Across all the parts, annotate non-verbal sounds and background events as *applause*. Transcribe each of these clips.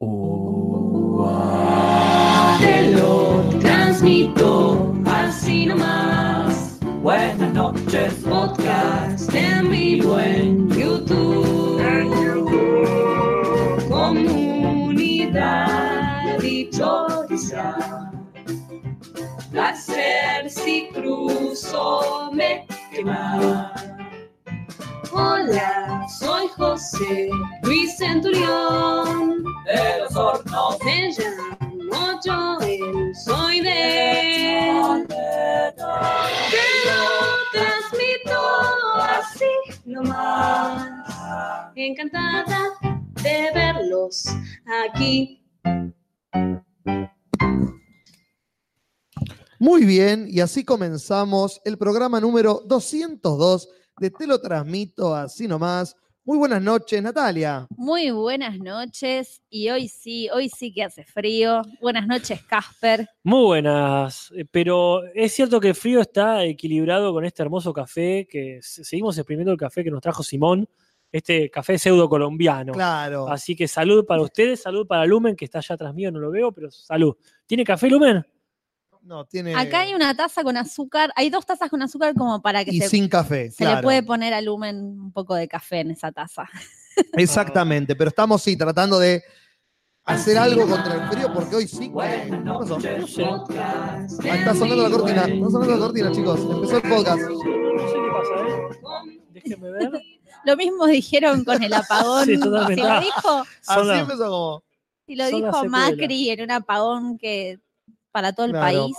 Te lo transmito así nomás. Buenas noches, podcast en vivo en YouTube. Comunidad dichosa. Placer si cruzo me quema. Hola, soy José Luis Centurión. De los hornos. Me llamo Joel, soy de. Te lo transmito así nomás. Encantada de verlos aquí. Muy bien, y así comenzamos el programa número 202 de Te lo transmito así nomás. Muy buenas noches, Natalia. Muy buenas noches y hoy sí, hoy sí que hace frío. Buenas noches, Casper. Muy buenas, eh, pero es cierto que el frío está equilibrado con este hermoso café que se- seguimos exprimiendo el café que nos trajo Simón, este café pseudo colombiano. Claro. Así que salud para ustedes, salud para Lumen, que está allá atrás mío, no lo veo, pero salud. ¿Tiene café Lumen? No, tiene. Acá hay una taza con azúcar, hay dos tazas con azúcar como para que Y se, sin café. se le puede poner a Lumen un poco de café en esa taza. *laughs* Exactamente, pero estamos sí tratando de hacer algo contra el frío porque hoy sí. ¿Qué pasó? Ahí está sonando la cortina, está sonando la cortina, chicos. Empezó el podcast. No sé qué pasa, ¿eh? Déjenme ver. *laughs* Lo mismo dijeron con el apagón. Sí, totalmente. Si lo Ah. dijo, Así las- empezó como. si lo Son dijo. Macri en un apagón que para todo el Claro. país.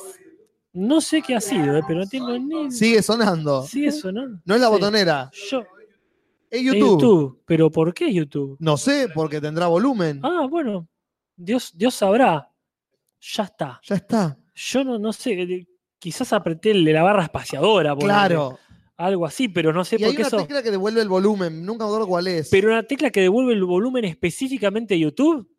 No sé qué ha sido, eh, pero no tengo ni. Sigue sonando. Sí, eso, ¿no? No es la Sí. botonera. Yo. Es en YouTube. YouTube. ¿Pero por qué YouTube? No sé, porque tendrá volumen. Ah, bueno. Dios, Dios sabrá. Ya está. Ya está. Yo no, no sé. eh, Quizás apreté el de la barra espaciadora. ponele, Claro. Algo así, pero no sé Y por hay qué una eso. tecla que devuelve el volumen. Nunca me acuerdo cuál es. Pero una tecla que devuelve el volumen específicamente de YouTube.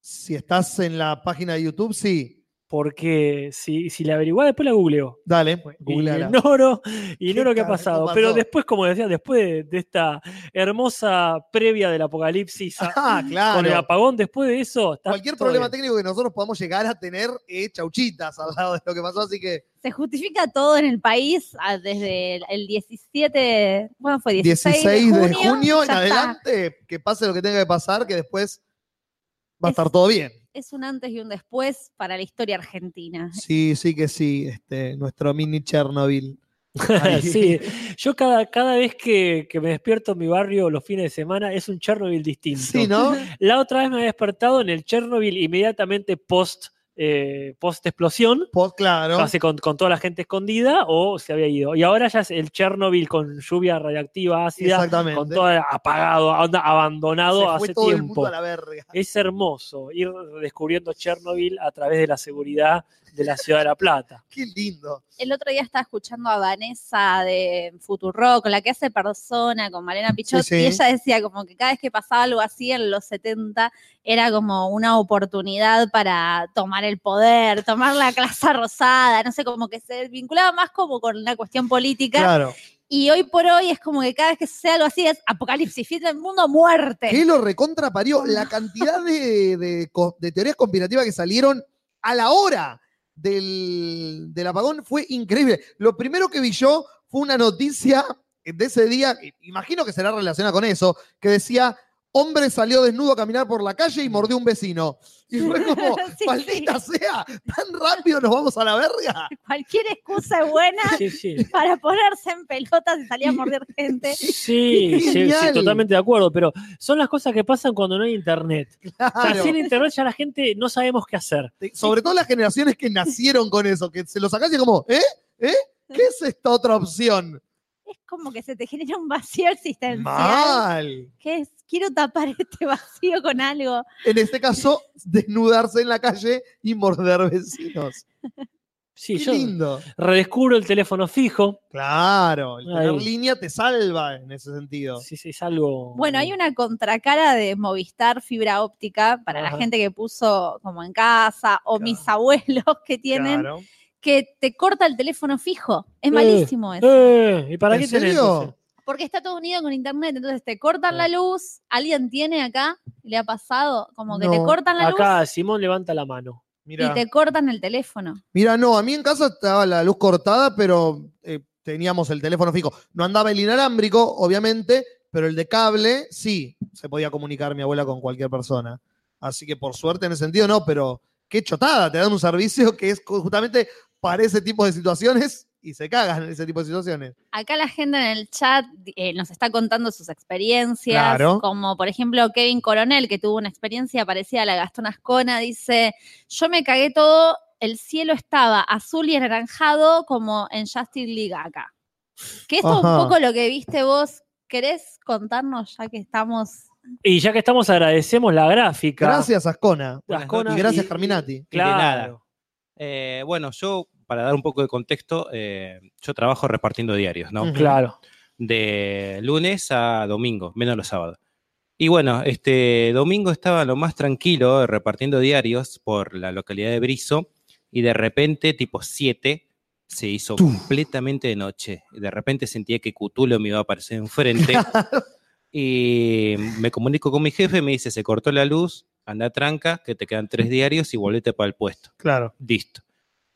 Si estás en la página de YouTube, sí. Porque si, si la averiguás, después la googleo. Dale, Y googleala. ignoro, *laughs* ignoro qué ha carajo pasado. Pero después, como decía, después de, de esta hermosa previa del apocalipsis *laughs* Ah, con el apagón, después de eso. Cualquier problema bien. técnico que nosotros podamos llegar a tener, eh, chauchitas al lado de lo que pasó. Así que Se justifica todo en el país ah, desde el- el 17, bueno, fue 16, 16 de de junio, en está. adelante, que pase lo que tenga que pasar, que después va a estar todo bien. Es un antes y un después para la historia argentina. Sí, sí que sí, este, nuestro mini Chernobyl. *laughs* Sí, yo cada, cada vez que, que me despierto en mi barrio los fines de semana es un Chernobyl distinto. Sí, ¿no? *laughs* La otra vez me había despertado en el Chernobyl inmediatamente post, eh, post explosión, Pues claro. casi con, con toda la gente escondida, o se había ido. Y ahora ya es el Chernobyl con lluvia radiactiva ácida, con todo apagado, onda, abandonado Se hace tiempo. Es hermoso ir descubriendo Chernobyl a través de la seguridad de la ciudad de La Plata. Qué lindo. El otro día estaba escuchando a Vanessa de Futurock, la que hace persona con Malena Pichot, Sí, sí. y ella decía como que cada vez que pasaba algo así en los 70 era como una oportunidad para tomar el poder, tomar la clase rosada, no sé, como que se vinculaba más como con una cuestión política. Claro. Y hoy por hoy es como que cada vez que sucede algo así es apocalipsis, fin del mundo, muerte. ¿Qué lo recontra parió? La cantidad de, de co- de teorías conspirativas que salieron a la hora del, del apagón fue increíble. Lo primero que vi yo fue una noticia de ese día, imagino que será relacionada con eso, que decía, hombre salió desnudo a caminar por la calle y mordió a un vecino. Y fue *laughs* como, Sí, maldita sea, tan rápido nos vamos a la verga. Cualquier excusa es buena Sí, sí. para ponerse en pelotas y salir a morder gente. Sí, sí, totalmente de acuerdo, pero son las cosas que pasan cuando no hay internet. O sea, Claro. sin internet ya la gente no sabemos qué hacer. Sobre todo las generaciones que nacieron con eso, que se lo sacás y como, ¿eh? ¿Eh? ¿Qué es esta otra opción? Como que se te genera un vacío existencial. Mal. Que es, quiero tapar este vacío con algo. En este caso, desnudarse en la calle y morder vecinos. Sí, Qué yo lindo. redescubro el teléfono fijo. Claro, el tener línea te salva en ese sentido. Sí, sí, es algo. Bueno, hay una contracara de Movistar fibra óptica para la gente que puso como en casa o Claro. mis abuelos que tienen, Claro. Que te corta el teléfono fijo. Es Eh, malísimo eso. Eh, ¿Y para ¿En qué tenés? Porque está todo unido con internet, entonces te cortan la luz, alguien tiene acá, le ha pasado, como que te cortan la Acá Simón levanta la mano. luz Mira, y te cortan el teléfono. mira, no, a mí en casa estaba la luz cortada, pero eh, teníamos el teléfono fijo. No andaba el inalámbrico, obviamente, pero el de cable sí se podía comunicar mi abuela con cualquier persona. Así que por suerte en ese sentido no, pero qué chotada, te dan un servicio que es justamente para ese tipo de situaciones y se cagan en ese tipo de situaciones. Acá la gente en el chat eh, nos está contando sus experiencias, Claro. como por ejemplo Kevin Coronel, que tuvo una experiencia parecida a la de Gastón Ascona, dice, yo me cagué todo, el cielo estaba azul y anaranjado como en Justice League acá. Que esto es un poco lo que viste vos, ¿querés contarnos ya que estamos... Y ya que estamos, agradecemos la gráfica. Gracias, Ascona. Ascona. Y gracias, Y- Carminati. de nada. Claro. Eh, bueno, yo, para dar un poco de contexto, eh, yo trabajo repartiendo diarios, ¿no? Claro. De lunes a domingo, menos los sábados. Y bueno, este domingo estaba lo más tranquilo eh, repartiendo diarios por la localidad de Brizo y de repente, tipo 7, se hizo completamente de noche. Y de repente sentía que Cutulo me iba a aparecer enfrente. *laughs* y me comunico con mi jefe, me dice, se cortó la luz, anda tranca, que te quedan tres diarios y volvete para el puesto. Claro. Listo.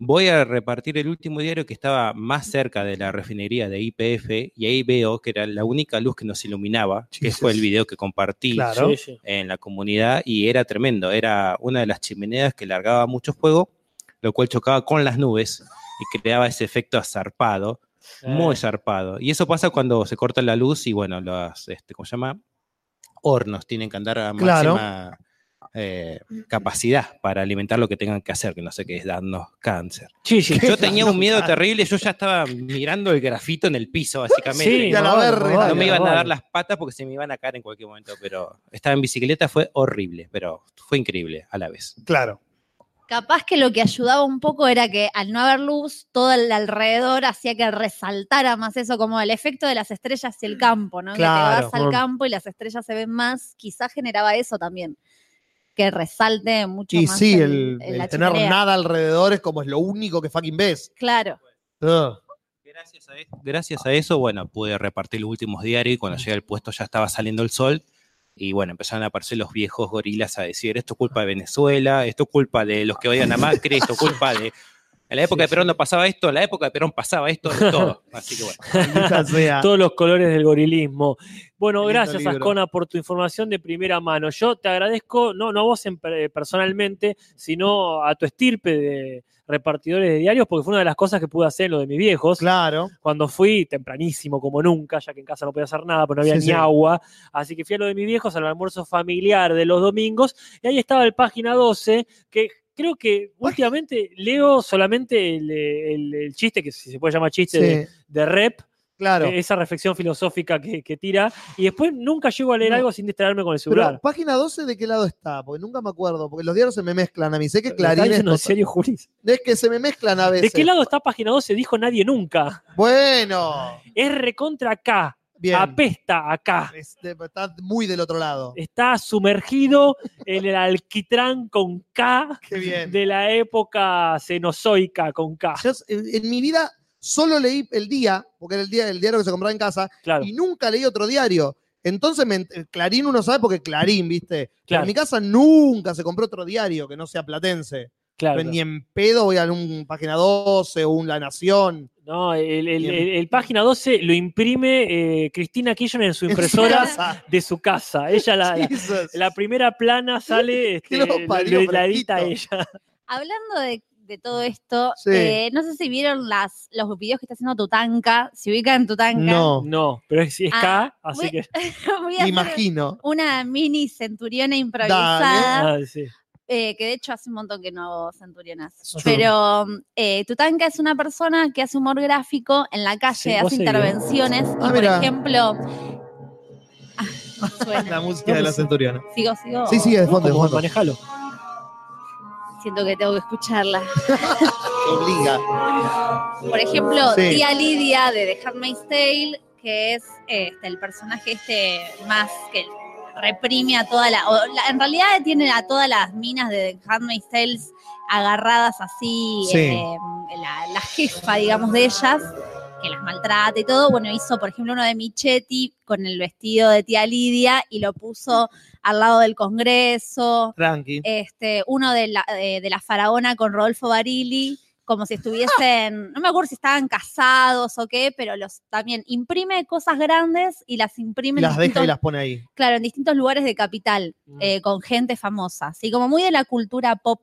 Voy a repartir el último diario que estaba más cerca de la refinería de IPF y ahí veo que era la única luz que nos iluminaba, que fue el video que compartí Claro. Sí, sí. en la comunidad y era tremendo. Era una de las chimeneas que largaba mucho fuego, lo cual chocaba con las nubes y creaba ese efecto zarpado, muy zarpado. Y eso pasa cuando se corta la luz y bueno, los, este, ¿cómo se llama? Hornos tienen que andar a Claro. Eh, capacidad para alimentar lo que tengan que hacer, que no sé qué es darnos cáncer. Sí, sí. Yo *laughs* tenía un miedo terrible, yo ya estaba mirando el grafito en el piso, básicamente. Sí, no, verga. no, no me iban a dar las patas porque se me iban a caer en cualquier momento, pero estaba en bicicleta, fue horrible, pero fue increíble a la vez. Claro. Capaz que lo que ayudaba un poco era que al no haber luz, todo el alrededor hacía que resaltara más eso, como el efecto de las estrellas y el campo, ¿no? Claro, que te vas al campo y las estrellas se ven más, quizás generaba eso también, que resalte mucho Y más. sí, el- el, el- el la tener nada alrededor es como es lo único que fucking ves. Claro. Ugh. Gracias a, eso, gracias a eso, bueno, pude repartir los últimos diarios y cuando llegué al puesto ya estaba saliendo el sol. Y bueno, empezaron a aparecer los viejos gorilas a decir, esto es culpa de Venezuela, esto es culpa de los que odian a Macri, esto es culpa de... En la época Sí, de Perón sí. no pasaba esto, en la época de Perón pasaba esto, de todo. *laughs* Así que bueno. *laughs* Todos los colores del gorilismo. Bueno, Lindo gracias, libro. Ascona, por tu información de primera mano. Yo te agradezco, no, no a vos en- eh, personalmente, sino a tu estirpe de repartidores de diarios, porque fue una de las cosas que pude hacer en lo de mis viejos. Claro. Cuando fui tempranísimo, como nunca, ya que en casa no podía hacer nada, pero no había Sí, ni sí. agua. Así que fui a lo de mis viejos, al almuerzo familiar de los domingos, y ahí estaba el página 12, que creo que últimamente leo solamente el, el- el chiste, que si se puede llamar chiste, de, Sí, de rep, claro. eh, esa reflexión filosófica que, que tira, y después nunca llego a leer No. algo sin distraerme con el Pero, celular. página 12, ¿de qué lado está? Porque nunca me acuerdo, porque los diarios se me mezclan a mí. Sé que ¿Lo estás Clarín es, en serio, Juli? es que se me mezclan a veces. ¿De qué lado está página 12? Dijo nadie nunca. Bueno, Es recontra acá, bien. apesta acá. Está muy del otro lado. Está sumergido en el alquitrán con K de la época cenozoica con K. Yo, en, en mi vida solo leí el día, porque era el, día, el diario que se compraba en casa, Claro, y nunca leí otro diario. Entonces, me Clarín uno sabe porque Clarín, ¿viste? Claro. en mi casa nunca se compró otro diario que no sea platense. Claro. Pero Ni en pedo voy a un Página 12 o un La Nación. No, el, el- Bien. el- el página 12 lo imprime eh, Cristina Kirchner en su En su impresora de su casa. Ella la, *laughs* la- primera plana sale, *laughs* este, lo lo- parió, lo- la edita ella. Hablando de, de todo esto, Sí. eh, no sé si vieron las, los videos que está haciendo Tutanka, si ubican Tutanka. No, No, pero es, es Ah, K, así voy- que. *laughs* Voy a me hacer imagino. una mini centuriona improvisada. Ah, sí. Eh, que de hecho hace un montón que no hago centurionas. Pero eh, Tutanka es una persona que hace humor gráfico en la calle, Sí, hace intervenciones. Ah, y por ejemplo. Ah, *laughs* suena. La música de la centuriona. Sigo, sigo. Sí, sí, de fondo, de ¿Cómo fondo. manejalo? Siento que tengo que escucharla. *laughs* Te obliga. Por ejemplo, Sí. tía Lidia de The Handmaid's Tale, que es este, el personaje este más que reprime a toda la, o la- En realidad tiene a todas las minas de Handmaid's Tale agarradas así, Sí. eh, la, la jefa, digamos, de ellas. que las maltrata y todo. Bueno, hizo, por ejemplo, uno de Michetti con el vestido de tía Lidia y lo puso al lado del Congreso. Tranqui. Este, uno de la, de, de la faraona con Rodolfo Barili, como si estuviesen, no me acuerdo si estaban casados o qué, pero los también imprime cosas grandes y las imprime en las deja y las pone ahí. claro, en distintos lugares de capital, Mm. eh, con gente famosa, así como muy de la cultura pop.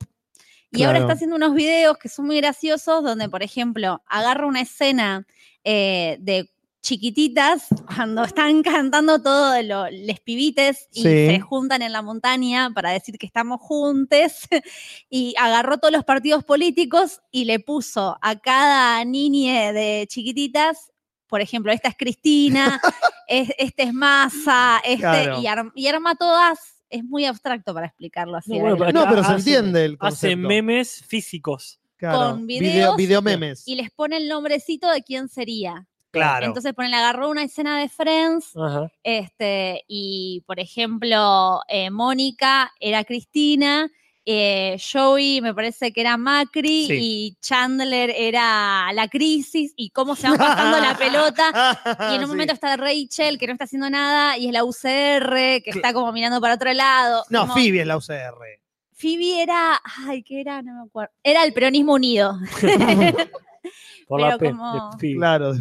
Y ahora está haciendo unos videos que son muy graciosos, donde, por ejemplo, agarra una escena eh, de chiquititas cuando están *laughs* cantando todos los pibites y Sí. se juntan en la montaña para decir que estamos juntes *laughs* y agarró todos los partidos políticos y le puso a cada niña de chiquititas, por ejemplo, esta es Cristina, *laughs* es- este es Massa, este, Claro. y, arm- y arma todas, es muy abstracto para explicarlo así. No, bueno, pero No, pero se hace- entiende el Hace memes físicos. Claro. con Video, videos video memes. y les pone el nombrecito de quién sería. Claro. Entonces ponen, agarró una escena de Friends, Ajá. este, y por ejemplo, eh, Mónica era Cristina, eh, Joey me parece que era Macri Sí. y Chandler era la crisis y cómo se van pasando la pelota. Y en *laughs* un Sí. momento está Rachel, que no está haciendo nada, y es la UCR, que está como mirando para otro lado. No, como- Phoebe es la UCR. Phoebe era, ay, ¿qué era? No me acuerdo. Era el peronismo unido. *laughs* *laughs* Por la Pero P. como- de Phoebe. Claro.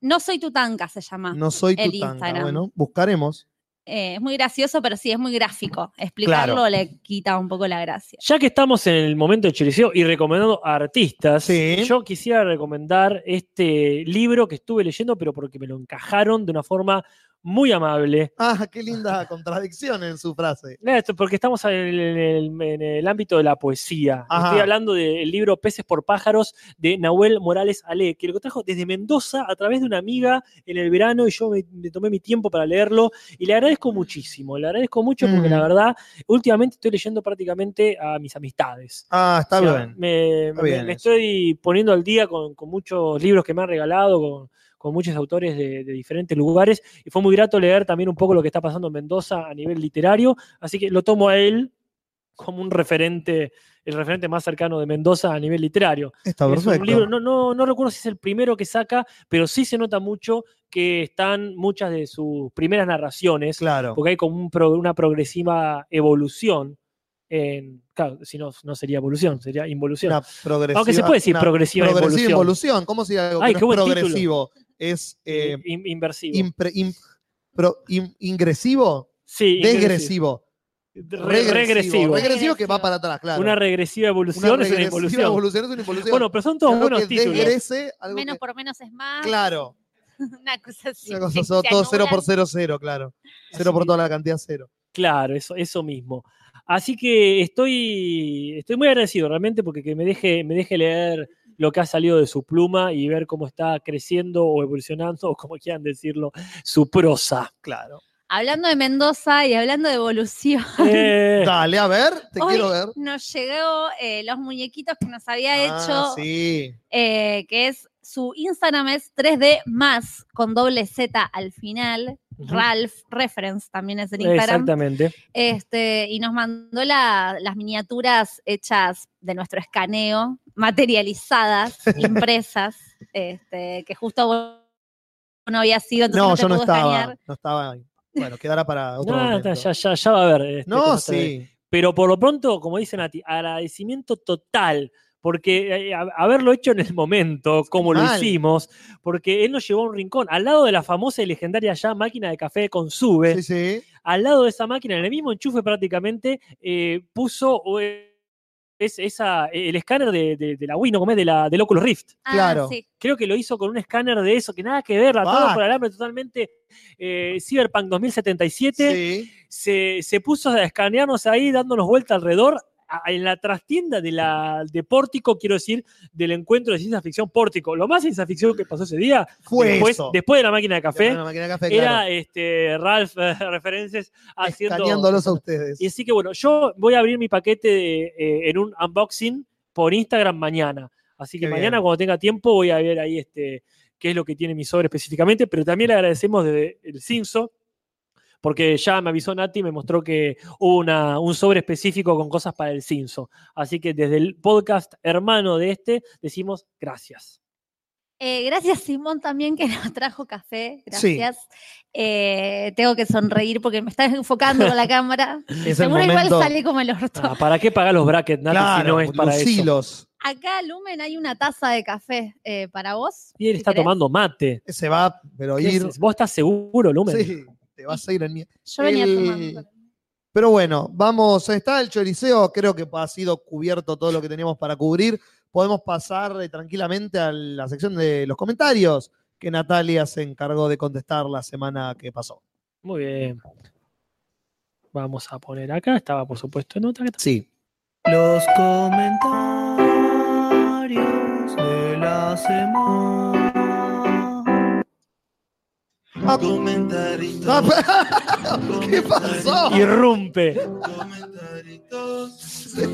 No soy tutanca, se llama. No soy El tu tanga. Instagram. Bueno, buscaremos. Eh, es muy gracioso, pero sí, es muy gráfico. Explicarlo Claro. le quita un poco la gracia. Ya que estamos en el momento de chiriseo y recomendando a artistas, Sí. yo quisiera recomendar este libro que estuve leyendo, pero porque me lo encajaron de una forma muy amable. Ah, qué linda *laughs* contradicción en su frase. Esto porque estamos en el, en ámbito de la poesía. Ajá. Estoy hablando del libro Peces por pájaros de Nahuel Morales Ale, que lo trajo desde Mendoza a través de una amiga en el verano y yo me, me tomé mi tiempo para leerlo y le agradezco muchísimo. Le agradezco mucho porque Mm. la verdad, últimamente estoy leyendo prácticamente a mis amistades. Ah, está O sea, bien. Me, Está me- bien me eso. estoy poniendo al día con, con muchos libros que me han regalado, con, con muchos autores de, de diferentes lugares, y fue muy grato leer también un poco lo que está pasando en Mendoza a nivel literario, así que lo tomo a él como un referente, el referente más cercano de Mendoza a nivel literario. Está Es perfecto. un libro, no, no, no recuerdo si es el primero que saca, pero sí se nota mucho que están muchas de sus primeras narraciones, Claro. porque hay como un pro- una progresiva evolución. En, claro, si no, no sería evolución, sería involución. Aunque se puede decir progresiva progresiva involución. ¿Cómo se algo que Ay, no qué es buen título. Es eh, In- inversivo. impre- pro- ingresivo, sí, degresivo, Re- regresivo. regresivo. Regresivo que va para atrás, claro. Una regresiva evolución Una es una regresiva involución. evolución es una involución. Bueno, pero son todos Algo buenos que títulos. degrese, algo Menos que- por menos es más. Claro, *laughs* Una cosa así. una cosa, todo cero por cero, cero, claro. Cero por Así. toda la cantidad cero. Claro, eso, eso mismo. Así que estoy, estoy muy agradecido realmente porque que me deje, me deje leer lo que ha salido de su pluma y ver cómo está creciendo o evolucionando, *laughs* o como quieran decirlo, su prosa. Claro. Hablando de Mendoza y hablando de evolución, *laughs* Eh, Dale, a ver, te Hoy quiero ver. nos llegó eh, los muñequitos que nos había Ah, hecho, sí. eh, que es su Instagram es 3D más con doble Z al final. Ralph Reference también es el Instagram. exactamente. Este, y nos mandó la- las miniaturas hechas de nuestro escaneo, materializadas, *laughs* impresas, este, que justo vos no había sido, entonces No, no, yo no pudo estaba. escanear. No estaba ahí. Bueno, quedará para *laughs* otro No, momento. ya, ya, ya va a ver. este, No, sí. Pero por lo pronto, como dice Nati, agradecimiento total, porque eh, a- haberlo hecho en el momento, como lo hicimos, porque él nos llevó a un rincón, al lado de la famosa y legendaria ya máquina de café con sube, Sí, sí. al lado de esa máquina, en el mismo enchufe prácticamente, eh, puso eh, es, esa, el escáner de, de- de la Wii, no comés, de la, del Oculus Rift. Ah, Claro. sí. Creo que lo hizo con un escáner de eso, que nada que ver, atado Ah. por alambre totalmente eh, Cyberpunk 2077 Sí. se, se puso a escanearnos ahí, dándonos vuelta alrededor. En la trastienda de, la, de Pórtico, quiero decir, del encuentro de ciencia ficción Pórtico. Lo más ciencia ficción que pasó ese día, Fue después, eso. después de la máquina de café, Una máquina de café, era claro. este, Ralph eh, *laughs* referencias haciendo. A ustedes. Y así que bueno, yo voy a abrir mi paquete de, eh, en un unboxing por Instagram mañana. Así que Qué mañana, bien. cuando tenga tiempo, voy a ver ahí este, qué es lo que tiene mi sobre específicamente. Pero también le agradecemos desde el Cinso, porque ya me avisó Nati, me mostró que hubo una, un sobre específico con cosas para el Cinso. Así que desde el podcast hermano de este, decimos gracias. Eh, gracias Simón también que *laughs* nos trajo café. Sí. Gracias. Eh, tengo que sonreír porque me estás enfocando con la *laughs* cámara. Es el Seguro igual momento. salí como el orto. Ah, ¿Para qué pagar los brackets, Nati, si no es para eso? Acá, Lumen, hay una taza de café eh, para vos. Y él si está querés. tomando mate. Se va, pero ¿Qué ir. ¿Vos estás seguro, Lumen? Sí, te vas a ir en mi- Yo venía El- tomando. Pero bueno, vamos, está el choriceo, creo que ha sido cubierto todo lo que teníamos para cubrir. Podemos pasar eh, tranquilamente a la sección de los comentarios que Natalia se encargó de contestar la semana que pasó. Muy bien. Vamos a poner acá. Estaba, por supuesto, en otra. Sí. Los comentarios de la semana. Comentaritos. *laughs* ah, ¿Qué pasó? Irrumpe. Comentaritos.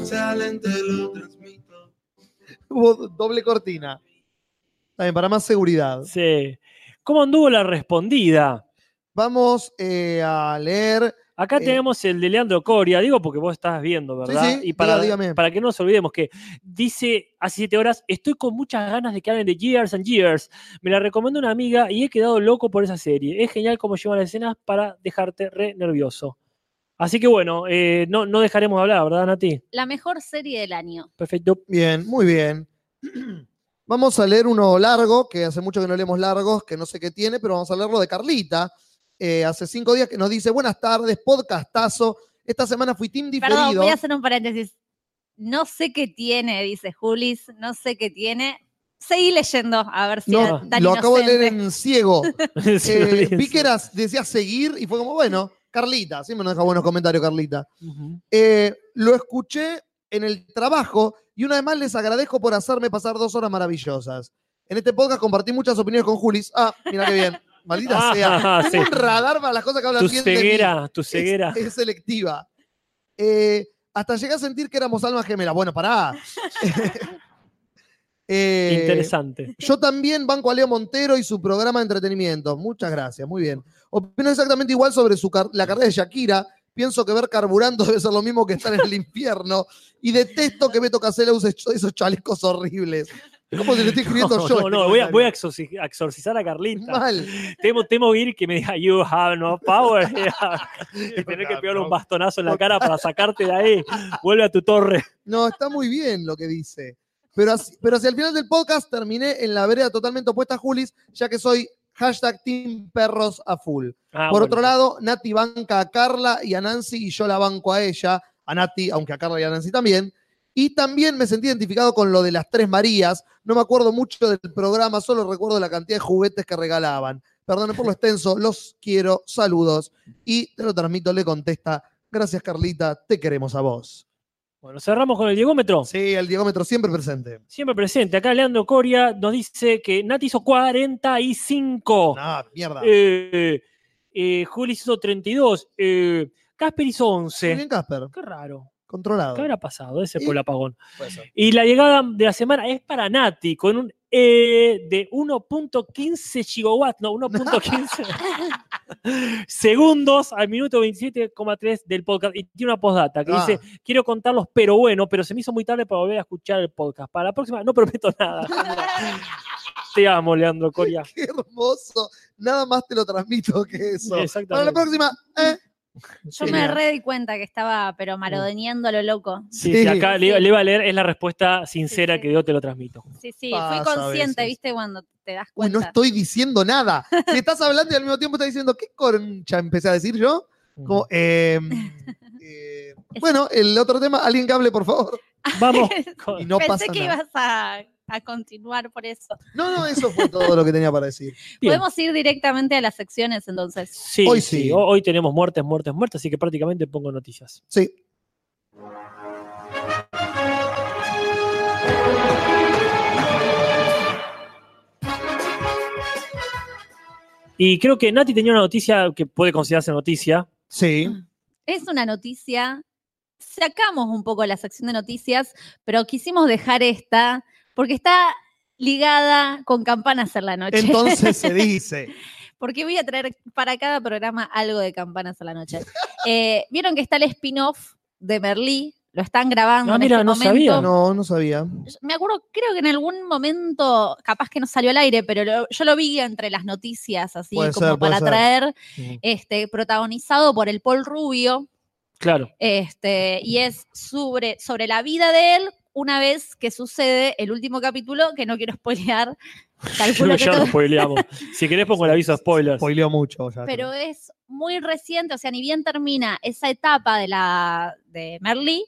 Salen, te lo transmito. Hubo doble cortina. También para más seguridad. Sí. ¿Cómo anduvo la respondida? Vamos eh, a leer. Acá Eh. tenemos el de Leandro Coria, digo porque vos estás viendo, ¿verdad? sí, y para, diga, dígame. para que no nos olvidemos que dice hace siete horas, estoy con muchas ganas de que hablen de Years and Years. Me la recomendó una amiga y he quedado loco por esa serie. Es genial cómo llevan las escenas para dejarte re nervioso. Así que bueno, eh, no, no dejaremos de hablar, ¿verdad, Nati? La mejor serie del año. Perfecto. Bien, muy bien. *clears throat* Vamos a leer uno largo, que hace mucho que no leemos largos, que no sé qué tiene, pero vamos a leerlo de Carlita. Eh, hace cinco días que nos dice, buenas tardes, podcastazo. Esta semana fui team diferido. Perdón, voy a hacer un paréntesis. No sé qué tiene, dice Julis, no sé qué tiene. Seguí leyendo, a ver si No, era tan lo acabo de leer *laughs* en ciego. Eh, lo vi hice. que eras- decía seguir y fue como, bueno, Carlita, siempre nos deja buenos comentarios, Carlita. Eh, lo escuché en el trabajo y una vez más les agradezco por hacerme pasar dos horas maravillosas. En este podcast compartí muchas opiniones con Julis. Ah, mira qué bien. *laughs* Maldita sea. Ah, *laughs* sí. Un radar para las cosas que hablan Tu bien de mí. ceguera, tu ceguera. Es, selectiva. Eh, hasta llegué a sentir que éramos almas gemelas. Bueno, pará. *laughs* Eh, Interesante. yo también banco a Leo Montero y su programa de entretenimiento. Muchas gracias, muy bien. Opino exactamente igual sobre su car- la carrera de Shakira. Pienso que ver carburando *laughs* debe ser lo mismo que estar en el infierno. Y detesto que Beto Casella use esos chalecos horribles. Es como si le estoy *laughs* escribiendo No, yo. no, este no, voy a, voy a exorcizar a Carlita. Mal. Temo, temo ir que me diga, you have no power. *laughs* y tener que pegarle un bastonazo en la cara para sacarte de ahí. Vuelve a tu torre. No, está muy bien lo que dice. Pero, así- pero hacia el final del podcast terminé en la vereda totalmente opuesta a Julis, ya que soy hashtag Team Perros a full. Ah, Por bueno. otro lado, Nati banca a Carla y a Nancy y yo la banco a ella, a Nati, aunque a Carla y a Nancy también. Y también me sentí identificado con lo de las tres Marías. No me acuerdo mucho del programa, solo recuerdo la cantidad de juguetes que regalaban. Perdonen por lo extenso, los quiero, saludos. Y te lo transmito, le contesta, gracias Carlita, te queremos a vos. Bueno, cerramos con el diegómetro. Sí, el diegómetro siempre presente. Siempre presente. Acá Leandro Coria nos dice que Nati hizo 45. No, mierda. Eh, eh, Juli hizo 32. Eh, Casper hizo Muy 11. bien, Casper, Qué raro. Controlado. ¿Qué habrá pasado? Ese fue el apagón. Y la llegada de la semana es para Nati, con un E de 1.15 gigawatts, no, 1.15 *laughs* segundos al minuto 27,3 del podcast. Y tiene una postdata que Ah. dice, quiero contarlos, pero bueno, pero se me hizo muy tarde para volver a escuchar el podcast. Para la próxima, no prometo nada. *laughs* Te amo, Leandro Coria. Qué hermoso. Nada más te lo transmito que eso. Para la próxima, eh, *laughs* Yo me re di cuenta que estaba, pero marodeñando a lo loco. Sí, Sí. sí, acá le, iba- le iba a leer, es la respuesta sincera Sí, sí. que yo te lo transmito. Sí, sí, Pasa fui consciente. ¿viste? Cuando te das Uy, no cuenta. estoy diciendo nada. *laughs* Si estás hablando y al mismo tiempo estás diciendo, ¿qué concha empecé a decir yo? Como, eh, *laughs* bueno, el otro tema, alguien que hable, por favor. *laughs* Vamos. Y no Pensé pasa que nada. ibas a, a continuar por eso. No, no, eso fue todo lo que tenía para decir. Bien. *laughs* Podemos ir directamente a las secciones entonces. Sí, Hoy sí. sí. Ho- Hoy tenemos muertes, muertes, muertes, así que prácticamente pongo noticias. Sí. Y creo que Nati tenía una noticia que puede considerarse noticia. Sí. Es una noticia. Sacamos un poco la sección de noticias, pero quisimos dejar esta porque está ligada con campanas en la noche. Entonces se *laughs* dice. porque voy a traer para cada programa algo de campanas en la noche. Eh, Vieron que está el spin-off de Merlí, Lo están grabando Ah, en mira, este no momento. sabía. No, no sabía. Me acuerdo, creo que en algún momento, capaz que no salió al aire, pero lo- yo lo vi entre las noticias, así Puede como ser, para traer, Ujú. este, protagonizado por el Paul Rubio, Claro. este, y es sobre, sobre la vida de él una vez que sucede el último capítulo, que no quiero spoilear, *laughs* calculo que ya lo todo- spoileamos. *laughs* Si querés pongo el aviso de spoilers. Spoileó mucho ya. pero es muy reciente, o sea, ni bien termina esa etapa de la de Merlí,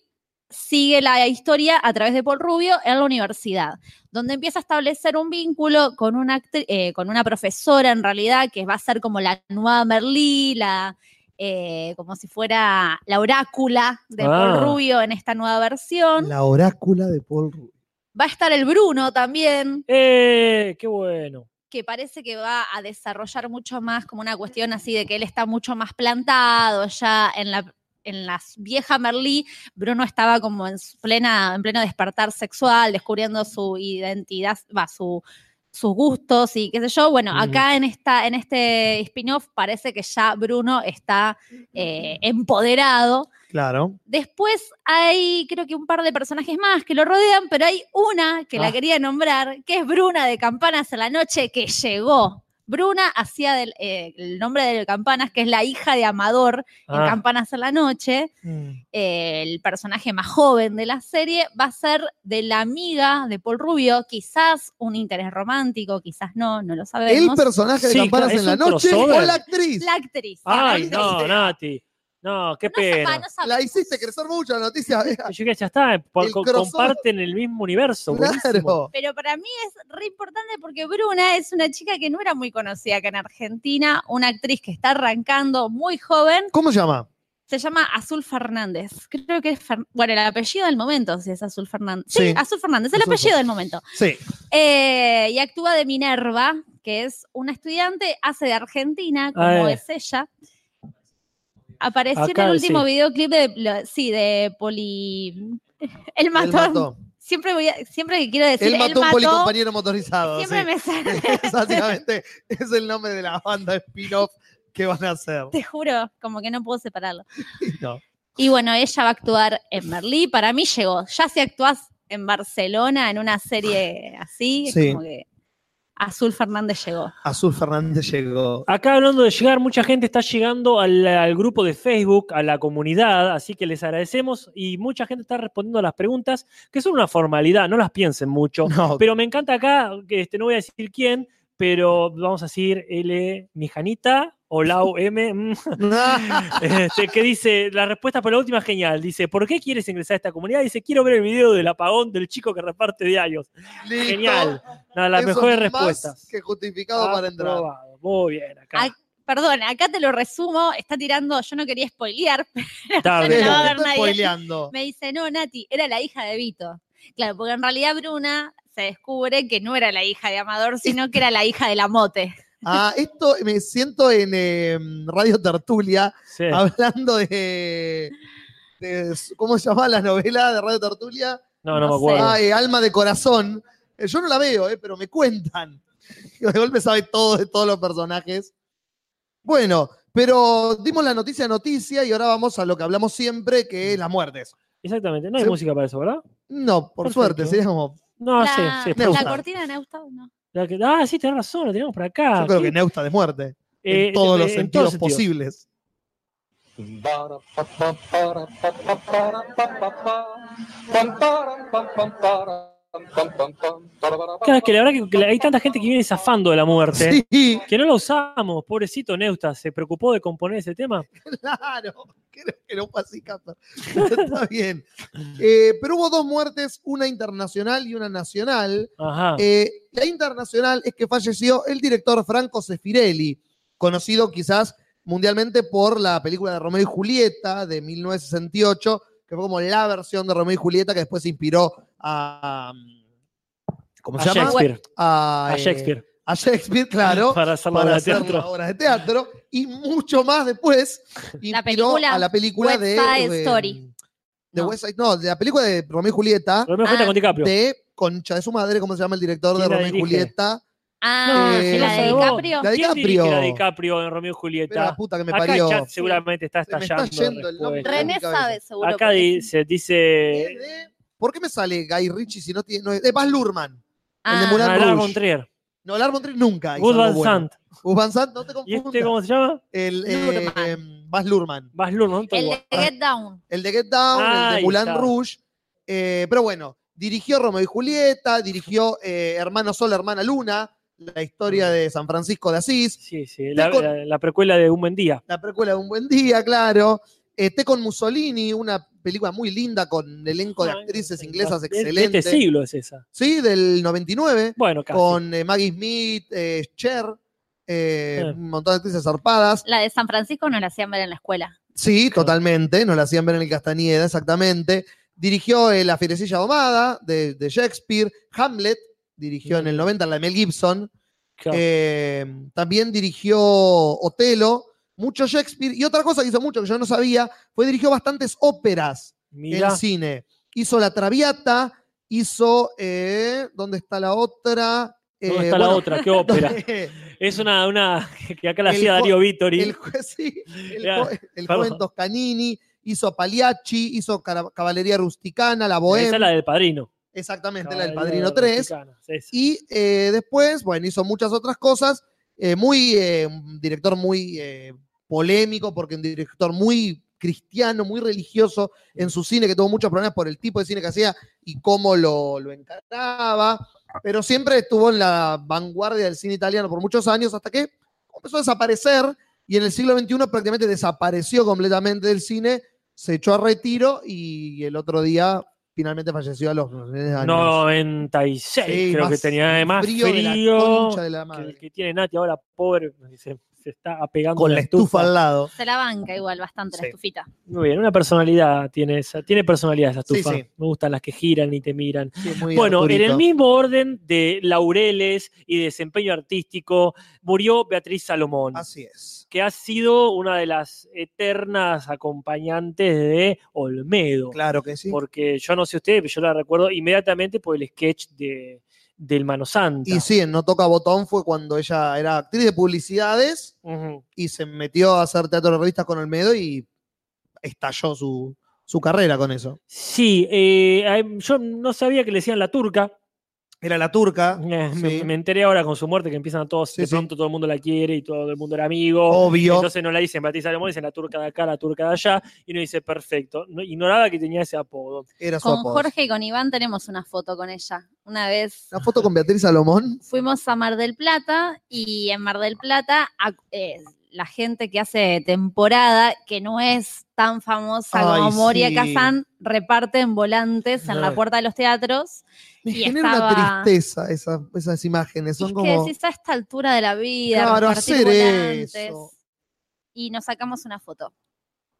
sigue la historia a través de Paul Rubio en la universidad, donde empieza a establecer un vínculo con una, eh, con una profesora en realidad, que va a ser como la nueva Merlí, la, eh, como si fuera la orácula de Ah. Paul Rubio en esta nueva versión. La orácula de Paul Rubio. Va a estar el Bruno también, ¡Eh! ¡Qué bueno! que parece que va a desarrollar mucho más como una cuestión así de que él está mucho más plantado ya en la en la vieja Merlí, Bruno estaba como en plena en pleno despertar sexual, descubriendo su identidad, va, su sus gustos y qué sé yo. Bueno, acá en esta en este spin-off parece que ya Bruno está eh, empoderado. Claro. Después hay, creo que un par de personajes más que lo rodean, pero hay una que Ah. la quería nombrar, que es Bruna de Campanas en la Noche, que llegó. Bruna hacía del- eh, el nombre de Campanas, que es la hija de Amador en Ah, Campanas en la Noche. Eh, el personaje más joven de la serie va a ser de la amiga de Paul Rubio, quizás un interés romántico, quizás no, no lo El sabemos. personaje de Sí, Campanas claro, en la noche crossover. o la actriz. la actriz. Ay, la no. Nati. No, qué No pena. no. La hiciste crecer mucho la noticia. *laughs* Yo que ya está, El co- crossover. comparten el mismo universo. Claro. Pero para mí es re importante porque Bruna es una chica que no era muy conocida acá en Argentina, una actriz que está arrancando muy joven, ¿Cómo se llama? se llama Azul Fernández. Creo que es, Fer- bueno, el apellido del momento, si es Azul Fernández. Sí, Sí. Azul Fernández, el Azul apellido del momento. Sí. Eh, y actúa de Minerva, que es una estudiante, hace de Argentina, como es ella. Apareció Acá, en el último sí. videoclip de, lo- sí, de Poli... *laughs* El Él matón. mató. Siempre, voy a- siempre que quiero decir Él él mató a un mató, policompañero motorizado. siempre sí. me *laughs* sale. Básicamente es el nombre de la banda spin-off que van a hacer. Te juro, como que no puedo separarlo. *laughs* No. Y bueno, ella va a actuar en Merlí. Para mí llegó. Ya si actúas en Barcelona en una serie así, es como que Azul Fernández llegó. Azul Fernández llegó. Acá hablando de llegar, mucha gente está llegando al, al grupo de Facebook, a la comunidad, así que les agradecemos y mucha gente está respondiendo a las preguntas, que son una formalidad, no las piensen mucho. No, Pero me encanta acá, que este, no voy a decir quién, pero vamos a decir L. Mijanita o Lau M. mm, *laughs* este, que dice, la respuesta por la última es genial. Dice, ¿por qué quieres ingresar a esta comunidad? Dice, quiero ver el video del apagón del chico que reparte diarios. Listo. Genial. Las Eso mejores es respuestas. Que justificado para entrar. Muy bien, acá. Ay, Perdón, acá te lo resumo. Está tirando, yo no quería spoilear, *laughs* no va a Pero, nadie. spoileando. Me dice, no, Nati, era la hija de Vito. Claro, porque en realidad Bruna se descubre que no era la hija de Amador, sino que era la hija de la mote. Ah, esto me siento en eh, Radio Tertulia Sí. hablando de, de- ¿Cómo se llama la novela de Radio Tertulia? No, no, no me acuerdo. Ah, eh, Alma de Corazón. Eh, Yo no la veo, eh, pero me cuentan. *laughs* De golpe sabe todo de todos los personajes. Bueno, pero dimos la noticia noticia y ahora vamos a lo que hablamos siempre, que es las muertes. Exactamente. No hay música para eso, ¿verdad? No, por Perfecto. suerte, sería como. No, la, sí, sí. la cortina de ¿no? La que- ah, sí, tenés razón, la tenemos por acá. Yo creo Sí. que Neusta de muerte. Eh, en todos eh, los en sentidos todos sentidos. posibles. Claro, es que la verdad que, hay tanta gente que viene zafando de la muerte. Sí, Que no la usamos, pobrecito Neusta, se preocupó de componer ese tema. *laughs* claro. Creo que no fue así. Está bien. Eh, pero hubo dos muertes, una internacional y una nacional. Ajá. Eh, la internacional es que falleció el director Franco Sefirelli, conocido quizás mundialmente por la película de Romeo y Julieta de 1968, que fue como la versión de Romeo y Julieta que después inspiró a. ¿Cómo a se llama? Shakespeare. A, A eh, Shakespeare. a Shakespeare, claro. *laughs* Para hacer la para obra de hacer teatro. la obra de teatro y mucho más después *laughs* inspiró película a la película West de, Side de- Story. de No. West Side- no, de la película de Romeo y Julieta Romeo y Julieta Ah, con DiCaprio. de Concha de su madre, ¿cómo se llama el director de ¿Quién la Romeo y? Julieta? Ah, Eh, la de DiCaprio. La de ¿Quién DiCaprio. la de DiCaprio en Romeo y Pero Julieta? la puta que me Acá parió. el chat seguramente está Se me está estallando. yendo el nombre. René sabe, seguro. Acá dice, dice ¿Por qué me sale Guy Ritchie si no tiene. No es, es Baz Luhrmann. el de Ah, Moulin ah, Lars Rouge. von Trier. No, Lars von Trier nunca. Gus algo Van bueno. Sant. Gus Van Sant, no te ¿Y confundas. este cómo se llama? El eh, eh, Baz Luhrmann. Baz Luhrmann. El de Ah. Get Down. El de Get Down, el de Moulin está. Rouge. Eh, pero bueno, dirigió Romeo y Julieta, dirigió eh, Hermano Sol, Hermana Luna, la historia de San Francisco de Asís, Sí, sí. La, con- la- la precuela de Un Buen Día. la precuela de Un Buen Día, claro. Eh, Té con Mussolini, una película muy linda con elenco de actrices inglesas de- De excelentes. este siglo es esa. Sí, del 99, Bueno, casi. con eh, Maggie Smith, eh, Cher, eh, Sí. un montón de actrices zarpadas. La de San Francisco no la hacían ver en la escuela. Sí, totalmente, nos la hacían ver en el Castañeda, exactamente. Dirigió eh, La Fierecilla Domada de, de Shakespeare, Hamlet, dirigió en el 90 la de Mel Gibson, Claro. eh, también dirigió Otelo, mucho Shakespeare, y otra cosa que hizo mucho que yo no sabía, fue dirigió bastantes óperas Mira, en cine. Hizo La Traviata, hizo, eh, ¿dónde está la otra? ¿dónde Eh, está la otra? ¿Qué ópera? *laughs* Es una, una que acá la hacía Darío Vittori. El, *laughs* sí, el, jo- el joven Toscanini, hizo Pagliacci, hizo Caballería Rusticana, La Bohème. Esa es la del padrino. Exactamente, la del Padrino 3. Rusticana, sí, sí. Y eh, después, bueno, hizo muchas otras cosas. eh, muy, eh, un director muy eh, polémico, porque un director muy cristiano, muy religioso en su cine, que tuvo muchos problemas por el tipo de cine que hacía y cómo lo, lo encaraba. Pero siempre estuvo en la vanguardia del cine italiano por muchos años, hasta que empezó a desaparecer y en el siglo XXI prácticamente desapareció completamente del cine, se echó a retiro y el otro día finalmente falleció a los 9 años. 96, Sí, creo que tenía más frío, de la concha de la que madre. el que tiene Nati ahora, pobre, se, se está apegando Con la estufa al lado. Se la banca igual bastante Sí. la estufita. Muy bien, una personalidad tiene esa, tiene personalidad esa Sí, estufa. sí. Me gustan las que giran y te miran. Sí, muy Bueno, en el mismo orden de laureles y desempeño artístico, murió Beatriz Salomón, Así es. que ha sido una de las eternas acompañantes de Olmedo. Claro que sí. Porque yo no sé ustedes, pero yo la recuerdo inmediatamente por el sketch de, del Mano Santa. Y sí, en No Toca Botón fue cuando ella era actriz de publicidades y se metió a hacer teatro de revistas con Olmedo y estalló su, su carrera con eso. Sí, eh, yo no sabía que le decían la turca. Era la turca, *laughs* Eh, me, sí. me enteré ahora con su muerte que empiezan a todos, Sí, de sí. pronto todo el mundo la quiere y todo el mundo era amigo. obvio. Entonces no la dicen Beatriz Salomón, dicen la turca de acá, la turca de allá, y uno dice perfecto. No, ignoraba que tenía ese apodo. era su Con apodo. Jorge y con Iván tenemos una foto con ella. Una vez Una foto con Beatriz Salomón. fuimos a Mar del Plata y en Mar del Plata a- eh, la gente que hace temporada, que no es tan famosa Ay, como Moria sí. Kazan, reparten volantes en la puerta de los teatros. Me Y genera estaba- una tristeza esa- esas imágenes. Son es como. que decís a esta altura de la vida, Claro, hacer volantes. eso. Y nos sacamos una foto.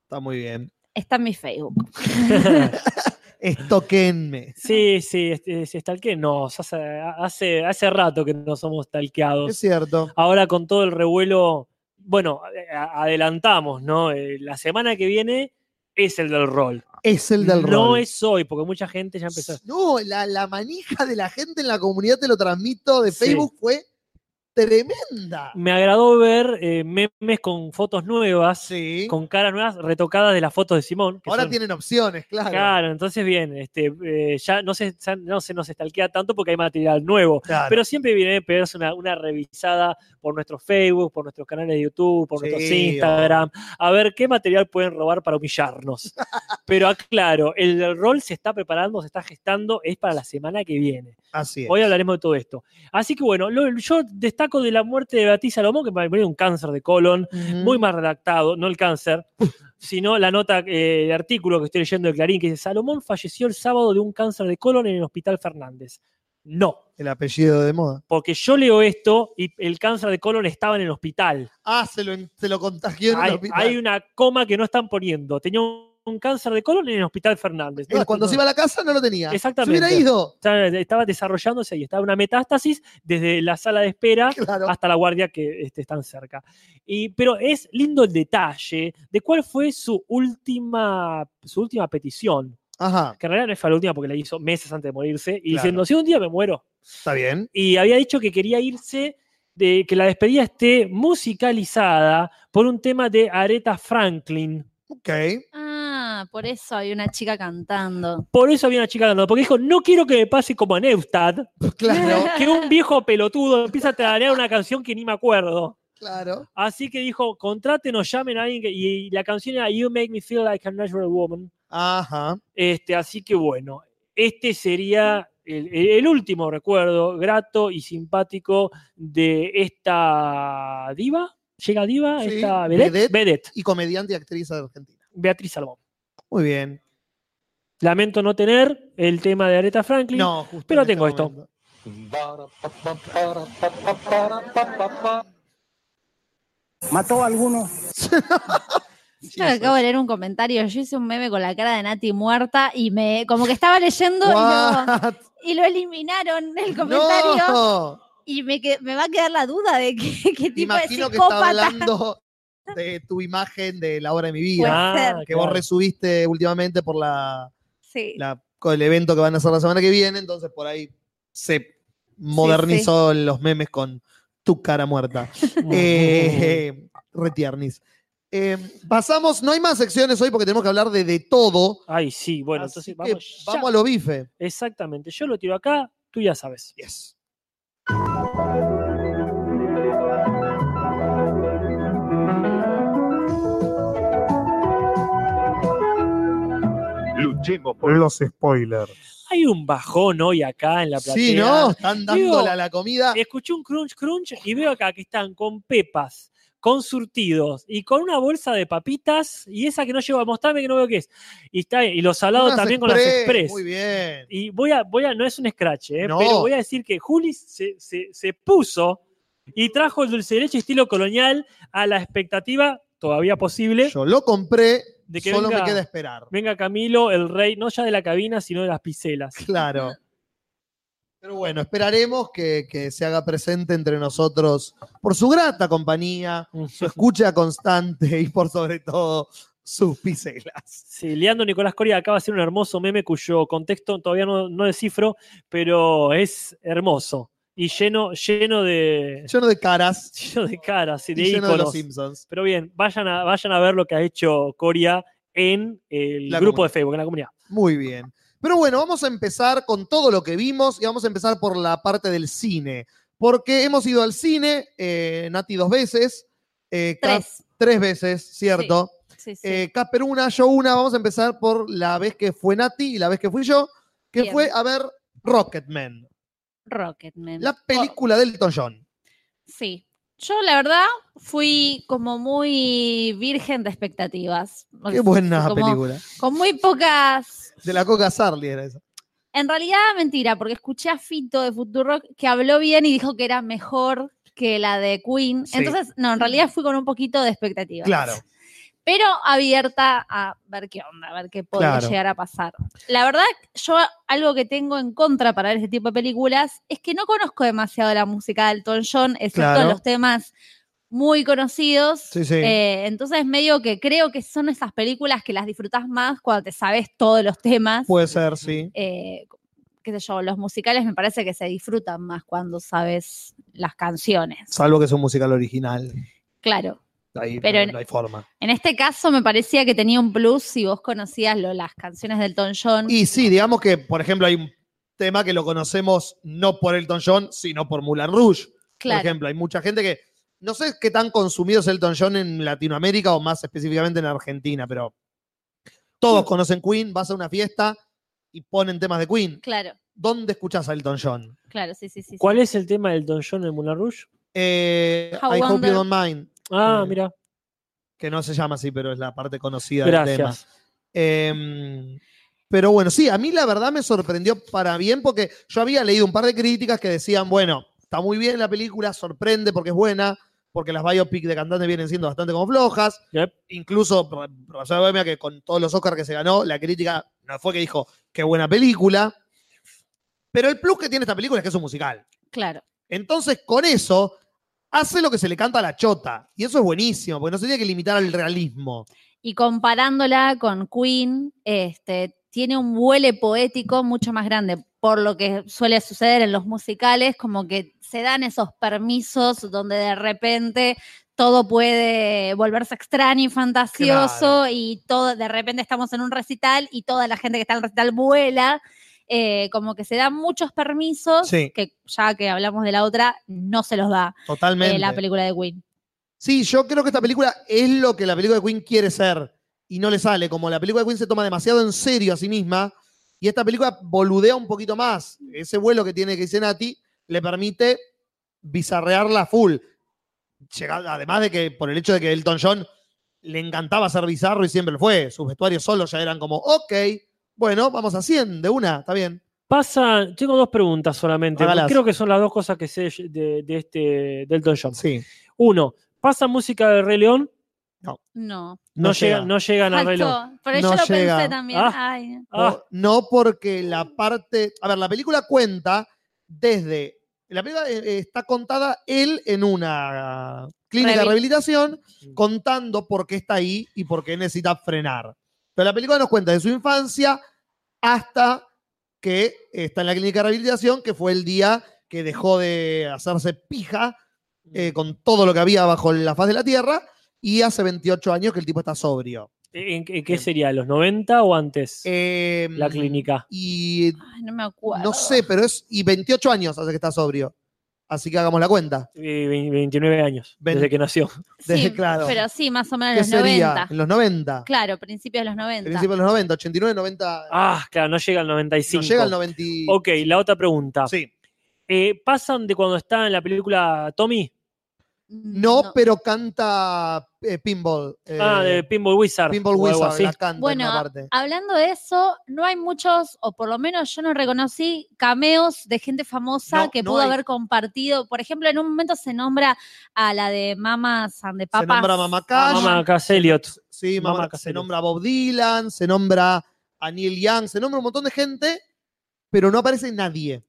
Está muy bien. Está en mi Facebook. *laughs* Estoquenme. sí, sí, este, este, stalkeé, no, hace, hace, hace rato que no somos Es talqueados. cierto. Ahora con todo el revuelo, bueno, adelantamos, ¿no? Eh, la semana que viene es el del rol. Es el del no rol. es hoy, porque mucha gente ya empezó. No, la, la manija de la gente en la comunidad, te lo transmito, de Sí. Facebook fue tremenda. Me agradó ver eh, memes con fotos nuevas, Sí. con caras nuevas, retocadas de las fotos de Simón. Ahora son- tienen opciones, claro. Claro, entonces bien, este, eh, ya no se, no se nos estalquea tanto porque hay material nuevo. Claro. Pero siempre viene pegarse una, una revisada por nuestro Facebook, por nuestros canales de YouTube, por nuestros Instagram, a ver qué material pueden robar para humillarnos. *laughs* Pero aclaro, el rol se está preparando, se está gestando, es para la semana que viene. Así es. Hoy hablaremos de todo esto. Así que bueno, lo- yo destaco de la muerte de Beatriz Salomón, que me un cáncer de colon, muy mal redactado, no el cáncer, sino la nota, eh, el artículo que estoy leyendo de Clarín, que dice, Salomón falleció el sábado de un cáncer de colon en el Hospital Fernández. No, El apellido de moda. porque yo leo esto y el cáncer de colon estaba en el hospital. Ah, se lo, se lo contagió en el Hay, hospital. hay una coma que no están poniendo. Tenía un, un cáncer de colon en el Hospital Fernández. No, cuando no. se iba a la casa no lo tenía. Exactamente. Se hubiera ido. Estaba- Estaba desarrollándose ahí, estaba una metástasis desde la sala de espera Claro. hasta la guardia que este, están cerca. Y, pero es lindo el detalle de cuál fue su última, su última petición. Ajá, que en realidad no fue la última porque la hizo meses antes de morirse, y Claro. diciendo, si un día me muero, está bien. y había dicho que quería irse de que la despedida esté musicalizada por un tema de Aretha Franklin. Ok. Ah, por eso hay una chica cantando. Por eso había una chica dando, porque dijo, no quiero que me pase como a Neustad, *laughs* Claro, que un viejo pelotudo empieza a tararear una canción que ni me acuerdo. claro. Así que dijo, contrátenos, llamen a alguien, que- y la canción era You Make Me Feel Like a Natural Woman. Ajá. Este, así que bueno, este sería el, el último recuerdo grato y simpático de esta diva. ¿Llega diva? Sí, esta vedette, vedette. vedette, Y comediante y actriz de Argentina. Beatriz Salmón. Muy bien. Lamento no tener el tema de Aretha Franklin. No, justo pero este tengo esto. ¿Mató a alguno? *laughs* Yo acabo de leer un comentario. Yo hice un meme con la cara de Nati muerta y me como que estaba leyendo y lo, y lo eliminaron el comentario. No. Y me, va a quedar la duda de qué, qué tipo de Imagino que está psicópata hablando de tu imagen de la hora de mi vida. Puede ser. que vos resubiste últimamente por la, Sí. la- con el evento que van a hacer la semana que viene, entonces por ahí se modernizó los memes con tu cara muerta. *laughs* Eh, retiernis. Eh, pasamos, no hay más secciones hoy porque tenemos que hablar de, de todo. Ay, sí, bueno, Así entonces que vamos. ya. vamos a lo bife. Exactamente, yo lo tiro acá, tú ya sabes. Yes. Por los spoilers. Hay un bajón hoy acá en la platea. Sí, ¿no? Están Digo, dándole a la comida. Escuché un crunch crunch y veo acá que están con pepas, con surtidos y con una bolsa de papitas y esa que no llevo a mostrarme que no veo qué es. Y está y los salados también con las express. Muy bien. Y voy a, voy a, no es un scratch, ¿eh? No. pero voy a decir que Juli se, se- se puso y trajo el dulce de leche estilo colonial a la expectativa todavía posible Yo lo compré, de que solo venga, me queda esperar. venga Camilo, el rey, no ya de la cabina, sino de las piselas. *laughs* Claro. Pero bueno, esperaremos que, que se haga presente entre nosotros por su grata compañía, su *laughs* escucha constante y por sobre todo sus piselas. Sí, Leandro Nicolás Coria acaba de hacer un hermoso meme cuyo contexto todavía no, no descifro, pero es hermoso y lleno, lleno de, Lleno de caras *laughs* lleno de caras y y de lleno de los íconos. Simpsons. Pero bien, vayan a, vayan a ver lo que ha hecho Coria en el La grupo comunidad. de Facebook, en la comunidad. Muy bien. Pero bueno, vamos a empezar con todo lo que vimos y vamos a empezar por la parte del cine. Porque hemos ido al cine, eh, Nati dos veces, eh, Cap Tres. tres veces, ¿cierto? Sí, sí. Eh, Casper una, yo una. Vamos a empezar por la vez que fue Nati y la vez que fui yo, que Bien. fue a ver Rocketman, Rocketman. la película del Elton John. Sí. Yo, la verdad, fui como muy virgen de expectativas. Qué buena Como película. Con muy pocas. De la Coca Sarli era esa. En realidad, mentira, porque escuché a Fito de Futurock que habló bien y dijo que era mejor que la de Queen. Sí. Entonces, no, en realidad fui con un poquito de expectativas. Claro. Pero abierta a ver qué onda, a ver qué Claro. llegar a pasar. La verdad, yo algo que tengo en contra para ver este tipo de películas es que no conozco demasiado la música de Elton John, excepto Claro. los temas muy conocidos. Sí, sí. Eh, entonces, medio que creo que son esas películas que las disfrutas más cuando te sabes todos los temas. Puede ser, sí. Eh, qué sé yo, los musicales me parece que se disfrutan más cuando sabes las canciones. Salvo que es un musical original. Claro. Ahí Pero no, hay forma. En este caso me parecía que tenía un plus si vos conocías lo- las canciones del Elton John. Y sí, digamos que, por ejemplo, hay un tema que lo conocemos no por Elton John, sino por Moulin Rouge. claro. Por ejemplo, hay mucha gente que no sé qué tan consumido es Elton John en Latinoamérica o más específicamente en Argentina, pero todos conocen Queen, vas a una fiesta y ponen temas de Queen. Claro, ¿Dónde escuchas a Elton John? claro, sí, sí, sí. sí. ¿Cuál es el tema del Don John en Moulin Rouge? Eh, How I Hope Wonder- You Don't Mind, Ah, Eh, mira, que no se llama así, pero es la parte conocida del tema. gracias. Em, pero bueno, sí, a mí la verdad me sorprendió para bien porque yo había leído un par de críticas que decían, bueno, está muy bien la película, sorprende porque es buena, porque las biopic de cantantes vienen siendo bastante como flojas. Yep. Incluso Rosario Bohemia, que con todos los Oscars que se ganó, la crítica no fue que dijo, qué buena película. Pero el plus que tiene esta película es que es un musical. Claro, Entonces, con eso, hace lo que se le canta a la chota. Y eso es buenísimo, porque no se tiene que limitar al realismo. y comparándola con Queen, este, tiene un vuele poético mucho más grande, por lo que suele suceder en los musicales, como que se dan esos permisos donde de repente todo puede volverse extraño y fantasioso y todo, de repente estamos en un recital y toda la gente que está en el recital vuela. Eh, como que se dan muchos permisos Sí. que ya que hablamos de la otra, no se los da Totalmente. eh, la película de Queen. Sí, yo creo que esta película es lo que la película de Queen quiere ser y no le sale. Como la película de Queen se toma demasiado en serio a sí misma y esta película boludea un poquito más. Ese vuelo que tiene que dice Nati le permite bizarrearla full. Llega- además de que por el hecho de que Elton John le encantaba ser bizarro y siempre lo fue. Sus vestuarios solos ya eran como, ok, bueno, vamos a 100 de una, está bien. Pasa, tengo dos preguntas solamente. Hágalas. Creo que son las dos cosas que sé de, de este Delton John. Sí. Uno, ¿pasa música de Rey León? No. No, No llegan, llega. no llegan a Rey León. Faltó. Pero No yo lo llega. pensé también. Ah. Ay. Ah, No porque la parte. A ver, la película cuenta desde. La película eh, eh, está contada él en una clínica de Rehabil- rehabilitación contando por qué está ahí y por qué necesita frenar. Pero la película nos cuenta de su infancia hasta que está en la clínica de rehabilitación, que fue el día que dejó de hacerse pija eh, con todo lo que había bajo la faz de la tierra y hace 28 años que el tipo está sobrio. ¿En, en qué sería? ¿Los 90 o antes? Eh, la clínica. Y Ay, no me acuerdo. No sé, pero es. Y 28 años hace que está sobrio. Así que hagamos la cuenta. Ve- 29 años, desde que nació. *laughs* Desde- Sí, claro. Pero sí, más o menos en ¿Qué los sería? 90. En los 90. Claro, principios de los 90. Principios de los 90, 89, 90. Ah, claro, no llega al 95. no llega al 90. y- Ok, la otra pregunta. Sí. Eh, ¿Pasan de cuando está en la película Tommy? No, pero canta eh, Pinball. eh, ah, de Pinball Wizard. Pinball Wizard, la canta en Bueno, una parte. hablando de eso, no hay muchos, o por lo menos yo no reconocí cameos de gente famosa No, que no pudo hay. haber compartido. Por ejemplo, en un momento se nombra a la de Mama San de Se Papas. nombra Mamá Cash. Mamá Cass Elliot. Sí, Mamá Mamá- Cass se nombra a Bob Dylan, se nombra a Neil Young, se nombra un montón de gente, pero no aparece nadie.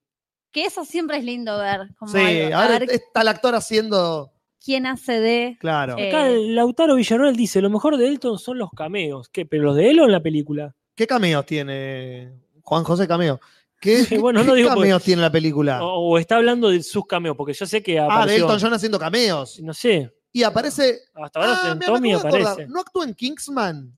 Que eso siempre es lindo ver. Como Sí, algo, a ver está el actor haciendo. Quién hace de. Claro. Eh, Acá Lautaro Villarroel dice, lo mejor de Elton son los cameos. ¿Qué? ¿Pero los de él o en la película? ¿Qué cameos tiene Juan José Cameo? ¿Qué, Sí, *laughs* bueno, qué no digo cameos porque- tiene la película? O, o está hablando de sus cameos, porque yo sé que ah, de apareció... Elton John haciendo cameos. No sé, Y aparece. hasta ahora Ah, en Tommy aparece. ¿No actuó en Kingsman?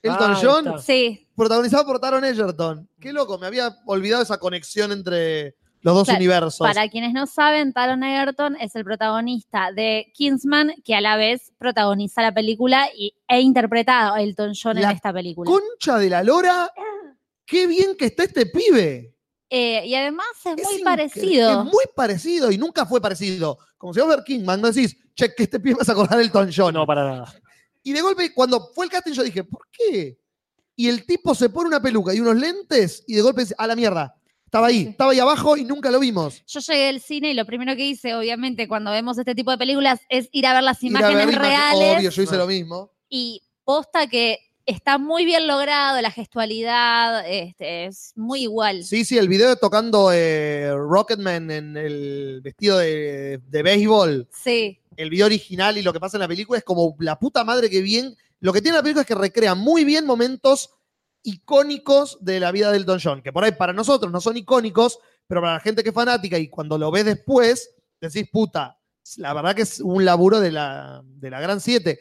Elton Ah, ahí John, está. Sí, protagonizado por Taron Egerton. Qué loco, me había olvidado esa conexión entre los dos Claro, universos. para quienes no saben, Taron Egerton es el protagonista de Kingsman, que a la vez protagoniza la película y, e interpreta a Elton John La en esta película. Concha de la lora, qué bien que está este pibe. Eh, y además es, Es muy parecido. Es muy parecido y nunca fue parecido. Como si vos ver Kingman, no decís, che, que este pibe vas a acordar Elton John. No, para nada. Y de golpe, cuando fue el casting, yo dije, ¿por qué? Y el tipo se pone una peluca y unos lentes y de golpe dice, a la mierda. Estaba ahí, Sí. estaba ahí abajo y nunca lo vimos. Yo llegué del cine y lo primero que hice, obviamente, cuando vemos este tipo de películas es ir a ver las imágenes ver reales Obvio, yo hice lo mismo. y posta que está muy bien logrado, la gestualidad este, es muy igual. Sí, sí, el video tocando eh, Rocketman en el vestido de, de béisbol, Sí, el video original y lo que pasa en la película es como la puta madre que bien. Lo que tiene la película es que recrea muy bien momentos icónicos de la vida del Elton John, que por ahí para nosotros no son icónicos, pero para la gente que es fanática y cuando lo ves después, decís, puta, la verdad que es un laburo de la, de la Gran 7.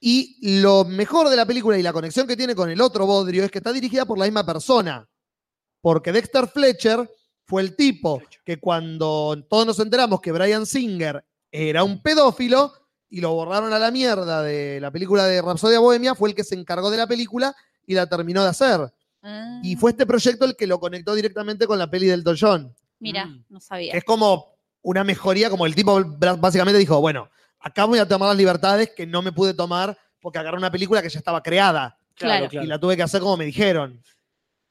Y lo mejor de la película y la conexión que tiene con el otro Bodrio es que está dirigida por la misma persona. Porque Dexter Fletcher fue el tipo que cuando todos nos enteramos que Brian Singer era un pedófilo y lo borraron a la mierda de la película de Rapsodia Bohemia, fue el que se encargó de la película y la terminó de hacer. Ah, Y fue este proyecto el que lo conectó directamente con la peli del John. mira, Mm. no sabía. Que es como una mejoría, como el tipo básicamente dijo, bueno, acá voy a tomar las libertades que no me pude tomar porque agarré una película que ya estaba creada Claro. y la tuve que hacer como me dijeron.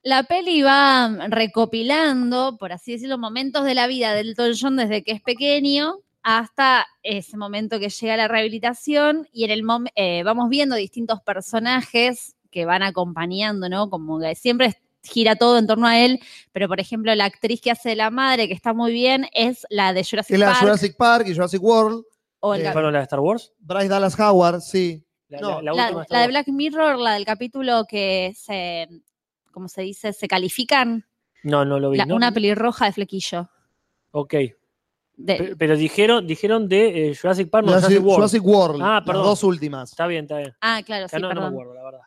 La peli va recopilando, por así decirlo, momentos de la vida del John desde que es pequeño hasta ese momento que llega a la rehabilitación y en el mom- eh, vamos viendo distintos personajes que van acompañando, ¿no? Como que siempre gira todo en torno a él, pero por ejemplo la actriz que hace de la madre, que está muy bien, es la de Jurassic Es la de Park. Jurassic Park y Jurassic World. o el eh, cap- ¿Fueron la de Star Wars? Bryce Dallas Howard, sí. La, no, la- la la, última la de Black Mirror, la del capítulo que se como se dice, se califican. No, no lo vi. La- no. Una pelirroja de flequillo. Ok. De- Pero dijeron, dijeron de eh, Jurassic Park, no, Jurassic, Jurassic World. Jurassic World, Ah, las perdón. dos últimas. Está bien, está bien. ah, claro, sí, no, no me perdón. acuerdo, la verdad.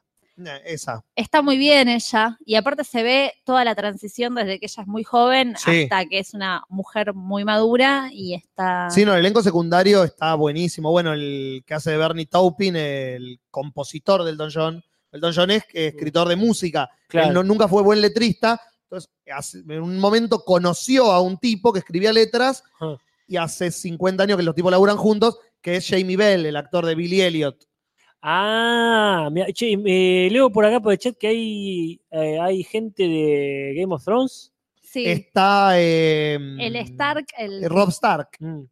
Esa. Está muy bien ella. Y aparte se ve toda la transición desde que ella es muy joven Sí. hasta que es una mujer muy madura y está. Sí, no, el elenco secundario está buenísimo. Bueno, el que hace de Bernie Taupin, el compositor del Don John. El Don John es escritor de música. Claro. Él no- nunca fue buen letrista. Entonces, hace- en un momento conoció a un tipo que escribía letras y hace 50 años que los tipos laburan juntos, que es Jamie Bell, el actor de Billy Elliot. Ah, mira, che, eh, leo por acá por el chat que hay, eh, hay gente de Game of Thrones. Sí. Está eh, el Stark, el, eh, Rob Stark. Mm.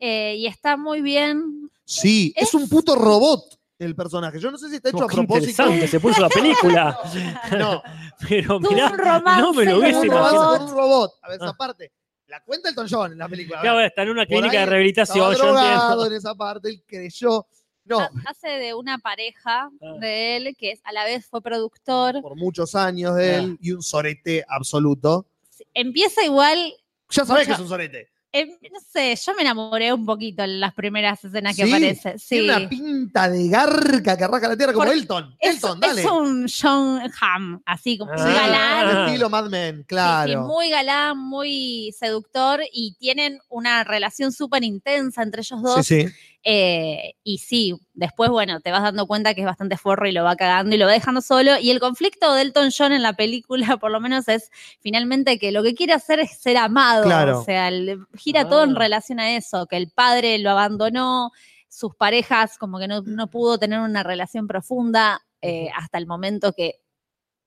eh, y está muy bien. Sí, es, Es- un puto robot el personaje. Yo no sé si está hecho Oh, a propósito. interesante, se puso la película. *laughs* No, Pero mirá, romance no me lo hubiese imaginado. con un robot. A ver, Ah. esa parte. La cuenta Elton John en la película. Claro, está en una clínica ahí de rehabilitación, yo drogado en esa parte, él creyó. No, Ha- Hace de una pareja Ah. de él que es- a la vez fue productor. por muchos años de él y un sorete absoluto. Empieza igual. Ya sabés Mucho- que es un sorete. em, no sé, yo me enamoré un poquito en las primeras escenas que Sí, aparece. Sí. Tiene una pinta de garca que arranca la tierra como Elton. es, Elton, dale. es un John Hamm, así como Ah. muy galán. al estilo Mad Men, Sí, claro. sí, muy galán, muy seductor y tienen una relación súper intensa entre ellos dos. sí, sí. Eh, y sí, después, bueno, te vas dando cuenta que es bastante forro y lo va cagando y lo va dejando solo. Y el conflicto de Elton John en la película, *laughs* por lo menos, es finalmente que lo que quiere hacer es ser amado. Claro. O sea, el- gira todo en Ah. relación a eso, que el padre lo abandonó, sus parejas como que no, no pudo tener una relación profunda eh, hasta el momento que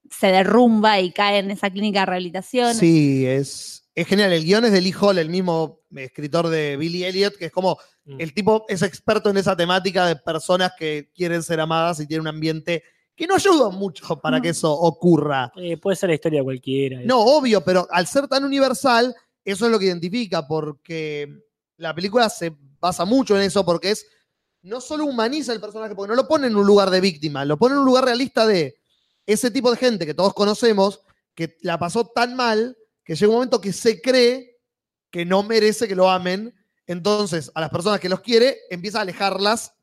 se derrumba y cae en esa clínica de rehabilitación. Sí, es, es genial. El guion es de Lee Hall, el mismo escritor de Billy Elliot, que es como Mm. el tipo es experto en esa temática de personas que quieren ser amadas y tiene un ambiente que no ayuda mucho para No. que eso ocurra. Eh, puede ser la historia cualquiera. No, obvio, pero al ser tan universal, eso es lo que identifica, porque la película se basa mucho en eso, porque es no solo humaniza el personaje, porque no lo pone en un lugar de víctima, lo pone en un lugar realista de ese tipo de gente que todos conocemos, que la pasó tan mal, que llega un momento que se cree que no merece que lo amen, entonces a las personas que los quiere empieza a alejarlas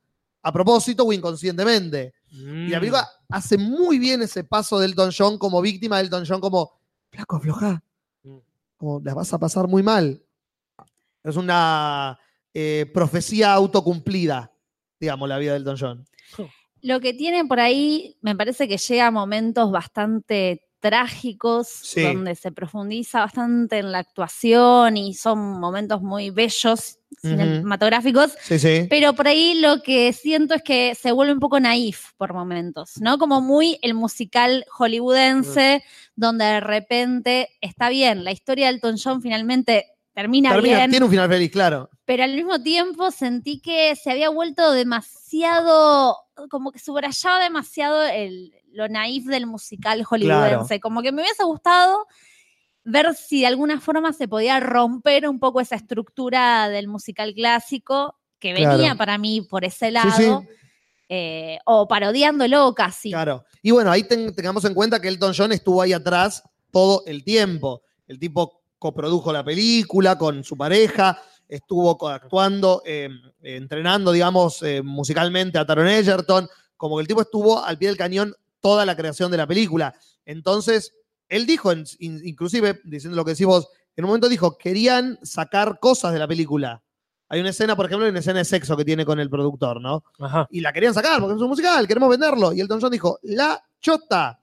a propósito o inconscientemente. Mm. Y la película hace muy bien ese paso de Elton John como víctima, de Elton John como, flaco, afloja. Mm. Como, la vas a pasar muy mal. Es una eh, profecía autocumplida, digamos, la vida de Elton John. Lo que tiene por ahí, me parece que llega a momentos bastante trágicos, Sí. donde se profundiza bastante en la actuación y son momentos muy bellos, cinematográficos, Sí, sí. pero por ahí lo que siento es que se vuelve un poco naif por momentos, ¿no? Como muy el musical hollywoodense, donde de repente está bien, la historia de Elton John finalmente termina, Termina- bien, tiene un final feliz, claro. pero al mismo tiempo sentí que se había vuelto demasiado, como que subrayaba demasiado el, lo naif del musical hollywoodense. Como que me hubiese gustado ver si de alguna forma se podía romper un poco esa estructura del musical clásico que venía Claro. para mí por ese Sí, lado, sí. eh, o parodiándolo casi. Claro. Y bueno, ahí ten- tengamos en cuenta que Elton John estuvo ahí atrás todo el tiempo. El tipo coprodujo la película con su pareja, estuvo actuando, eh, entrenando, digamos, eh, musicalmente a Taron Egerton, como que el tipo estuvo al pie del cañón toda la creación de la película. Entonces, él dijo, inclusive, diciendo lo que decís vos, en un momento dijo, querían sacar cosas de la película. Hay una escena, por ejemplo, hay una escena de sexo que tiene con el productor, ¿no? Ajá, y la querían sacar porque es un musical, queremos venderlo. Y Elton John dijo, la chota,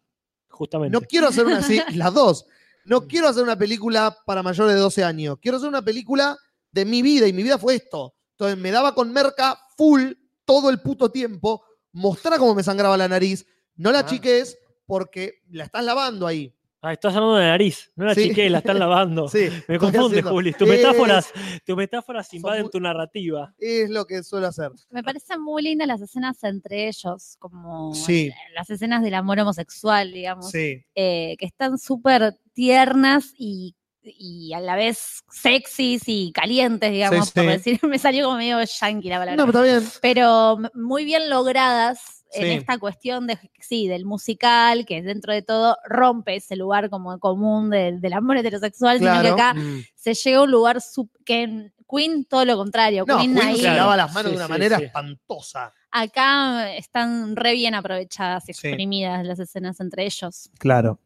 justamente. no quiero hacer una, sí, *laughs* las dos, no quiero hacer una película para mayores de 12 años, quiero hacer una película de mi vida y mi vida fue esto. Entonces me daba con merca full todo el puto tiempo, mostrar cómo me sangraba la nariz, no la Ah. chiques porque la estás lavando ahí. Ah, estás hablando de nariz, no la Sí. chiqué, la están lavando. *laughs* Sí, Me confunde, Juli. Tus Es- metáforas, tus metáforas invaden muy- tu narrativa. Es lo que suelo hacer. Me parecen muy lindas las escenas entre ellos, como Sí. las escenas del amor homosexual, digamos. Sí. eh, que están súper tiernas y, y a la vez sexys y calientes, digamos, Sí, por sí. decir, *laughs* me salió como medio yankee la palabra. No, pero está bien. pero muy bien logradas en Sí. esta cuestión de, sí, del musical, que dentro de todo rompe ese lugar como común del, del amor heterosexual, sino que acá Mm. se llega a un lugar que en Queen todo lo contrario. No, Queen Queen ahí, se lava las manos Sí, de una sí, manera sí. espantosa. acá están re bien aprovechadas y Sí. exprimidas las escenas entre ellos. Claro.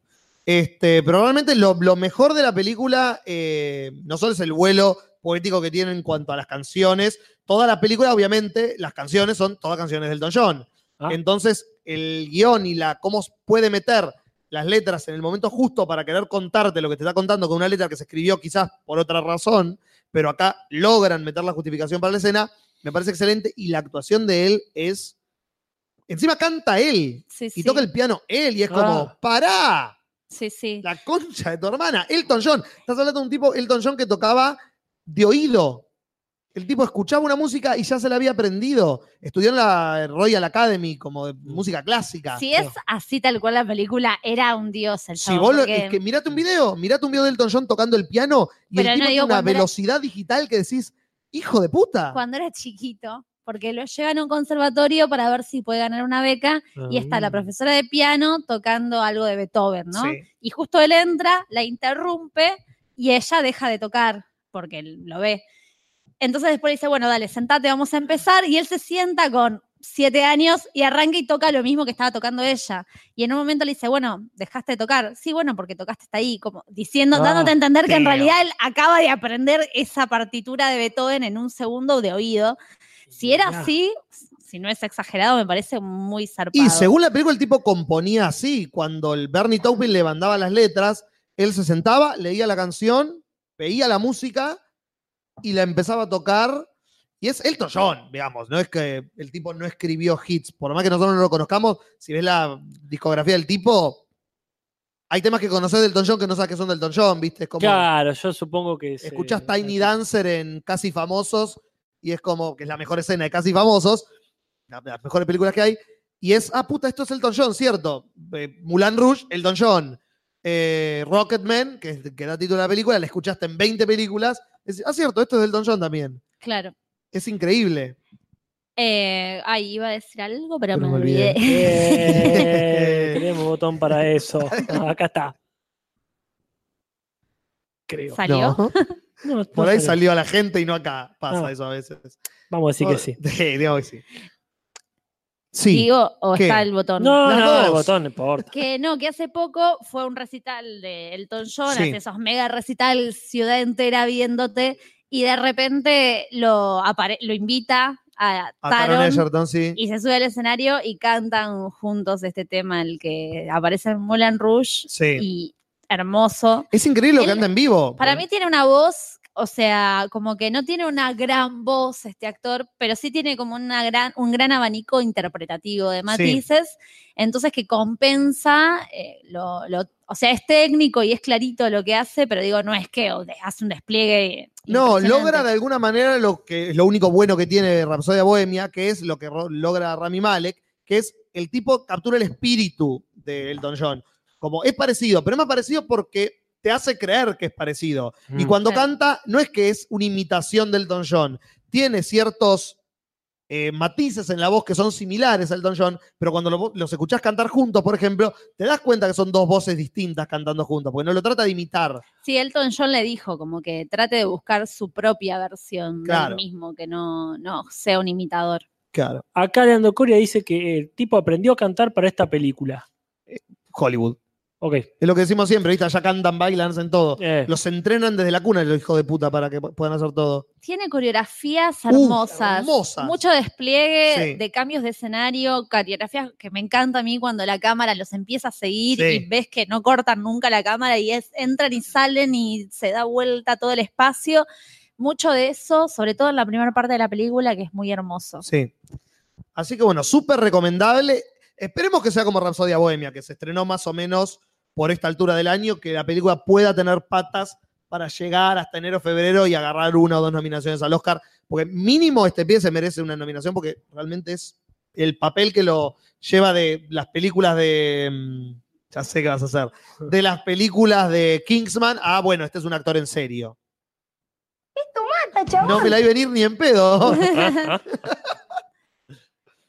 Este, probablemente lo, lo mejor de la película eh, no solo es el vuelo poético que tiene en cuanto a las canciones, toda la película, obviamente, las canciones son todas canciones del Don John. Ah. Entonces, el guion y la cómo puede meter las letras en el momento justo para querer contarte lo que te está contando con una letra que se escribió quizás por otra razón, pero acá logran meter la justificación para la escena, me parece excelente y la actuación de él es... Encima canta él Sí, y sí. toca el piano él y es como, Ah. ¡pará! Sí, sí. La concha de tu hermana. Elton John. Estás hablando de un tipo, Elton John, que tocaba de oído. El tipo escuchaba una música y ya se la había aprendido. Estudió en la Royal Academy como de música clásica. Si es así tal cual la película, era un dios el Si chabón, vos lo- porque- es que mirate un video, mirate un video de Elton John tocando el piano y Pero el no tipo digo tiene una cuando era- velocidad digital que decís, hijo de puta. cuando era chiquito, porque lo llevan a un conservatorio para ver si puede ganar una beca, y está la Ah. profesora de piano tocando algo de Beethoven, ¿no? Sí. Y justo él entra, la interrumpe y ella deja de tocar, porque él lo ve. Entonces después dice, bueno, dale, sentate, vamos a empezar, y él se sienta con siete años y arranca y toca lo mismo que estaba tocando ella. Y en un momento le dice, bueno, dejaste de tocar. Sí, bueno, porque tocaste hasta ahí, como diciendo, Ah, dándote a entender que en tío. realidad él acaba de aprender esa partitura de Beethoven en un segundo de oído. Si era así, si no es exagerado, me parece muy zarpado. Y según la película, el tipo componía así. Cuando el Bernie Taupin le mandaba las letras, él se sentaba, leía la canción, veía la música y la empezaba a tocar. Y es Elton John, digamos. No es que el tipo no escribió hits. Por más que nosotros no lo conozcamos, si ves la discografía del tipo, hay temas que conoces del Elton John que no sabes que son del Elton John, ¿viste? Es como Claro, yo supongo que. se- escuchás Tiny Dancer en Casi Famosos y es como que es la mejor escena de Casi Famosos, la- de las mejores películas que hay, y es, ah, puta, esto es Elton John, ¿cierto? Eh, Mulan Rouge, Elton John. Eh, Rocketman, que, que da título a la película, la escuchaste en 20 películas. Es- ah, cierto, esto es Elton John también. Claro. Es increíble. Eh, ay, iba a decir algo, pero, Pero me me olvidé. olvidé. *laughs* Eh, tenemos botón para eso. *laughs* Acá está. Creo. ¿Salió? No, *laughs* No, no por ahí salió. salió a la gente y no acá. Pasa Ah. eso a veces. Vamos a decir que sí. Sí, digamos que sí. Sí. Digo, o ¿Qué? está el botón. No, Las no, el botón no importa. Que no, que hace poco fue un recital de Elton John, Sí. hace esos mega recital, ciudad entera viéndote, y de repente lo, apare- lo invita a, A Taron Taron Egerton, sí. y se sube al escenario y cantan juntos este tema, el que aparece en Moulin Rouge, Sí. y hermoso. Es increíble lo que Él- anda en vivo. Para mí tiene una voz, o sea, como que no tiene una gran voz este actor, pero sí tiene como una gran, un gran abanico interpretativo de matices, entonces que compensa, eh, lo, lo- o sea, es técnico y es clarito lo que hace, pero digo, no es que hace un despliegue. No, logra de alguna manera lo que es lo único bueno que tiene Rapsodia Bohemia, que es lo que logra Rami Malek, que es el tipo captura el espíritu de Elton John. Como es parecido, pero es más parecido porque te hace creer que es parecido. Y Mm. cuando canta, no es que es una imitación de Elton John, tiene ciertos eh, matices en la voz que son similares a Elton John, pero cuando lo- los escuchás cantar juntos, por ejemplo, te das cuenta que son dos voces distintas cantando juntos, porque no lo trata de imitar. Sí, Elton John le dijo como que trate de buscar su propia versión Claro. del mismo, que no, no sea un imitador. Claro. Acá Leandro Coria dice que el tipo aprendió a cantar para esta película. Hollywood. Ok. Es lo que decimos siempre, ¿viste? Ya cantan, bailan, hacen todo. Eh, Los entrenan desde la cuna, los hijos de puta, para que pu- puedan hacer todo. Tiene coreografías hermosas, hermosas. mucho despliegue Sí. de cambios de escenario, coreografías que me encanta a mí cuando la cámara los empieza a seguir Sí. y ves que no cortan nunca la cámara y es, entran y salen y se da vuelta todo el espacio. Mucho de eso, sobre todo en la primera parte de la película, que es muy hermoso. Sí. Así que bueno, súper recomendable. Esperemos que sea como Rapsodia Bohemia, que se estrenó más o menos por esta altura del año, que la película pueda tener patas para llegar hasta enero, febrero y agarrar una o dos nominaciones al Oscar. Porque mínimo este pie se merece una nominación porque realmente es el papel que lo lleva de las películas de... mm, Ya sé qué vas a hacer. De las películas de Kingsman a, bueno, este es un actor en serio. No me la iba a venir ni en pedo. *laughs*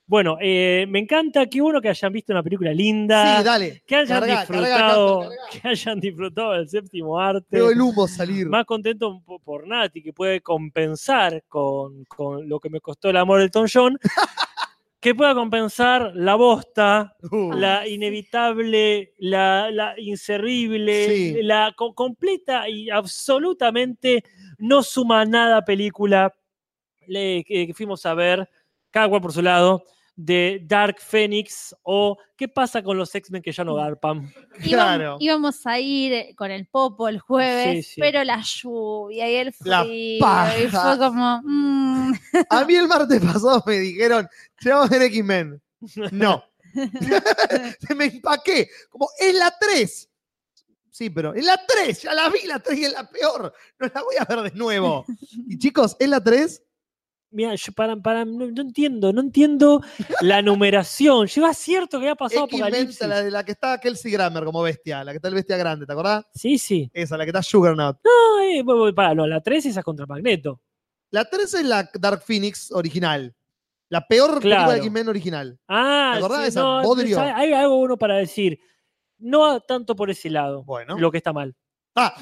Bueno, eh, me encanta que uno que hayan visto una película linda, Sí, dale. que hayan disfrutado, que hayan disfrutado del séptimo arte. Veo el humo salir. Más contento po- por Nati, que puede compensar con, con lo que me costó el amor del Tom John, *laughs* que pueda compensar la bosta, Uh, la inevitable, la, la inservible, Sí. la co- completa y absolutamente no suma nada película le- que, que fuimos a ver, cada cual por su lado, de Dark Phoenix o ¿Qué pasa con los X-Men que ya no garpan? Claro. Íbamos, a ir eh, con el Popo el jueves, Sí, sí. pero la lluvia y el La frío. paja. Y fue como. mm, *laughs* A mí el martes pasado me dijeron, "Che, vamos a ver X-Men. No. *laughs* *laughs* me empaqué. Como, es la 3. Sí, pero es la 3. Ya la vi, la 3 y es la peor. No la voy a ver de nuevo. Y chicos, ¿es la 3? Mira, yo para, para, no, no entiendo, no entiendo la *laughs* numeración. Lleva cierto que ha pasado Apocalipsis. la de la que está Kelsey Grammer como bestia, la que está el bestia grande, ¿te acordás? Sí, sí. Esa, la que está Juggernaut. No, eh, bueno, para, no, la 3 esa es contra Magneto. La 3 es la Dark Phoenix original. La peor película Claro. de X-Men original. Ah, ¿Te acordás sí, esa? no, hay algo bueno para decir. No tanto por ese lado, Bueno. lo que está mal. Ah,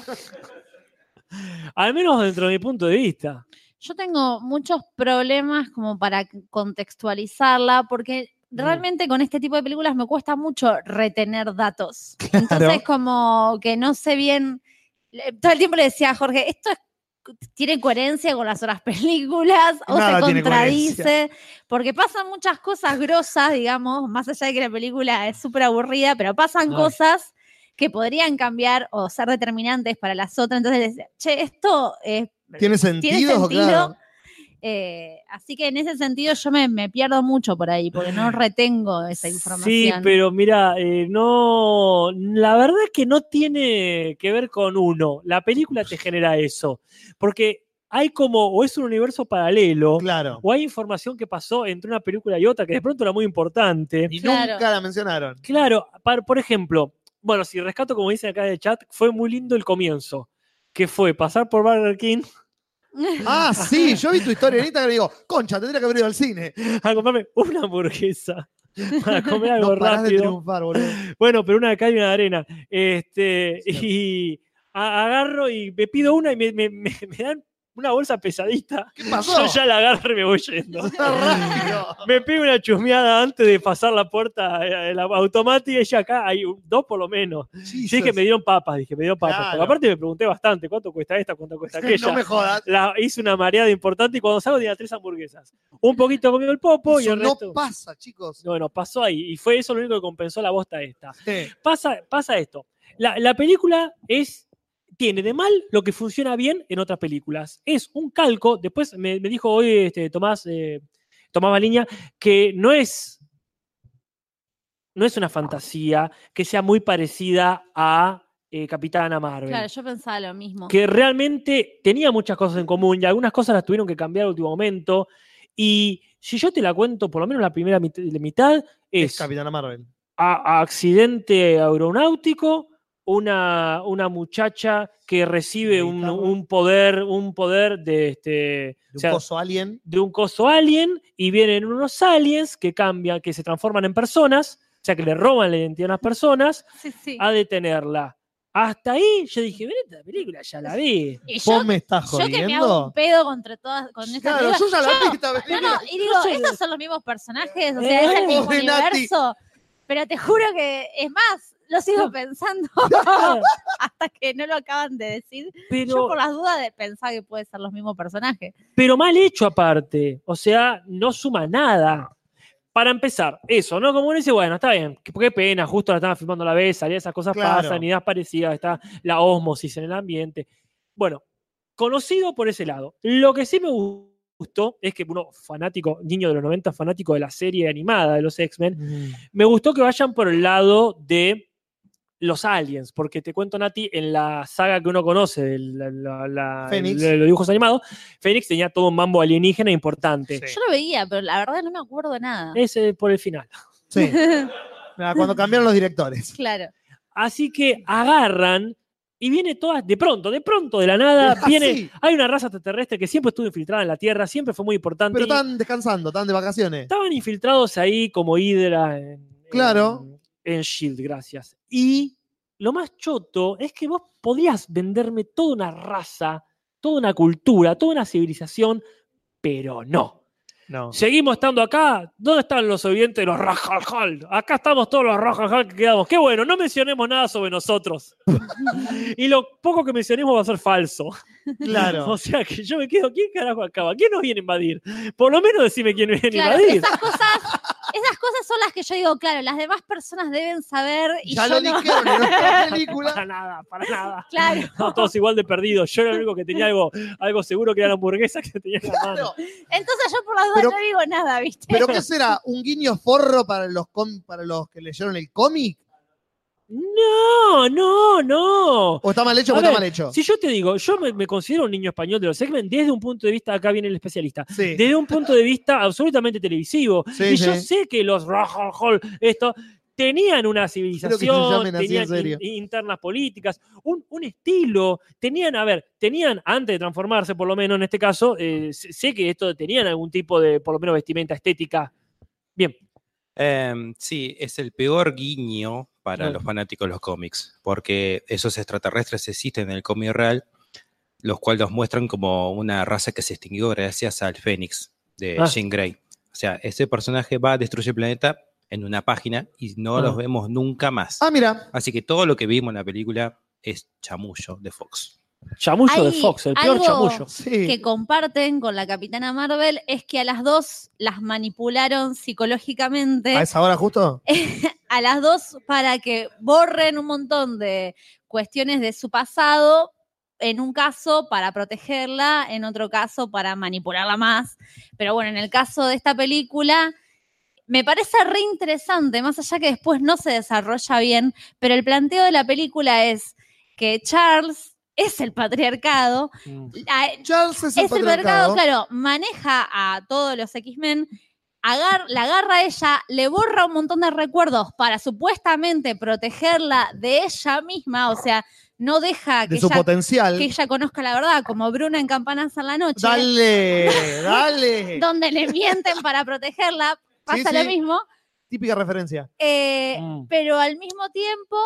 Al menos dentro de mi punto de vista. Yo tengo muchos problemas como para contextualizarla, porque Mm. realmente con este tipo de películas me cuesta mucho retener datos. *laughs* Entonces, como que no sé bien. Todo el tiempo le decía a Jorge, esto es- tiene coherencia con las otras *laughs* películas o Nada se contradice, porque pasan muchas cosas grosas, digamos, más allá de que la película es súper aburrida, pero pasan Ay. cosas que podrían cambiar o ser determinantes para las otras. Entonces, le decía, che, esto es ¿Tiene sentido? tiene sentido. Claro. Eh, así que en ese sentido yo me, me pierdo mucho por ahí, porque no *sighs* retengo esa Sí, información. pero mira, eh, no. La verdad es que no tiene que ver con uno. La película te genera eso. Porque hay como, o es un universo paralelo, Claro. o hay información que pasó entre una película y otra que de pronto era muy importante. Y Claro. nunca la mencionaron. Claro, par- por ejemplo, bueno, si rescato como dicen acá en el chat, fue muy lindo el comienzo, que fue pasar por Burger King *laughs* Ah, sí, yo vi tu historia en Instagram y digo, concha, tendría que haber ido al cine. a comprarme una hamburguesa para comer algo No parás de rápido. triunfar, boludo. Bueno, pero una de cal y una de arena. Este, y agarro y me pido una y me, me- me- me dan una bolsa pesadita. ¿Qué pasó? Yo ya la agarro y me voy yendo. Rápido. *laughs* Me pego una chusmeada antes de pasar la puerta eh, la automática y ya acá hay un- dos por lo menos. Sí, dije, me dieron papas, dije, me dieron papas. Claro. Porque aparte me pregunté bastante, ¿cuánto cuesta esta? ¿Cuánto cuesta *laughs* aquella? No me jodas. La, hice una mareada importante y cuando salgo tenía tres hamburguesas. Un poquito comió el popo y el no resto... pasa, chicos. Bueno, pasó ahí. Y fue eso lo único que compensó la bosta esta. Sí. Pasa, pasa esto. La, la película es. Tiene de mal lo que funciona bien en otras películas. Es un calco. Después me, me dijo hoy este, Tomás, eh, Tomás Baliña que no es. No es una fantasía que sea muy parecida a eh, Capitana Marvel. Claro, yo pensaba lo mismo. que realmente tenía muchas cosas en común y algunas cosas las tuvieron que cambiar al último momento. Y si yo te la cuento, por lo menos la primera mit- mitad Es es Capitana Marvel. a- a accidente aeronáutico, una, una muchacha que recibe un, un poder, un poder de este. De o un sea, coso alien. de un coso alien y vienen unos aliens que cambian, que se transforman en personas, o sea que le roban la identidad a las personas, *laughs* Sí, sí. a detenerla. Hasta ahí yo dije, "Mira, esta película ya la vi. Y yo, ¿Vos me estás yo que me hago jodiendo? un pedo contra todas, con esta Claro, película, yo ya la yo- vi esta No, película. no, y digo, No estos son los mismos personajes, o Eh, sea, es el *laughs* mismo Nati. universo. Pero te juro que, es más, lo sigo pensando *laughs* *laughs* hasta que no lo acaban de decir. Yo Pero, por las dudas de pensar que pueden ser los mismos personajes. pero mal hecho aparte. O sea, no suma nada. Para empezar, eso, ¿no? Como uno dice, bueno, está bien, qué, qué pena, justo la estaban filmando a la vez, salía esas cosas Claro. pasan, ideas parecidas, está la osmosis en el ambiente. Bueno, conocido por ese lado. Lo que sí me gustó es que uno fanático, niño de los 90, fanático de la serie animada de los X-Men, Mm. me gustó que vayan por el lado de los aliens, porque te cuento, Nati, en la saga que uno conoce de, la- la- la- Fénix. de los dibujos animados, Fénix tenía todo un mambo alienígena importante. Sí. Yo lo veía, pero la verdad no me acuerdo de nada. Ese por el final. Sí. Mira, *laughs* Cuando cambiaron los directores. Claro. Así que agarran Y viene todas, de pronto, de pronto, de la nada, Así. viene, hay una raza extraterrestre que siempre estuvo infiltrada en la Tierra, siempre fue muy importante. Pero y están descansando, están de vacaciones. estaban infiltrados ahí como Hydra en, Claro. en, en Shield, gracias. Y lo más choto es que vos podías venderme toda una raza, toda una cultura, toda una civilización, pero no. No. Seguimos estando acá. ¿Dónde están los oyentes de los Rajalhal? Acá estamos todos los Rajalhal que quedamos. Qué bueno, no mencionemos nada sobre nosotros. *laughs* y lo poco que mencionemos va a ser falso. Claro. *laughs* O sea que yo me quedo, ¿quién carajo acaba? ¿Quién nos viene a invadir? Por lo menos decime quién viene Claro, a invadir. esas cosas, esas cosas son las que yo digo, claro, las demás personas deben saber y Ya yo lo no. dijeron en otra *laughs* película. Para nada, para nada. Claro. Estamos todos igual de perdidos. Yo era el único que tenía algo, algo seguro que era la hamburguesa que tenía en la mano. Claro. Entonces yo por las Pero- no digo nada, ¿viste? ¿Pero qué *laughs* será? ¿Un guiño forro para los, com- para los que leyeron el cómic? No, no, no. ¿O está mal hecho o está mal hecho? Si yo te digo, yo me, me considero un niño español de los X-Men desde un punto de vista, acá viene el especialista, Sí. desde un punto de vista absolutamente televisivo. Sí, y yo sé que los Rajahol, esto, tenían una civilización, tenían in- internas políticas, un, un estilo, tenían, a ver, tenían, antes de transformarse, por lo menos en este caso, eh, sé que esto tenían algún tipo de, por lo menos, vestimenta estética. Bien, Em, sí, es el peor guiño para los fanáticos de los cómics, porque esos extraterrestres existen en el cómic real, los cuales los muestran como una raza que se extinguió gracias al Fénix de Ah. Jean Grey. O sea, ese personaje va a destruir el planeta en una página y no Ah. los vemos nunca más. Ah, mira. Así que todo lo que vimos en la película es chamullo de Fox. chamullo de Fox, el peor chamullo. Sí. que comparten con la Capitana Marvel es que a las dos las manipularon psicológicamente ¿A esa hora justo? *laughs* a las dos para que borren un montón de cuestiones de su pasado, en un caso para protegerla, en otro caso para manipularla más. Pero bueno, en el caso de esta película, me parece re interesante, más allá que después no se desarrolla bien, pero el planteo de la película es que Charles es el patriarcado, Mm. la- Charles es el es el patriarcado. patriarcado, claro, maneja a todos los X-Men, agar- la agarra a ella, le borra un montón de recuerdos para supuestamente protegerla de ella misma, o sea, no deja que De su ella, potencial. que ella conozca la verdad, como Bruna en Campanas en la noche, Dale, *laughs* dale. donde le mienten para protegerla, pasa Sí, lo sí. mismo, Típica referencia. eh, Mm. pero al mismo tiempo,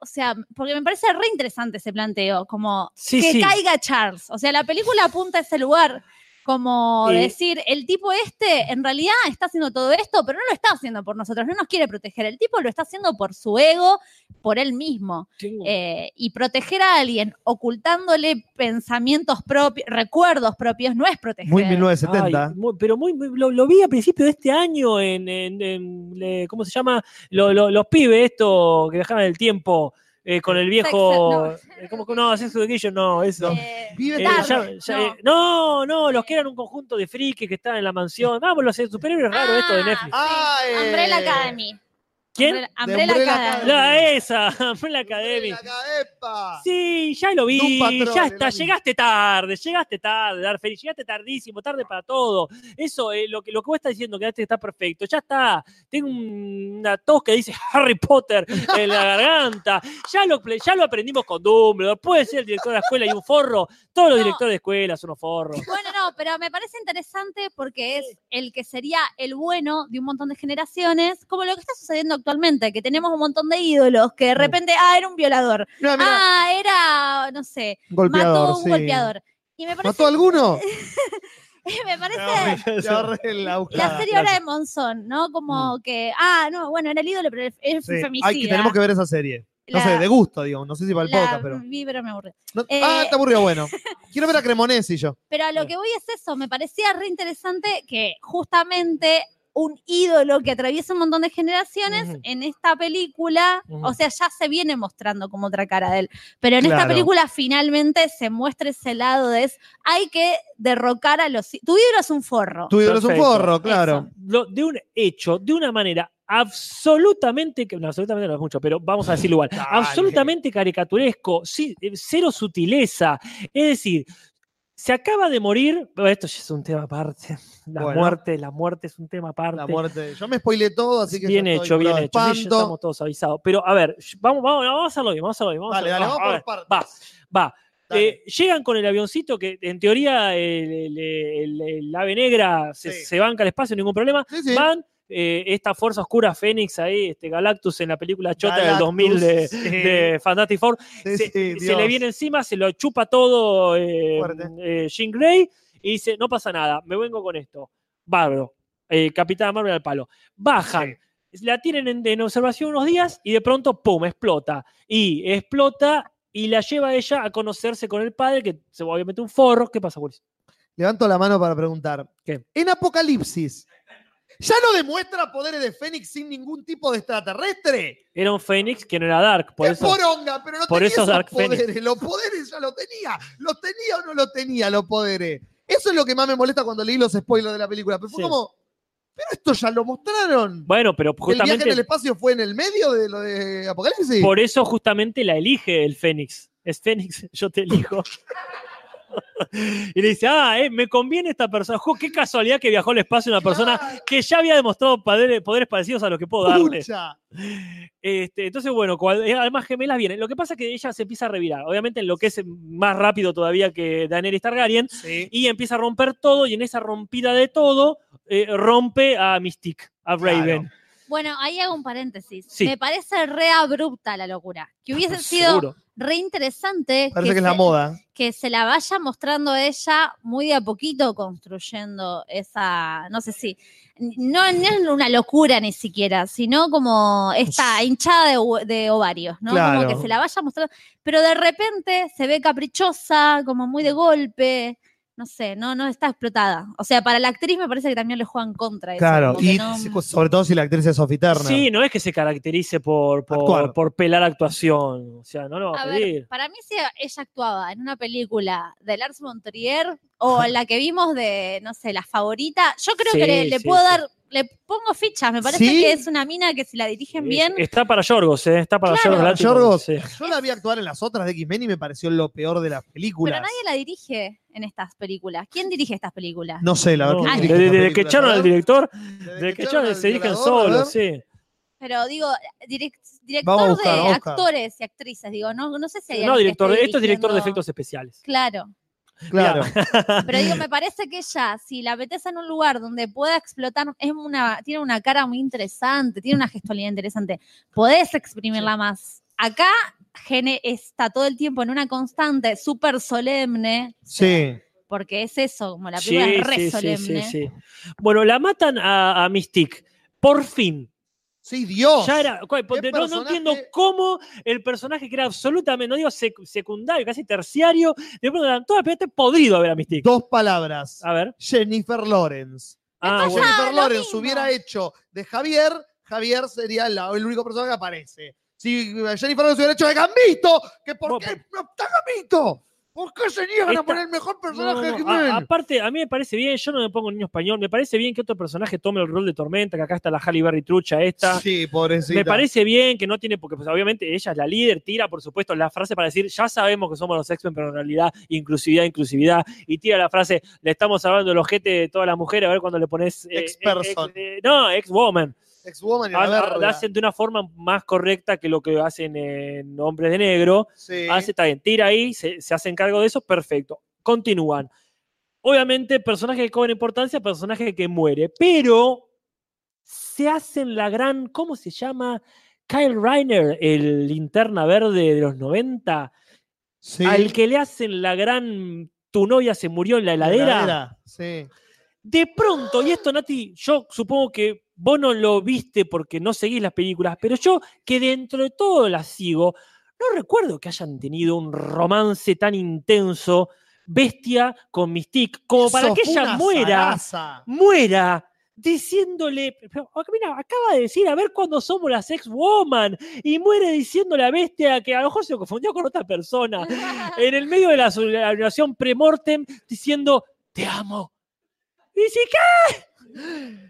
o sea, porque me parece re interesante ese planteo, como Sí, que sí. caiga Charles. O sea, la película apunta a ese lugar, como decir, el tipo este en realidad está haciendo todo esto, pero no lo está haciendo por nosotros, no nos quiere proteger. El tipo lo está haciendo por su ego, por él mismo. Eh, y proteger a alguien ocultándole pensamientos propios, recuerdos propios, no es proteger. Muy 1970. Ay, muy- pero muy, muy- lo, lo vi a principio de este año en, en- en, eh, ¿cómo se llama? Lo- lo- los pibes esto que dejaban el tiempo eh, con el viejo... eh, ¿cómo que no? Sex Education, no, eso. Eh, Eh, ya- ya- no. eh, no, no, los que eran un conjunto de frikis que estaban en la mansión. Vamos, los superhéroes raros esto de Netflix. Ah, eh, Umbrella Academy. ¿Quién? Umbrella, De Umbrella Umbrella Academy. Academy. La esa, fue la academia. Umbrella, epa. Sí, ya lo vi, ya está, llegaste tarde, llegaste tarde, Dar Feliz, llegaste tardísimo, tarde para todo. Eso, eh, lo, que, lo que vos estás diciendo, que este está perfecto, ya está. Tengo un- una tos que dice *laughs* Harry Potter en la garganta. Ya lo, ya lo aprendimos con Dumbledore, puede ser el director de la escuela y un forro. Todos los No. directores de escuela son unos forros. Bueno, no, pero me parece interesante porque es el que sería el bueno de un montón de generaciones, como lo que está sucediendo actualmente, que tenemos un montón de ídolos que de repente, ah, era un violador, ah, era, no sé, golpeador, mató a un sí. golpeador. Y me parece, ¿Mató a alguno? *laughs* me parece la serie ahora de Monzón, ¿no? Como que, ah, no, bueno, era el ídolo, pero es Sí, femicida. hay que- tenemos que ver esa serie. No La- sé, de gusto, digo. No sé si para el la podcast, pero. vi, pero me aburrí. No- Eh, ah, está aburrido, bueno. *laughs* Quiero ver a Cremonesi yo. Pero a lo que voy es eso, me parecía re interesante que justamente un ídolo que atraviesa un montón de generaciones en esta película, o sea, ya se viene mostrando como otra cara de él, pero en esta película finalmente se muestra ese lado de es, hay que derrocar a los... Tu ídolo es un forro. Tu ídolo es un forro, claro. Lo- de un hecho, de una manera absolutamente, no, absolutamente no es mucho, pero vamos a decirlo igual, *laughs* absolutamente caricaturesco, sí, eh, cero sutileza. Es decir, Se acaba de morir, pero esto ya es un tema aparte. La Bueno. muerte, la muerte es un tema aparte. La muerte. Yo me spoileé todo, así que. bien estoy hecho, bien hecho. Espanto. estamos todos avisados. Pero a ver, vamos, vamos, vamos a hacerlo bien, vamos a hacerlo bien. Vamos a Dale, hacerlo- dale, a vamos ver, por Va, va. Eh, llegan con el avioncito que en teoría el, el- el- el ave negra se, Sí. se banca al espacio, ningún problema. Sí, sí. Van, eh, esta fuerza oscura Fénix ahí, este Galactus en la película Chota del Galactus, 2000 de, sí. de Fantastic Four, Sí, se, sí, se le viene encima, se lo chupa todo eh, eh, Jean Grey y dice, no pasa nada, me vengo con esto. Bárbaro. Eh, Capitán Marvel al palo. Bajan. La tienen en, en observación unos días y de pronto, ¡pum!, explota. Y explota y la lleva a ella a conocerse con el padre, que se obviamente un forro. ¿Qué pasa, Boris? Levanto la mano para preguntar. ¿Qué? En Apocalipsis, ¿ya no demuestra poderes de Fénix sin ningún tipo de extraterrestre? Era un Fénix que no era Dark, por ¡Qué eso. poronga! Pero no por tenía eso esos Dark poderes. Phoenix. Los poderes ya los tenía. ¿Los tenía o no los tenía los poderes? Eso es lo que más me molesta cuando leí los spoilers de la película. Pero fue Sí. como, pero esto ya lo mostraron. Bueno, pero ¿El viaje en justamente el espacio fue en el medio de lo de Apocalipsis? por eso justamente la elige el Fénix. Es Fénix, *laughs* yo te elijo. *laughs* y le dice, ah, eh, me conviene esta persona. Jo, qué casualidad que viajó al espacio una persona que ya había demostrado poderes, poderes parecidos a los que puedo darle. Este, entonces, bueno, cual- eh, además gemelas vienen. Lo que pasa es que ella se empieza a revirar. Obviamente, en lo que es más rápido todavía que Daenerys Targaryen. Y empieza a romper todo. Y en esa rompida de todo, eh, rompe a Mystique, a Raven. Bueno, ahí hago un paréntesis. Sí. Me parece re abrupta la locura. Que hubiese *laughs* sido Seguro. Re interesante Parece que es la se, moda. que se la vaya mostrando ella muy de a poquito construyendo esa, no sé si, no, no es una locura ni siquiera, sino como esta hinchada de, ovarios, ¿no? Claro. Como que se la vaya mostrando, pero de repente se ve caprichosa, como muy de golpe. No sé, no, no está explotada. O sea, para la actriz me parece que también le juegan contra eso. Claro, y no- sobre todo si la actriz es Sophie Turner. Sí, no es que se caracterice por, por, por pelar actuación. O sea, no lo va a, A pedir. ver, para mí si ella actuaba en una película de Lars von Trier o la que vimos de, no sé, la favorita, yo creo que le, le sí, puedo sí. dar, le pongo fichas, me parece ¿Sí? que es una mina que si la dirigen bien, Está para Yorgos, ¿eh? Está para Claro. Yorgos. Yorgos. sí. Yo la vi actuar en las otras de X-Men y me pareció lo peor de las películas. pero nadie la dirige en estas películas. ¿Quién dirige estas películas? No sé, la verdad. No, ¿quién Ay. dirige desde, que echaron al director, Desde que que echaron, se dirigen solos, sí. Pero digo, director buscar, de actores y actrices, digo, no, no sé si hay No, director, esto es director de efectos especiales. Claro. Claro. *laughs* Pero digo, me parece que ella, si la metes en un lugar donde pueda explotar, es una, tiene una cara muy interesante, tiene una gestualidad interesante. Podés exprimirla más. Acá gene- está todo el tiempo en una constante súper solemne, Sí. porque es eso, como la película es re sí, sí, solemne. sí, sí. Bueno, la matan a, a Mystique. Por fin. Sí, Dios. Ya era, cu- ¿Qué no, entiendo cómo el personaje que era absolutamente, no digo sec- secundario, casi terciario, de pronto eran todas pero podrido a ver a Mystique. Dos palabras. A ver. Jennifer Lawrence. Ah, bueno. Jennifer lo Lawrence hubiera hecho de Javier, Javier sería la- el único personaje que aparece. Si Jennifer Lawrence hubiera hecho de Gambito, ¿que ¿por qué no está Gambito? ¿Por qué se niegan a Esta- poner el mejor No, personaje no, no, a- aparte, a mí me parece bien, yo no me pongo niño español, me parece bien que otro personaje tome el rol de Tormenta, que acá está la Halle Berry trucha esta. Sí, pobrecita. Me parece bien que no tiene, porque pues, obviamente ella es la líder, tira por supuesto la frase para decir, ya sabemos que somos los X-Men, pero en realidad inclusividad, inclusividad, y tira la frase, le estamos hablando del ojete de todas las mujeres, a ver cuando le pones... eh, Ex-person. ex- eh, no, ex-woman. Ex-Woman y la. La hacen de una forma más correcta que lo que hacen en Hombres de Negro. Sí. Hace, está bien, tira ahí, se, se hacen cargo de eso, perfecto. Continúan. Obviamente, personaje que cobra importancia, personaje que muere, pero se hacen la gran, ¿cómo se llama? Kyle Reiner, el linterna verde de los 90, Sí. al que le hacen la gran, tu novia se murió en la heladera. Heladera, Sí. De pronto, y esto, Nati, yo supongo que vos no lo viste porque no seguís las películas, pero yo que dentro de todo las sigo, no recuerdo que hayan tenido un romance tan intenso, bestia con Mystique, como para que ella muera, zaraza. muera, diciéndole, pero, ah, mira, acaba de decir, a ver cuándo somos las ex-woman, y muere diciéndole a bestia que a lo mejor se confundió con otra persona, *laughs* en el medio de la celebración pre-mortem, diciendo, te amo. Y dice, ¿qué?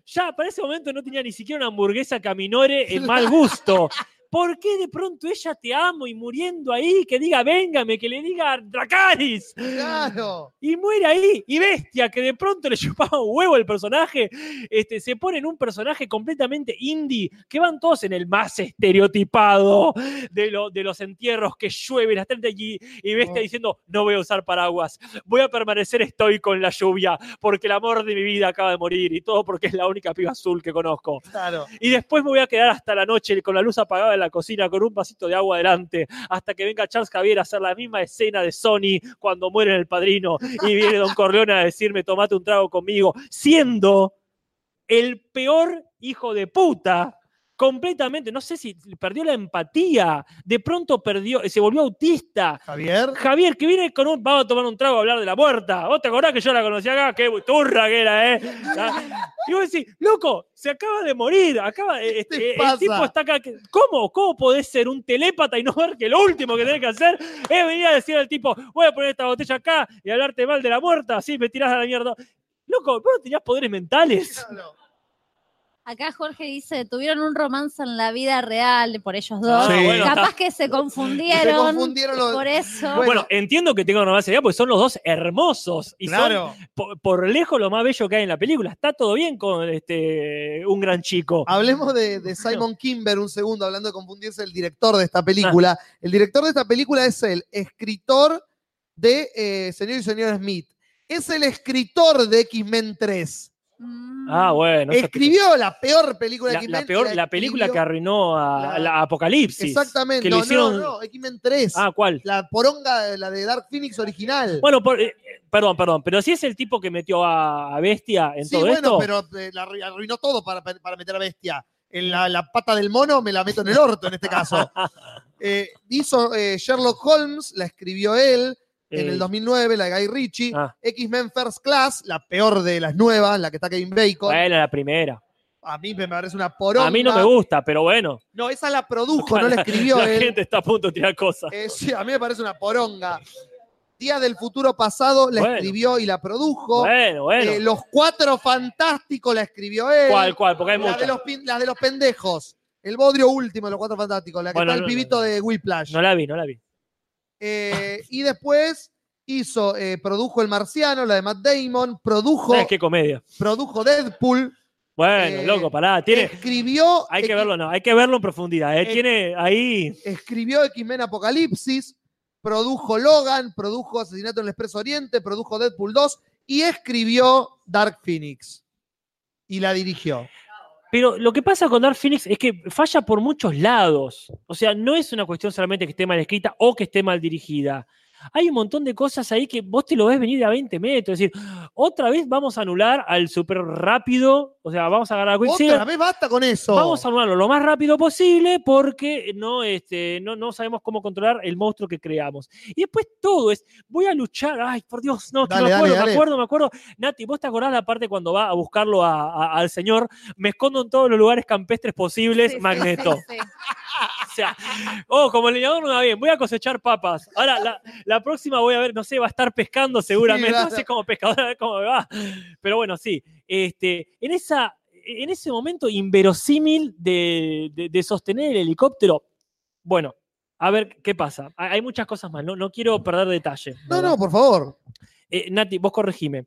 Ya, para ese momento no tenía ni siquiera una hamburguesa caminore en mal gusto. *laughs* ¿por qué de pronto ella te amo y muriendo ahí, que diga, véngame, que le diga Dracaris? Claro. Y muere ahí. Y Bestia, que de pronto le *laughs* chupaba un huevo el personaje, este, se pone en un personaje completamente indie, que van todos en el más estereotipado de, lo- de los entierros que llueven hasta allí. Y Bestia No. diciendo, no voy a usar paraguas, voy a permanecer estoico en la lluvia, porque el amor de mi vida acaba de morir y todo porque es la única piba azul que conozco. Claro. Y después me voy a quedar hasta la noche con la luz apagada la cocina, con un vasito de agua delante, hasta que venga Charles Javier a hacer la misma escena de Sony cuando muere el padrino y viene Don Corleone a decirme, tomate un trago conmigo, siendo el peor hijo de puta. Completamente, no sé si perdió la empatía, de pronto perdió, se volvió autista. Javier. Javier, que viene con un, vamos a tomar un trago a hablar de la muerta. ¿Vos te acordás que yo la conocí acá? Qué turra que era, ¿eh? Y vos decís, loco, se acaba de morir, acaba, eh, te este, el tipo está acá. ¿Cómo? ¿Cómo podés ser un telépata y no ver que lo último que tenés que hacer es venir a decir al tipo, voy a poner esta botella acá y hablarte mal de la muerta? Así me tirás a la mierda. Loco, vos no tenías poderes mentales. Claro. Acá Jorge dice, tuvieron un romance en la vida real por ellos dos. Sí. bueno, Capaz está- que se Se confundieron. *laughs* confundieron los. Por eso. Bueno. Bueno, entiendo que tengan una base de edad porque son los dos hermosos y son Claro. por, por lejos lo más bello que hay en la película. Está todo bien con este un gran chico. Hablemos de, de Simon Kimber un segundo, hablando de confundirse el director de esta película. El director de esta película es el escritor de eh, Señor y Señora Smith. Es el escritor de X-Men 3. Mm. Ah, bueno. eso- Escribió la peor película de la, X-Men. la peor, y la película que arruinó a, La- a la Apocalipsis. Exactamente. que No, le hicieron- no, no, X-Men 3. Ah, ¿cuál? La poronga, la de Dark Phoenix original. Bueno, por- eh, perdón, perdón, pero si es el tipo que metió a, a Bestia en sí, todo bueno, esto. pero eh, la arru- arruinó todo para, para meter a Bestia. En la, la pata del mono me la meto en el orto en este caso. *laughs* Eh, hizo eh, Sherlock Holmes, la escribió él en eh, el 2009, la de Guy Ritchie. ah, X-Men First Class, la peor de las nuevas, la que está Kevin Bacon. bueno, la primera. A mí me parece una poronga. A mí no me gusta, pero bueno. No, esa la produjo, no la escribió *laughs* la él. gente está a punto de tirar cosas. Eh, sí, a mí me parece una poronga. Día del futuro pasado la Bueno. escribió y la produjo. Bueno, bueno. Eh, los cuatro fantásticos la escribió él. ¿Cuál, cuál? Porque hay La de, muchas. los, pin- la de los pendejos. El bodrio último de los cuatro fantásticos. La que Bueno, está el no, pibito de Whiplash. No la vi, no la vi. Eh, y después hizo, eh, produjo El Marciano, la de Matt Damon, produjo, ¿Sabes qué comedia? produjo Deadpool, Bueno, Eh, loco, pará. Tiene, escribió, hay que verlo, no. Hay que verlo en profundidad. Tiene ahí. escribió X-Men Apocalipsis, produjo Logan, produjo Asesinato en el Expreso Oriente, produjo Deadpool 2 y escribió Dark Phoenix. Y la dirigió. Pero lo que pasa con Dark Phoenix es que falla por muchos lados. O sea, no es una cuestión solamente que esté mal escrita o que esté mal dirigida. Hay un montón de cosas ahí que vos te lo ves venir a 20 metros. Es decir, otra vez vamos a anular al súper rápido. O sea, vamos a agarrar a Quicksilver. Otra vez basta con eso. Vamos a anularlo lo más rápido posible porque no, este, no, no sabemos cómo controlar el monstruo que creamos. Y después todo es, voy a luchar, ay, por Dios, no, Dale, me acuerdo, dale. me acuerdo, me acuerdo. Nati, ¿vos te acordás la parte cuando va a buscarlo a- a- al señor? Me escondo en todos los lugares campestres posibles, Sí, sí, Magneto. sí, sí. *laughs* O sea, oh, como el leñador no va bien, voy a cosechar papas. Ahora, la, la próxima voy a ver, no sé, va a estar pescando seguramente. claro. No sé como pescador, a ver cómo me va. Pero bueno, sí. Este, en, esa, en ese momento inverosímil de, de- de sostener el helicóptero, bueno, a ver qué pasa. Hay muchas cosas más, no, no quiero perder detalle. No, ¿verdad? no, por favor. Eh, Nati, vos corregime.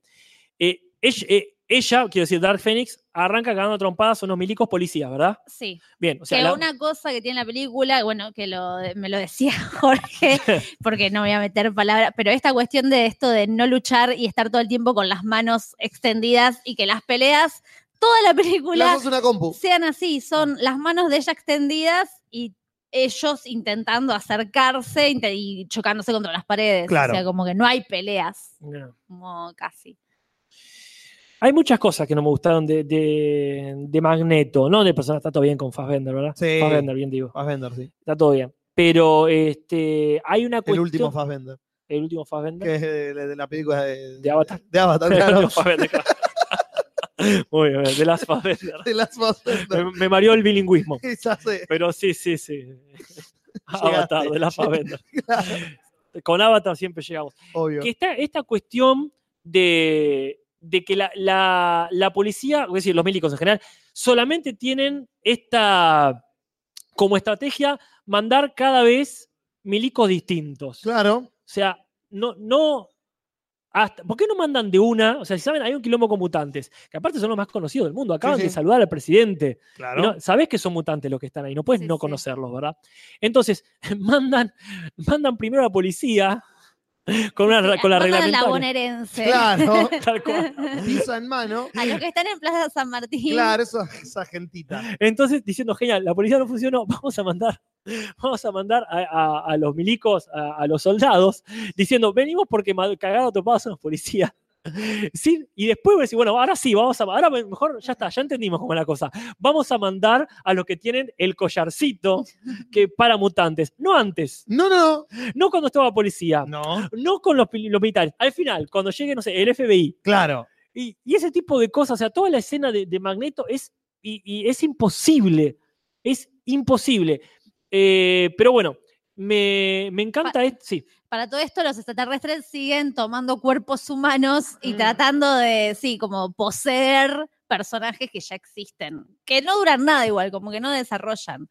Eh, eh, ella, quiero decir, Dark Phoenix, arranca cagando trompadas a unos milicos policías, ¿verdad? Sí. Bien, o sea, que la- una cosa que tiene la película, bueno, que lo, me lo decía *laughs* Jorge, *laughs* porque no voy a meter palabras, pero esta cuestión de esto de no luchar y estar todo el tiempo con las manos extendidas y que las peleas, toda la película una compu. sean así, son las manos de ella extendidas y ellos intentando acercarse y chocándose contra las paredes. Claro. O sea, como que no hay peleas, No. como casi. Hay muchas cosas que no me gustaron de, de, de Magneto, no de persona, está todo bien con Fassbender, ¿verdad? Sí. Fassbender, bien digo, Fassbender, sí. está todo bien. Pero este, hay una El cuestión. último Fassbender. el último Fassbender. Que es de, de la película de, De Avatar. De Avatar, El *laughs* claro. Fassbender, claro. *laughs* Muy bien, de las Fassbender. de las Fassbender. Me, me mareó el bilingüismo. *laughs* Sé. Pero sí, sí, sí. Avatar, de las Fassbender. Claro, Con Avatar siempre llegamos. obvio. que está esta cuestión de, de que la, la- la policía, es decir, los milicos en general, solamente tienen esta, como estrategia mandar cada vez milicos distintos. Claro. O sea, no, no. Hasta, ¿Por qué no mandan de una? O sea, si saben, hay un quilombo con mutantes, que aparte son los más conocidos del mundo. Acaban Sí, de saludar al presidente. Claro. no- Sabés que son mutantes los que están ahí, no puedes Sí, no conocerlos, ¿verdad? Entonces, *laughs* mandan, mandan primero a la policía con, una, con la Mandan a la reglamentaria. bonaerense. Claro. Tal cual. Pizza en mano. A los que están en Plaza San Martín. Claro, esa, esa gentita. Entonces, diciendo, genial, la policía no funcionó, *laughs* vamos a mandar, vamos a mandar a, a- a los milicos, a, a los soldados, diciendo, venimos porque cagados topados son los policías. Sí, y después voy a decir, bueno, ahora sí, vamos a, ahora mejor, ya está, ya entendimos cómo es la cosa. Vamos a mandar a los que tienen el collarcito que *laughs* para mutantes, no antes, No, no, no cuando estaba policía, no. no con los, militares, al final, cuando llegue, no sé, el FBI, Claro. y, y ese tipo de cosas, o sea, toda la escena de, de Magneto es, y, y es imposible, es imposible. Eh, pero bueno, me, me encanta Pa- esto, sí, Para todo esto, los extraterrestres siguen tomando cuerpos humanos y Mm. tratando de, sí, como poseer personajes que ya existen. Que no duran nada igual, como que no desarrollan.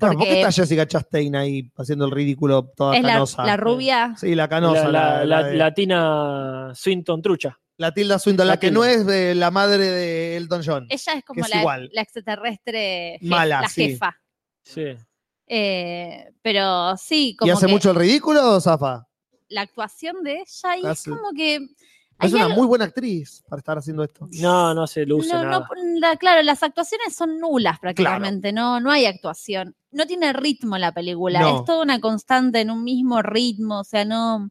¿Por qué está Jessica Chastain ahí haciendo el ridículo toda es la, canosa? la rubia. Sí, la canosa. la, la- La, la- la de- Latina Swinton Trucha. la Tilda Swinton, la, la que Tilda. no es de la madre de Elton John. Ella es como es la, igual. la extraterrestre jef- Mala, la sí. jefa. Sí. Eh, pero sí, como ¿Y hace que mucho el ridículo, Zafa? la actuación de ella y es como que Es una algo- muy buena actriz para estar haciendo esto. No, no se luce no, no, nada. la- claro, las actuaciones son nulas prácticamente, no, no hay actuación. No tiene ritmo la película, No. es toda una constante en un mismo ritmo, o sea, no...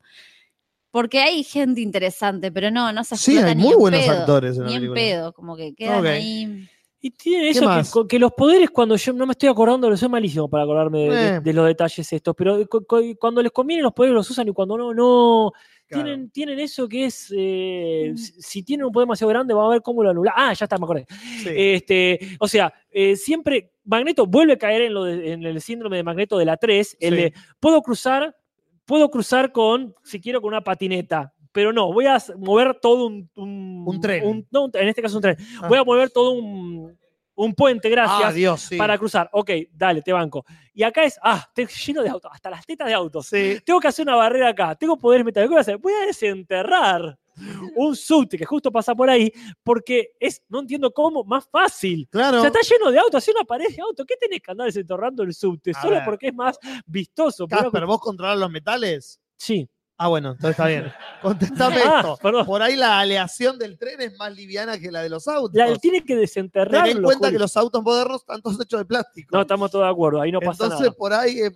Porque hay gente interesante, pero no, no se Sí, hay ni muy en buenos pedo, actores en la Ni en película. pedo, como que quedan ahí... Y tiene ¿Qué eso que, los poderes, cuando yo no me estoy acordando, soy malísimo para acordarme de, de- Eh. de los detalles estos, pero cu- cu- cuando les conviene los poderes los usan y cuando no, no. Claro. Tienen, tienen eso que es, eh, si, si tienen un poder demasiado grande, vamos a ver cómo lo anulan. Ah, ya está, me acordé. Sí. Este, o sea, eh, siempre Magneto vuelve a caer en, lo de- en el síndrome de Magneto de la 3, el Sí. de, puedo cruzar, puedo cruzar con, si quiero, con una patineta. Pero no, voy a mover todo un... Un, Un tren. no, en este caso un tren. Ah. Voy a mover todo un, un puente, gracias Ah, Dios, sí. para cruzar. Ok, dale, te banco. Y acá es, ah, te- lleno de autos, hasta las tetas de autos. Sí. Tengo que hacer una barrera acá, tengo poderes metálicos. ¿Qué voy a hacer? Voy a desenterrar un subte que justo pasa por ahí, porque es, no entiendo cómo, más fácil. Claro. O sea, está lleno de autos, hace una pared de autos. ¿Qué tenés que andar desenterrando el subte? A Solo ver. porque es más vistoso. Casper, cu- ¿vos controlar los metales? Sí. Ah, bueno, entonces está bien. *laughs* Contestame Ah, esto. perdón. Por ahí la aleación del tren es más liviana que la de los autos. La- tiene que desenterrar. Ten en cuenta que los autos modernos están todos hechos de plástico. No, estamos todos de acuerdo, ahí no pasa Entonces, nada. por ahí. eh,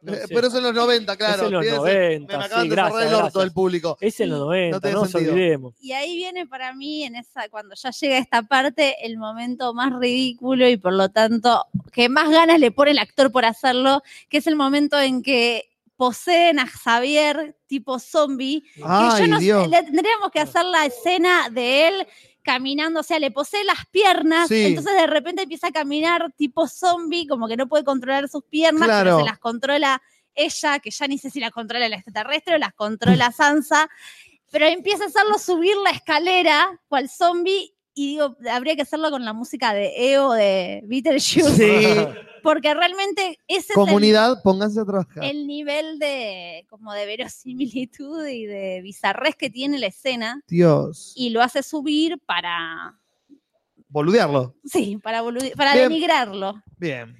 No eh, sé. pero eso en los 90, claro. Es en los Fíjense, 90, me acaban sí, de cerrar gracias, el orto gracias. del público. Es en los 90, no, nos sentido. olvidemos. Y ahí viene para mí, en esa, cuando ya llega esta parte, el momento más ridículo y por lo tanto que más ganas le pone el actor por hacerlo, que es el momento en que poseen a Xavier tipo zombie. que Ay, yo no sé, Dios. le tendríamos que hacer la escena de él caminando, o sea, le posee las piernas, Sí. entonces de repente empieza a caminar tipo zombie, como que no puede controlar sus piernas, Claro. pero se las controla ella, que ya ni sé si las controla el extraterrestre o las controla *laughs* Sansa, pero empieza a hacerlo subir la escalera, cual zombie, y digo, habría que hacerlo con la música de EO de Beetlejuice, Sí. *laughs* porque realmente ese Comunidad, pónganse a trabajar. es el, el nivel de como de verosimilitud y de bizarrés que tiene la escena Dios. y lo hace subir para Boludearlo. sí, para bolu- para Bien. denigrarlo. Bien.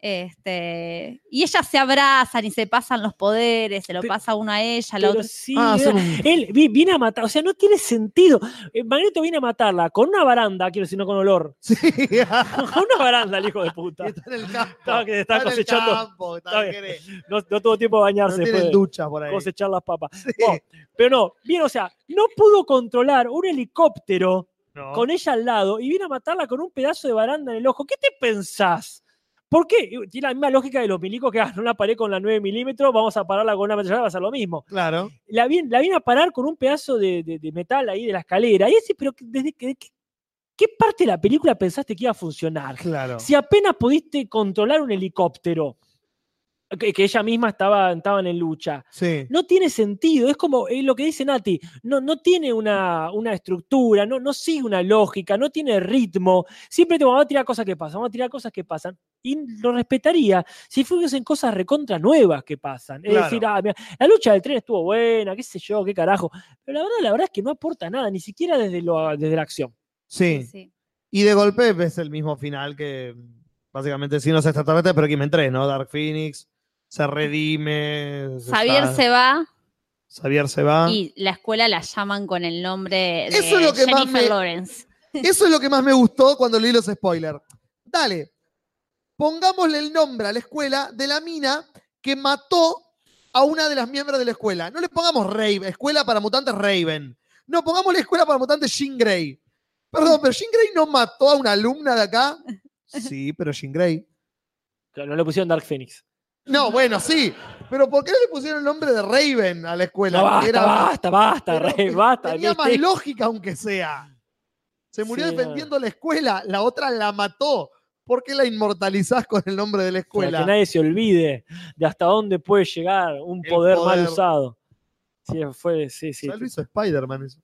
Este, y ellas se abrazan y se pasan los poderes, se lo Pero- pasa uno a ella, la otra. sí, Ah, él vi- viene a matar, o sea, no tiene sentido. Eh, Magneto viene a matarla con una baranda, quiero decir, no con olor. *laughs* Sí. *laughs* con una baranda, el hijo de puta. está en el campo. Estaba que está cosechando. campo, está- No, no tuvo tiempo de No bañarse ducha por ahí. cosechar las papas. Sí. Bueno, pero no, bien, o sea, no pudo controlar un helicóptero No. con ella al lado y viene a matarla con un pedazo de baranda en el ojo. ¿Qué te pensás? ¿Por qué? Tiene la misma lógica de los milicos que ah, no la paré con la 9 milímetros, vamos a pararla con una ametralladora, va a ser lo mismo. Claro. La viene, la viene a parar con un pedazo de, de- de metal ahí de la escalera. Y ese, pero desde que, ¿qué, qué parte de la película pensaste que iba a funcionar? Claro. Si apenas pudiste controlar un helicóptero. Que, que ella misma estaba, estaban en lucha. Sí. No tiene sentido, es como eh, lo que dice Nati, no, no tiene una, una estructura, no, no sigue una lógica, no tiene ritmo. Siempre te vamos a tirar cosas que pasan, vamos a tirar cosas que pasan. Y lo respetaría si fuesen cosas recontra nuevas que pasan. Es Claro. decir, ah, mira, la lucha del tren estuvo buena, qué sé yo, qué carajo. Pero la verdad, la verdad es que no aporta nada, ni siquiera desde, lo, desde la acción. Sí. Sí. Y de golpe es el mismo final que básicamente sí no es extraterrestre, pero X-Men 3, ¿no? Dark Phoenix se redime. Xavier está- se va Xavier se va. y la escuela la llaman con el nombre de. Eso es lo que más Jennifer me- Lawrence. Eso es lo que más me gustó cuando leí los spoilers. Dale, pongámosle el nombre a la escuela de la mina que mató a una de las miembros de la escuela. No le pongamos Raven, escuela para mutantes Raven. No, pongámosle escuela para mutantes Jean Grey. Perdón, pero Jean Grey no mató a una alumna de acá. *laughs* Sí, pero Jean Grey. Claro, No le pusieron Dark Phoenix. No, bueno, sí. Pero ¿por qué no le pusieron el nombre de Raven a la escuela? No, basta, Era- basta, Rey, basta. Tenía más lógica, aunque sea. Se murió Sí, defendiendo la escuela, la otra la mató. ¿Por qué la inmortalizás con el nombre de la Para escuela? que nadie se olvide de hasta dónde puede llegar un poder, mal usado. Sí, fue, sí, sí. Ya lo hizo Spider-Man eso.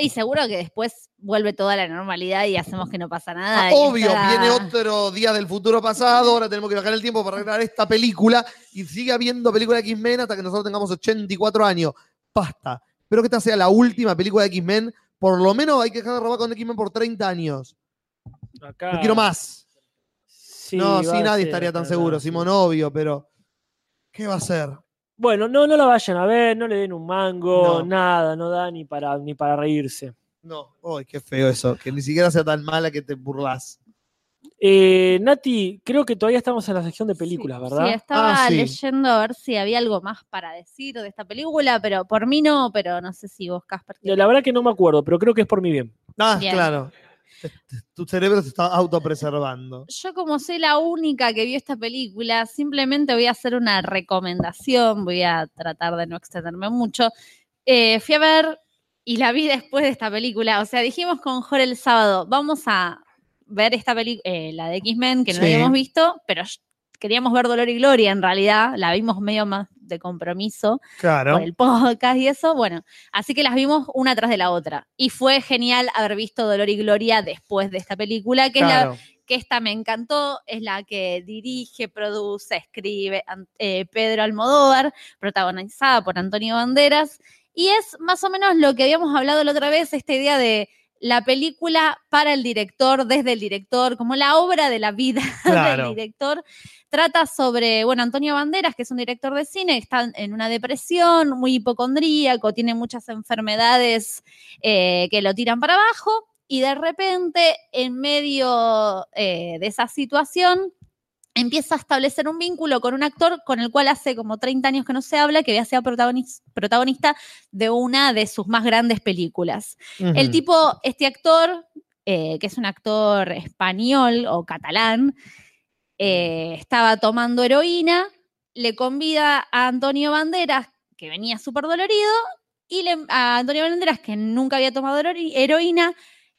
Y seguro que después vuelve toda la normalidad y hacemos que no pasa nada. Ah, obvio, está- viene otro día del futuro pasado, ahora tenemos que bajar el tiempo para arreglar esta película y sigue habiendo película de X-Men hasta que nosotros tengamos 84 años. Basta. Espero que esta sea la última película de X-Men. Por lo menos hay que dejar de robar con X-Men por 30 años. Acá, No quiero más. sí, no, sí, nadie ser, estaría tan seguro. Simón, obvio, pero. ¿Qué va a ser? Bueno, no, no la vayan a ver, no le den un mango, No. nada, no da ni para, ni para reírse. No. Uy, qué feo eso. Que ni siquiera sea tan mala que te burlas. Eh, Nati, creo que todavía estamos en la sección de películas, Sí, ¿verdad? Sí, estaba Ah, sí. leyendo a ver si había algo más para decir de esta película, pero por mí no, pero no sé si vos, Casper. La verdad que no me acuerdo, pero creo que es por mi bien. Ah, Bien. claro. Tu cerebro se está autopreservando. *laughs* Yo como soy la única que vio esta película, simplemente voy a hacer una recomendación, voy a tratar de no extenderme mucho. Eh, fui a ver y la vi después de esta película, o sea, dijimos con Jorge el sábado, vamos a ver esta película, la de X-Men, que no Sí. habíamos visto, pero queríamos ver Dolor y Gloria en realidad, la vimos medio más de compromiso Claro. por el podcast y eso, bueno, así que las vimos una tras de la otra. Y fue genial haber visto Dolor y Gloria después de esta película, que es la que esta me encantó, es la que dirige, produce, escribe eh, Pedro Almodóvar, protagonizada por Antonio Banderas, y es más o menos lo que habíamos hablado la otra vez, esta idea de la película para el director, desde el director, como la obra de la vida *laughs* Claro. del director. Trata sobre, bueno, Antonio Banderas, que es un director de cine, está en una depresión, muy hipocondríaco, tiene muchas enfermedades eh, que lo tiran para abajo y de repente, en medio eh, de esa situación, empieza a establecer un vínculo con un actor con el cual hace como 30 años que no se habla, que había sido protagonis- protagonista de una de sus más grandes películas. El tipo, este actor, eh, que es un actor español o catalán, eh, estaba tomando heroína, le convida a Antonio Banderas, que venía súper dolorido, y le- a Antonio Banderas, que nunca había tomado heroína,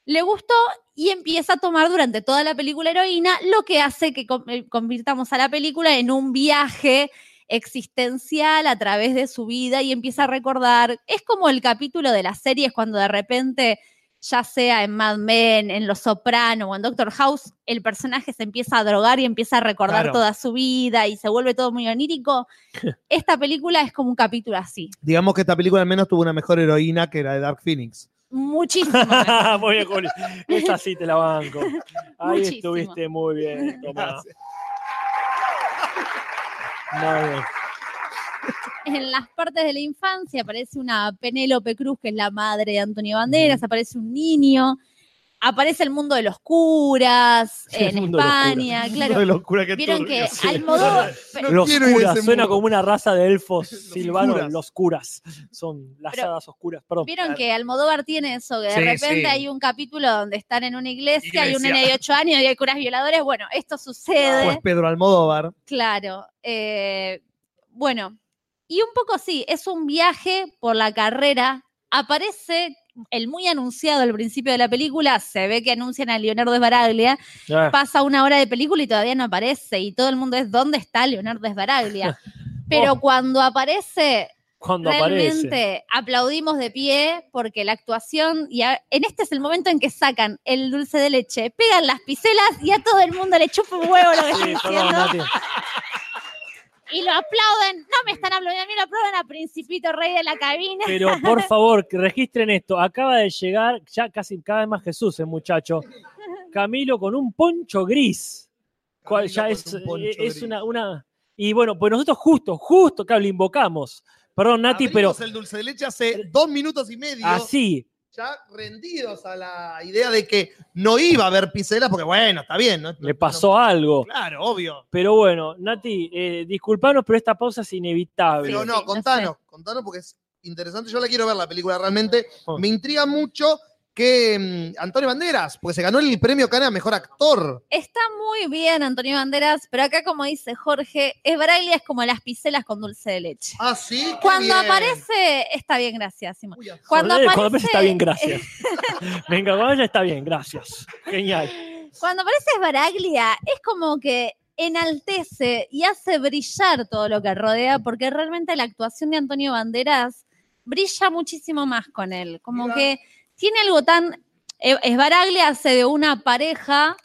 le gustó y empieza a tomar durante toda la película heroína, lo que hace que eh, convirtamos a la película en un viaje existencial a través de su vida y empieza a recordar, es como el capítulo de las series cuando de repente, ya sea en Mad Men, en Los Soprano o en Doctor House, el personaje se empieza a drogar y empieza a recordar Claro. toda su vida y se vuelve todo muy onírico. *laughs* Esta película es como un capítulo así, Digamos que esta película al menos tuvo una mejor heroína que la de Dark Phoenix. Muchísimo. *laughs* muy bien, Juli. Esa sí te la banco. Ahí Muchísimo. estuviste muy bien, Tomás. Gracias. Muy bien. en las partes de la infancia aparece una Penélope Cruz, que es la madre de Antonio Banderas, aparece un niño, aparece el mundo de los curas *laughs* El en mundo de los España, Qué claro. locura que Vieron que sí. Almodóvar, No Los curas, suena como una raza de elfos *laughs* silvanos, curas. los curas. Son las Pero- hadas oscuras, perdón. vieron que Almodóvar tiene eso, que de Sí, repente sí. hay un capítulo donde están en una iglesia, hay un Iglesia. nene de 8 años y hay curas violadores. Bueno, esto sucede. Pues Pedro Almodóvar. Claro. eh, bueno, y un poco sí, es un viaje por la carrera. Aparece el muy anunciado al principio de la película, se ve que anuncian a Leonardo Sbaraglia, Ah, pasa una hora de película y todavía no aparece, y todo el mundo es, ¿dónde está Leonardo Sbaraglia? *laughs* Pero cuando aparece, cuando realmente aparece. aplaudimos de pie porque la actuación, y a- en este es el momento en que sacan el dulce de leche, pegan las piselas y a todo el mundo le chupa un huevo lo que Sí, perdón, diciendo Nati. Y lo aplauden. No me están aplaudiendo, a mí lo aplauden a Principito Rey de la cabina. Pero por *laughs* favor, que registren esto. Acaba de llegar, ya casi cada vez más Jesús, el muchacho. Camilo con un poncho gris. Cual ya es, un poncho eh, es gris. una, una. Y bueno, pues nosotros justo, justo, claro, lo invocamos. Perdón, Nati, pero Abrimos el dulce de leche hace dos minutos y medio. así. Ya rendidos a la idea de que no iba a haber piselas, porque bueno, está bien, ¿no? Le pasó algo. Claro, obvio. Pero bueno, Nati, eh, disculpanos, pero esta pausa es inevitable. Pero no, contanos, contanos porque es interesante. Yo la quiero ver la película realmente. Oh. Me intriga mucho que mm, Antonio Banderas, pues se ganó el premio Cana a Mejor Actor. Está muy bien Antonio Banderas, pero acá como dice Jorge, Esbaraglia es como las piselas con dulce de leche. Ah, sí. qué Cuando bien. aparece, está bien, gracias, Simón. Uy, ajá. Cuando Joder, aparece, cuando aparece está bien, gracias. *laughs* Venga, cuando ella está bien, gracias. Genial. Cuando aparece Esbaraglia, es como que enaltece y hace brillar todo lo que rodea, porque realmente la actuación de Antonio Banderas brilla muchísimo más con él. Como Mira. que tiene algo tan. eh, Esbaraglia hace de una pareja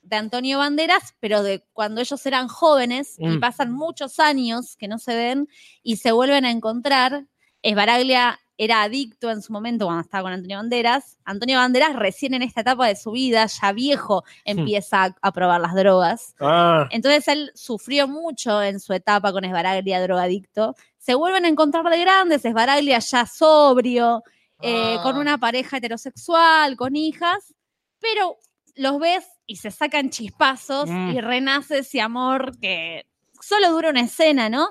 de Antonio Banderas, pero de cuando ellos eran jóvenes y Mm. pasan muchos años que no se ven y se vuelven a encontrar. Esbaraglia era adicto en su momento cuando estaba con Antonio Banderas. Antonio Banderas recién en esta etapa de su vida, ya viejo, empieza a, a probar las drogas. Ah, Entonces él sufrió mucho en su etapa con Esbaraglia drogadicto. Se vuelven a encontrar de grandes, Esbaraglia ya sobrio, eh, Ah. con una pareja heterosexual, con hijas, pero los ves y se sacan chispazos Mm. y renace ese amor que solo dura una escena, ¿no?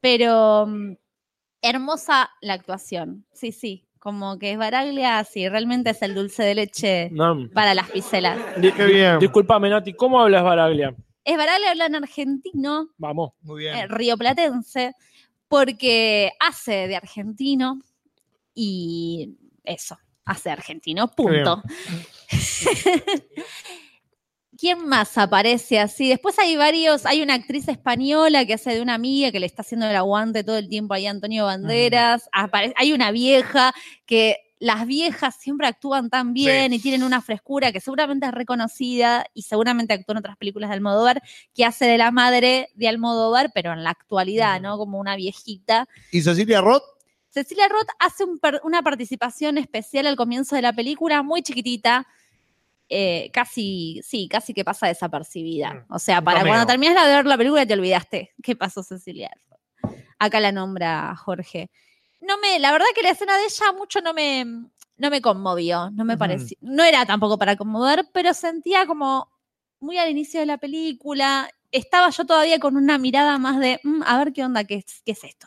Pero mm, hermosa la actuación, sí, sí, como que Esbaraglia, sí, realmente es el dulce de leche no. para las piselas. Qué bien. Disculpame, Nati, ¿cómo hablas Baraglia? Esbaraglia habla en argentino, Vamos. Muy bien. eh, rioplatense, porque hace de argentino y eso, hace argentino, punto. *laughs* ¿Quién más aparece así? Después hay varios, hay una actriz española que hace de una amiga que le está haciendo el aguante todo el tiempo ahí a Antonio Banderas. Apare- hay una vieja que las viejas siempre actúan tan bien y tienen una frescura que seguramente es reconocida y seguramente actuó en otras películas de Almodóvar, que hace de la madre de Almodóvar, pero en la actualidad, ¿no? Como una viejita. ¿Y Cecilia Roth? Cecilia Roth hace un per- una participación especial al comienzo de la película, muy chiquitita, eh, casi, sí, casi que pasa desapercibida. O sea, para cameo. cuando terminas de ver la película te olvidaste qué pasó Cecilia Roth. Acá la nombra Jorge. No me, la verdad que la escena de ella mucho no me, no me conmovió, no me pareció, no era tampoco para conmover, pero sentía como muy al inicio de la película, estaba yo todavía con una mirada más de, "Mm, a ver qué onda, qué qué es esto.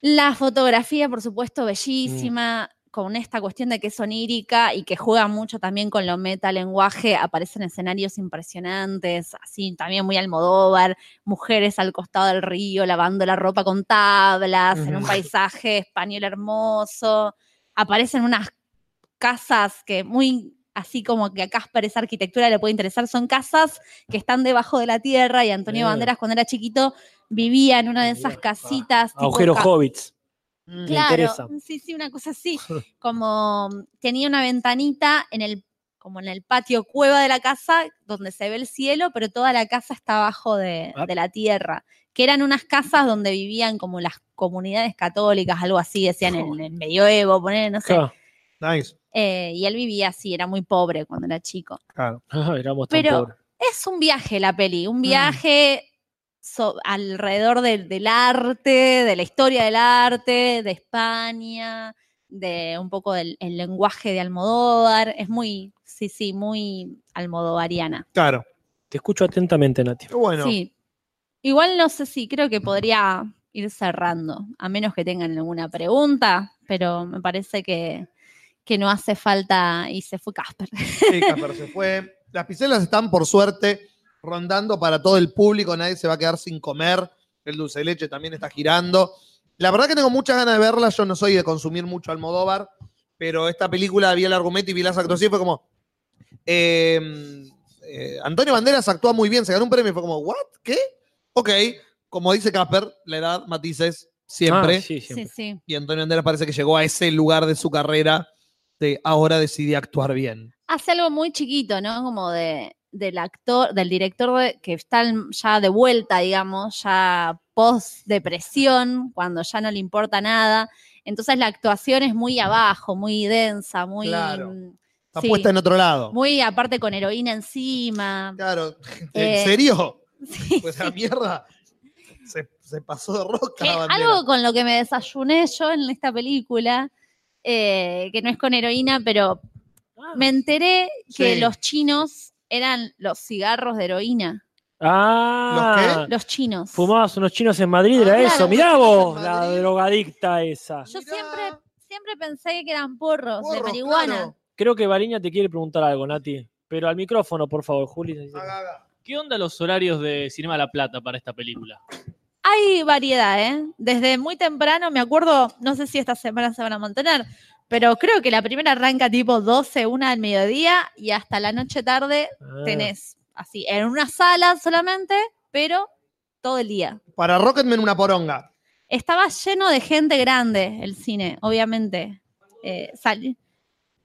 La fotografía, por supuesto, bellísima, con esta cuestión de que es onírica y que juega mucho también con lo metalenguaje, aparecen escenarios impresionantes, así también muy Almodóvar, mujeres al costado del río lavando la ropa con tablas, en un paisaje español hermoso, aparecen unas casas que muy así como que a Casper esa arquitectura le puede interesar, son casas que están debajo de la tierra y Antonio Eh. Banderas cuando era chiquito vivía en una de esas casitas. Agujeros ca- hobbits. Mm. Claro, interesa. sí, sí, una cosa así. *laughs* Como tenía una ventanita en el, como en el patio cueva de la casa, donde se ve el cielo, pero toda la casa está abajo de, Ah. de la tierra. Que eran unas casas donde vivían como las comunidades católicas, algo así, decían en el medioevo, poner, no sé. Ja, Nice. Eh, y él vivía así, era muy pobre cuando era chico. Claro. Éramos tan Pero pobres. es un viaje la peli, Mm. un viaje so- alrededor del, del arte, de la historia del arte, de España, de un poco del el lenguaje de Almodóvar. Es muy, sí, sí, muy almodovariana. Claro. Te escucho atentamente, Nati. Bueno. Sí. Igual no sé si creo que podría ir cerrando, a menos que tengan alguna pregunta, pero me parece que, que no hace falta y se fue Casper. Sí, Casper se fue. Las piselas están, por suerte, rondando para todo el público. Nadie se va a quedar sin comer. El dulce de leche también está girando. La verdad que tengo muchas ganas de verla. Yo no soy de consumir mucho Almodóvar. pero esta película vi el argumento y vi las actuaciones y fue como. eh, eh, Antonio Banderas actúa muy bien, se ganó un premio y fue como, ¿what? ¿Qué? Ok, como dice Casper, la edad, matices, siempre. Ah, sí, Sí, sí. Y Antonio Banderas parece que llegó a ese lugar de su carrera de ahora decidí actuar bien. Hace algo muy chiquito, ¿no? Como de, del actor, del director de- que está ya de vuelta, digamos, ya post depresión, cuando ya no le importa nada. Entonces la actuación es muy abajo, muy densa, muy. Claro. Está sí, puesta en otro lado. Muy aparte con heroína encima. Claro. *laughs* Eh, ¿En serio? *laughs* Sí, Pues la mierda. Se, se pasó de rosca. Bandera. algo con lo que me desayuné yo en esta película, eh, que no es con heroína, pero me enteré que Sí. los chinos eran los cigarros de heroína. Ah, Los chinos. fumabas unos chinos en Madrid, era Ah, eso. claro, Mirá unos chinos vos, en la Madrid. drogadicta esa. Yo Mirá. siempre, siempre pensé que eran porros de Porros, marihuana. claro. Creo que Bariña te quiere preguntar algo, Nati. Pero al micrófono, por favor, Juli. Haga, haga. ¿Qué onda los horarios de Cinema La Plata para esta película? Hay variedad, ¿eh? Desde muy temprano, me acuerdo, no sé si esta semana se van a mantener, pero creo que la primera arranca tipo 12, una del mediodía y hasta la noche tarde Ah. tenés así, en una sala solamente, pero todo el día. Para Rocketman una poronga. Estaba lleno de gente grande el cine, obviamente. Eh, sal-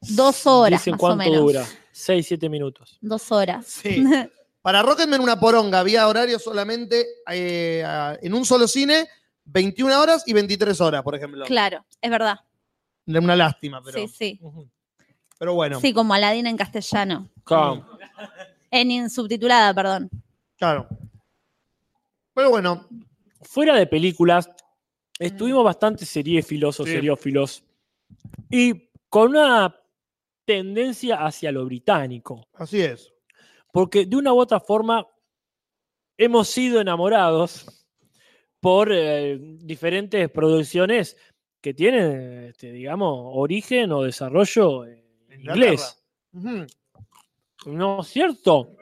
dos horas Dicen más o cuánto menos. dura. 6, 7 minutos. Dos horas. Sí. *laughs* Para Rocketman una poronga. Había horario solamente eh, en un solo cine, 21 horas y 23 horas, por ejemplo. claro, es verdad. Una lástima, pero, Sí, sí. pero bueno. Sí, como Aladina en castellano. En, en subtitulada, perdón. Claro. Pero bueno, Fuera de películas, estuvimos bastante seriéfilos o Sí. seriófilos. Y con una tendencia hacia lo británico. así es. Porque de una u otra forma hemos sido enamorados por eh, diferentes producciones que tienen, este, digamos, origen o desarrollo en inglés. ¿No es cierto?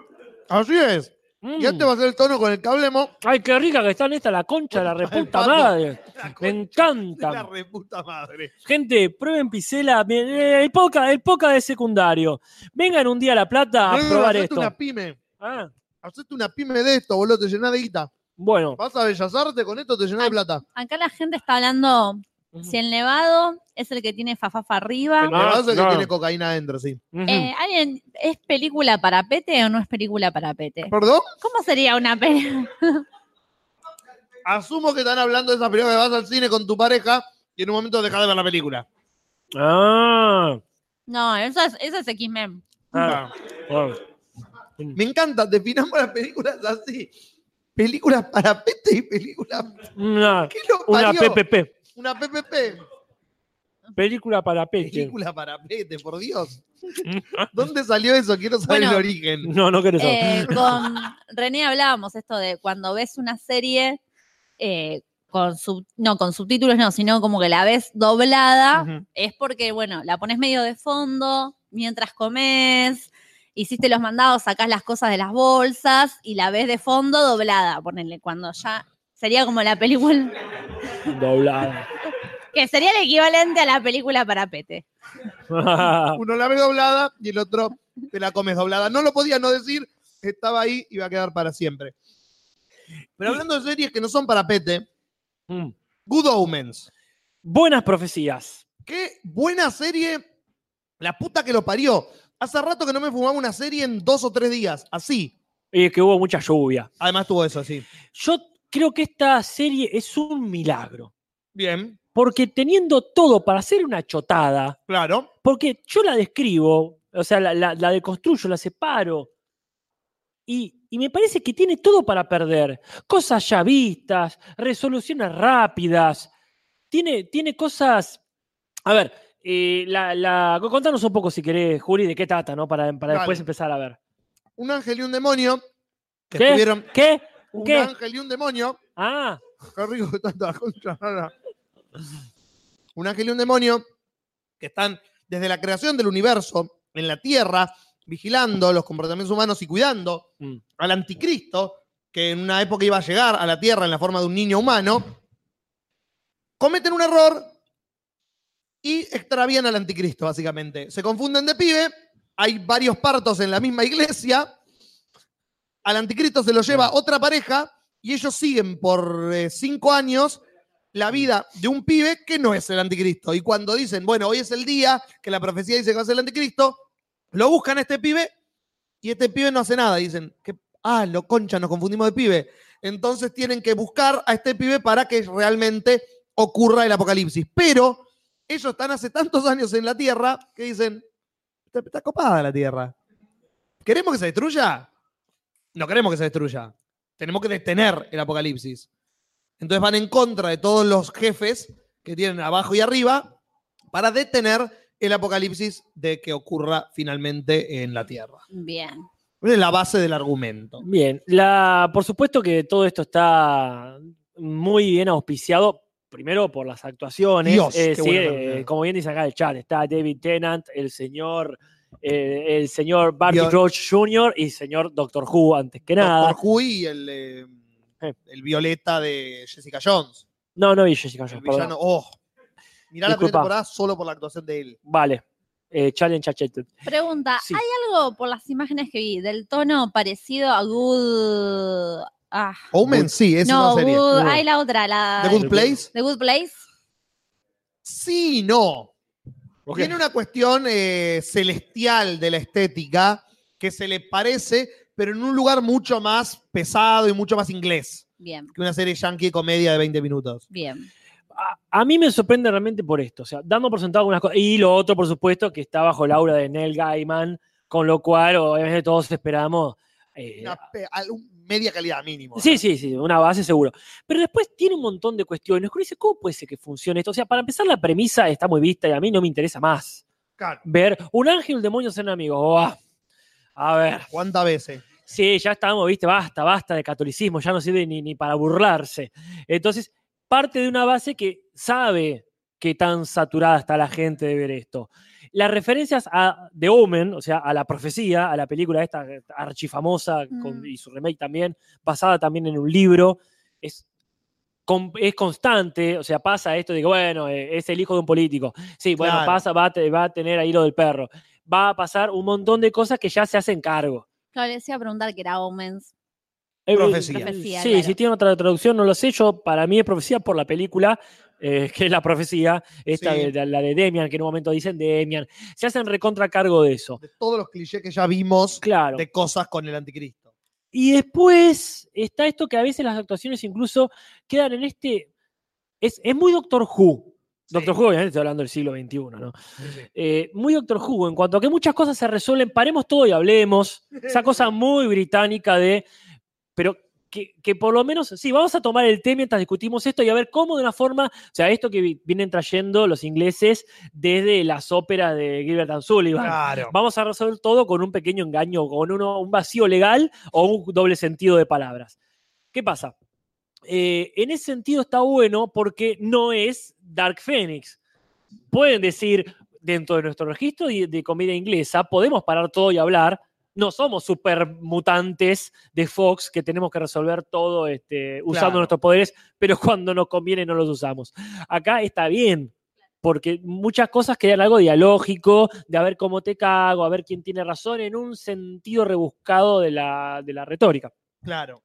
Así es. Mm. Y este va a ser el tono con el cable mo. Ay, qué rica que están esta la concha de la *laughs* reputa madre. La Me encanta. La reputa madre. Gente, prueben Picela, eh, el poca, el poca de secundario. Vengan un día a La Plata a No, no, probar hacete esto. una pyme. Ah, Hacete una pyme de esto, boludo. Te llenás de guita. bueno, Vas a Bellas Artes, con esto te llenás de plata. Acá la gente está hablando Si el nevado es el que tiene fafafa arriba. El nevado es el no. que tiene cocaína adentro, sí. Eh, ¿Alguien es película para pete o no es película para pete? ¿Perdón? ¿Cómo sería una película? *laughs* Asumo que están hablando de esa película que vas al cine con tu pareja y en un momento dejas de ver la película. ah, No, eso es, eso es X-Men. ah, bueno. Me encanta, definamos las películas así. Películas para pete y películas. Una, ¿Qué lo una? PPP, Una PPP. película para Pete. Película para pete, por Dios. *laughs* ¿Dónde salió eso? Quiero saber Bueno, el origen. No, no querés saber. Eh, con René hablábamos esto de cuando ves una serie eh, con sub- no con subtítulos no, sino como que la ves doblada, Ujú. es porque bueno, la pones medio de fondo mientras comes, hiciste los mandados, sacás las cosas de las bolsas y la ves de fondo doblada, ponele cuando ya sería como la película Doblada. que sería el equivalente a la película para Pete. *laughs* Uno la ve doblada y el otro te la comes doblada. No lo podía no decir, estaba ahí y va a quedar para siempre. Pero hablando de series que no son para pete, Mm. Good Omens. Buenas profecías. Qué buena serie. La puta que lo parió. Hace rato que no me fumaba una serie en dos o tres días. Así. Y es que hubo mucha lluvia. Además tuvo eso, así. Yo creo que esta serie es un milagro. Bien, Porque teniendo todo para hacer una chotada, claro. porque yo la describo, o sea, la, la- la deconstruyo, la separo, y, y me parece que tiene todo para perder. Cosas ya vistas, resoluciones rápidas, tiene, tiene cosas... A ver, eh, la, la- contanos un poco si querés, Juli, de qué trata, ¿no? Para, para después empezar a ver. Un ángel y un demonio. Que ¿Qué? estuvieron. ¿Qué? Un ¿Qué? ángel y un demonio. Ah, Qué rico que concha. Un ángel y un demonio que están desde la creación del universo en la tierra, vigilando los comportamientos humanos y cuidando Mm. al anticristo, que en una época iba a llegar a la tierra en la forma de un niño humano, cometen un error y extravían al anticristo, básicamente. Se confunden de pibe, hay varios partos en la misma iglesia, al anticristo se lo lleva otra pareja y ellos siguen por eh, cinco años la vida de un pibe que no es el anticristo. Y cuando dicen, bueno, hoy es el día que la profecía dice que va a ser el anticristo, lo buscan a este pibe y este pibe no hace nada. Dicen, que, ah, lo concha, nos confundimos de pibe. Entonces tienen que buscar a este pibe para que realmente ocurra el apocalipsis. Pero ellos están hace tantos años en la Tierra que dicen, está, está copada la Tierra. ¿Queremos que se destruya? No queremos que se destruya. Tenemos que detener el apocalipsis. Entonces van en contra de todos los jefes que tienen abajo y arriba para detener el apocalipsis de que ocurra finalmente en la Tierra. Bien. Es la base del argumento. Bien, la, por supuesto que todo esto está muy bien auspiciado, primero por las actuaciones. Dios, eh, qué sí, buena eh, como bien dice acá el chat, está David Tennant, el señor, eh, el señor Barty Bio- Crouch Jr. y el señor Doctor Who, antes que nada. Doctor Who y el, eh, el violeta de Jessica Jones. No, no vi Jessica El Jones, perdón. villano. Oh. Mirá la primera temporada solo por la actuación de él. Vale. Eh, Challenge Accepted. Pregunta, Sí. ¿hay algo por las imágenes que vi del tono parecido a Good... Ah, Omen, sí, es no, una serie. Good... Hay la otra, la... The Good Place. The Good Place. Sí, y Tiene una cuestión eh, celestial de la estética que se le parece, pero en un lugar mucho más pesado y mucho más inglés Bien, que una serie yankee comedia de 20 minutos. bien. A, a mí me sorprende realmente por esto, o sea, dando por sentado algunas cosas. Y lo otro, por supuesto, que está bajo la aura de Neil Gaiman, con lo cual, obviamente, todos esperamos. Eh, Una media calidad mínimo. Sí, sí, sí, una base seguro. Pero después tiene un montón de cuestiones. Uno dice, ¿cómo puede ser que funcione esto? O sea, para empezar, la premisa está muy vista y a mí no me interesa más. Claro. Ver un ángel y un demonio ser amigos. A ver. ¿Cuántas veces? Sí, ya estamos, viste, basta, basta de catolicismo, ya no sirve ni, ni para burlarse. Entonces, parte de una base que sabe qué tan saturada está la gente de ver esto. Las referencias a The Omen, o sea, a la profecía, a la película esta archifamosa con- Mm. y su remake también, basada también en un libro, es, con- es constante, o sea, pasa esto de que, bueno, eh, es el hijo de un político. Sí, bueno, Claro. pasa, va a, te- va a tener ahí lo del perro. Va a pasar un montón de cosas que ya se hacen cargo. Claro, les iba a preguntar que era Omens. Eh, Profecía. Profecía, Sí, claro. si tiene otra traducción, no lo sé. Yo, para mí es profecía por la película, eh, que es la profecía, esta Sí. de, la de Demian, que en un momento dicen Demian. Se hacen recontra cargo de eso. De todos los clichés que ya vimos Claro. de cosas con el anticristo. Y después está esto que a veces las actuaciones incluso quedan en este. Es, es muy Doctor Who. Doctor Who, obviamente estoy hablando del siglo XXI, ¿no? Eh, muy Doctor Who, en cuanto a que muchas cosas se resuelven, paremos todo y hablemos. Esa cosa muy británica de. Pero que, que por lo menos, sí, vamos a tomar el tema mientras discutimos esto y a ver cómo de una forma. O sea, esto que vi- vienen trayendo los ingleses desde las óperas de Gilbert and Sullivan. Claro. Vamos a resolver todo con un pequeño engaño, con uno- un vacío legal o un doble sentido de palabras. ¿Qué pasa? Eh, en ese sentido está bueno porque no es Dark Phoenix. Pueden decir, dentro de nuestro registro de, de comedia inglesa, podemos parar todo y hablar. No somos super mutantes de Fox que tenemos que resolver todo este, usando Claro. nuestros poderes, pero cuando nos conviene no los usamos. Acá está bien, porque muchas cosas quedan algo dialógico, de a ver cómo te cago, a ver quién tiene razón, en un sentido rebuscado de la, de la retórica. Claro.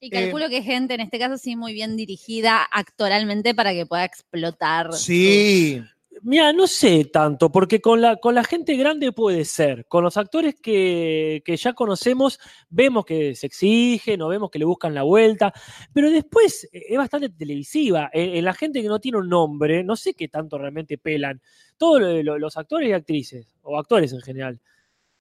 Y calculo Eh, que gente, en este caso, sí, muy bien dirigida actoralmente para que pueda explotar. Sí. Mira, no sé tanto, porque con la, con la gente grande puede ser. Con los actores que, que ya conocemos, vemos que se exigen o vemos que le buscan la vuelta, pero después eh, es bastante televisiva. En, en la gente que no tiene un nombre, no sé qué tanto realmente pelan. Todos lo- lo- los actores y actrices, o actores en general,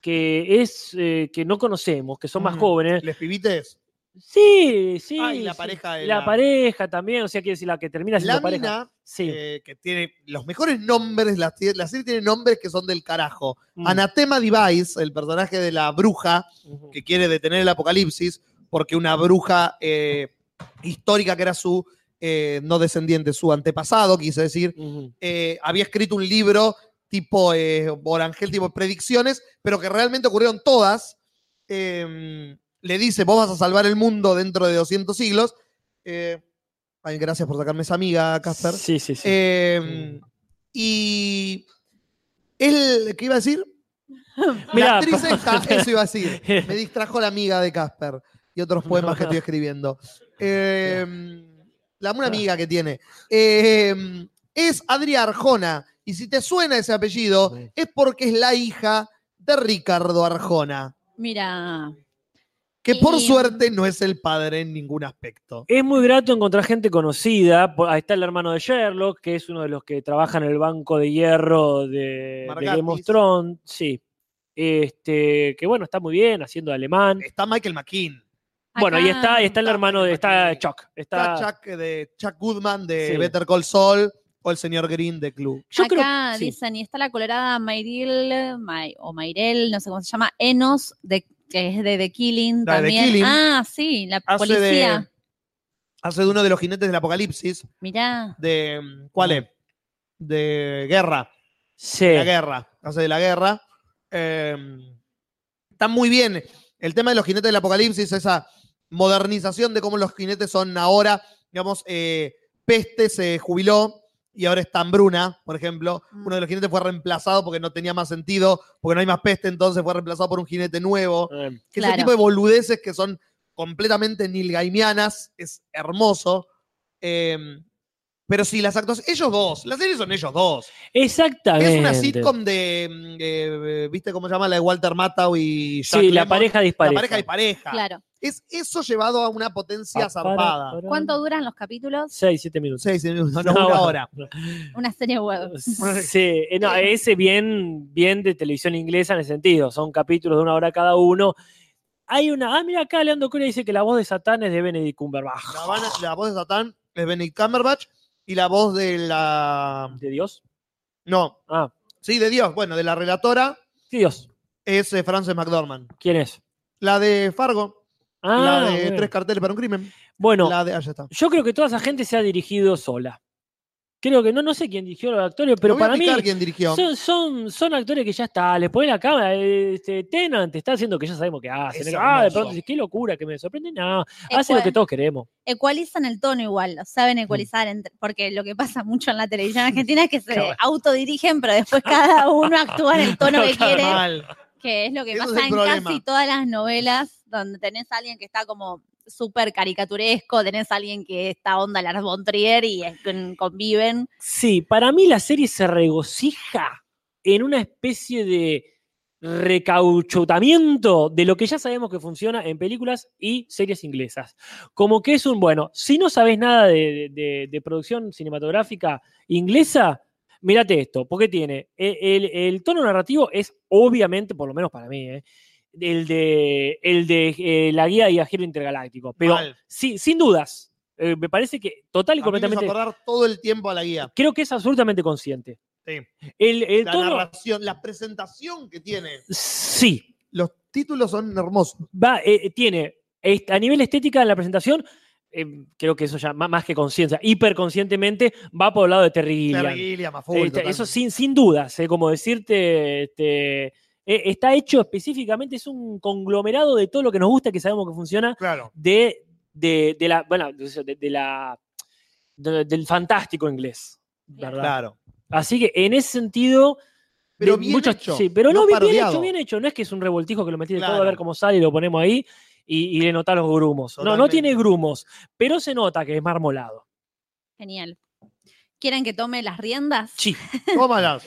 que es eh, que no conocemos, que son más Mm. jóvenes. ¿Les pibites? Sí, sí. Ah, y la sí. pareja de La la- pareja también, o sea, quiere decir la que termina siendo La pareja. mina, Sí. eh, que tiene los mejores nombres, la, la serie tiene nombres que son del carajo. Mm. Anatema Device, el personaje de la bruja que quiere detener el apocalipsis, porque una bruja eh, histórica que era su, eh, no descendiente, su antepasado, quise decir, había escrito un libro tipo Orangel, tipo predicciones, pero que realmente ocurrieron todas. Eh, le dice, vos vas a salvar el mundo dentro de 200 siglos. Gracias por sacarme esa amiga, Casper. Sí, sí, sí. Eh, Y. Él, ¿Qué iba a decir? *laughs* Mirá, la actriz *laughs* esta, eso iba a decir. Me distrajo la amiga de Casper y otros poemas que estoy escribiendo. Eh, la una amiga que tiene. Eh, es Adria Arjona. Y si te suena ese apellido, es porque es la hija de Ricardo Arjona. Mira, Que por Y- suerte no es el padre en ningún aspecto. Es muy grato encontrar gente conocida. Ahí está el hermano de Sherlock, que es uno de los que trabaja en el banco de hierro de, de Game of Margatis. Thrones. Sí. Este, que bueno, está muy bien, haciendo alemán. Está Michael McKean. Bueno, y está, y está el hermano de. Está Chuck. Está Está, Chuck, eh, de Chuck Goodman de Sí. Better Call Saul o el señor Green de Clue. yo acá creo sí. dicen, y está la colorada Mayril, May- o Mayrel, no sé cómo se llama, Enos, de, que es de The Killing La de también. Killing. Ah, sí, la Hace policía. de, hace de uno de los jinetes del apocalipsis. Mirá, De, ¿Cuál es? De guerra. Sí. La guerra. Hace de la guerra. Eh, está muy bien. El tema de los jinetes del apocalipsis, esa modernización de cómo los jinetes son ahora. Digamos, eh, Peste se jubiló y ahora está Hambruna, por ejemplo. Mm. Uno de los jinetes fue reemplazado porque no tenía más sentido, porque no hay más peste, entonces fue reemplazado por un jinete nuevo. Eh, Claro. Ese tipo de boludeces que son completamente nilgaimianas es hermoso. Eh, pero sí, las actuaciones. Ellos dos, las series son ellos dos. Exactamente. Es una sitcom de. mm, eh, ¿Viste cómo se llama? La de Walter Matthau y. Jack Sí, la pareja La dispareja. pareja y pareja. claro. Es eso llevado a una potencia Pa- para- zarpada. para- ¿Cuánto duran los capítulos? Seis, siete minutos. Seis minutos, no, No, una hora. Una serie web. *laughs* Sí, eh, no, ese bien, bien de televisión inglesa en ese sentido. Son capítulos de una hora cada uno. Hay una. Ah, mira acá, Leandro Coria dice que la voz de Satán es de Benedict Cumberbatch. La, van- la voz de Satán es Benedict Cumberbatch y la voz de la. ¿De Dios? No, Ah, sí, de Dios. Bueno, de la relatora sí, Dios. es eh, Frances McDormand. ¿Quién es? La de Fargo, Ah, la de bueno. Tres carteles para un crimen. Bueno, La de. Ah, ya está. yo creo que toda esa gente se ha dirigido sola. Creo que no, no sé quién dirigió los actores, pero No para mí picar quién dirigió. son, son, son actores que ya está, le ponen la cámara, este, Tenant está haciendo que ya sabemos que hacen. Es ah, de pronto, qué locura que me sorprende. No, hace lo que todos queremos. Ecualizan el tono igual, lo saben Mm. ecualizar, entre- porque lo que pasa mucho en la televisión argentina es que se *laughs* autodirigen, pero después cada uno actúa en el *laughs* tono que quiere, Mal. que es lo que pasa en problema. casi todas las novelas, donde tenés a alguien que está como súper caricaturesco, tenés a alguien que está onda Lars von Trier y es- con- conviven. Sí, para mí la serie se regocija en una especie de recauchutamiento de lo que ya sabemos que funciona en películas y series inglesas. Como que es un, bueno, si no sabes nada de producción cinematográfica inglesa, mírate esto, porque tiene, e- el, el tono narrativo es obviamente, por lo menos para mí, eh, el de, el de eh, la guía de viajero intergaláctico, pero sí, sin dudas, eh, me parece que total y A mí me completamente acordar todo el tiempo a la guía. creo que es absolutamente consciente. Sí. El, el La tono, narración, la presentación que tiene. sí, Los títulos son hermosos. va, eh, tiene a nivel estética en la presentación, eh, creo que eso ya má- más que conciencia, hiperconscientemente va por el lado de Terry Gilliam. Terry Gilliam, a full, Este, eso sin, sin dudas, eh, como decirte, este, eh, está hecho específicamente, es un conglomerado de todo lo que nos gusta, que sabemos que funciona, Claro. de, de, de la, bueno, de, de la, de- del fantástico inglés. ¿verdad? Claro. Así que en ese sentido. Pero bien muchos- hecho, Sí, pero no, no bien, hecho, bien hecho. No es que es un revoltijo que lo metí de todo a ver cómo sale y lo ponemos ahí y, y le notás los grumos. No, no tiene grumos, pero se nota que es marmolado. Genial. ¿Quieren que tome las riendas? Sí. *laughs* Tómalas.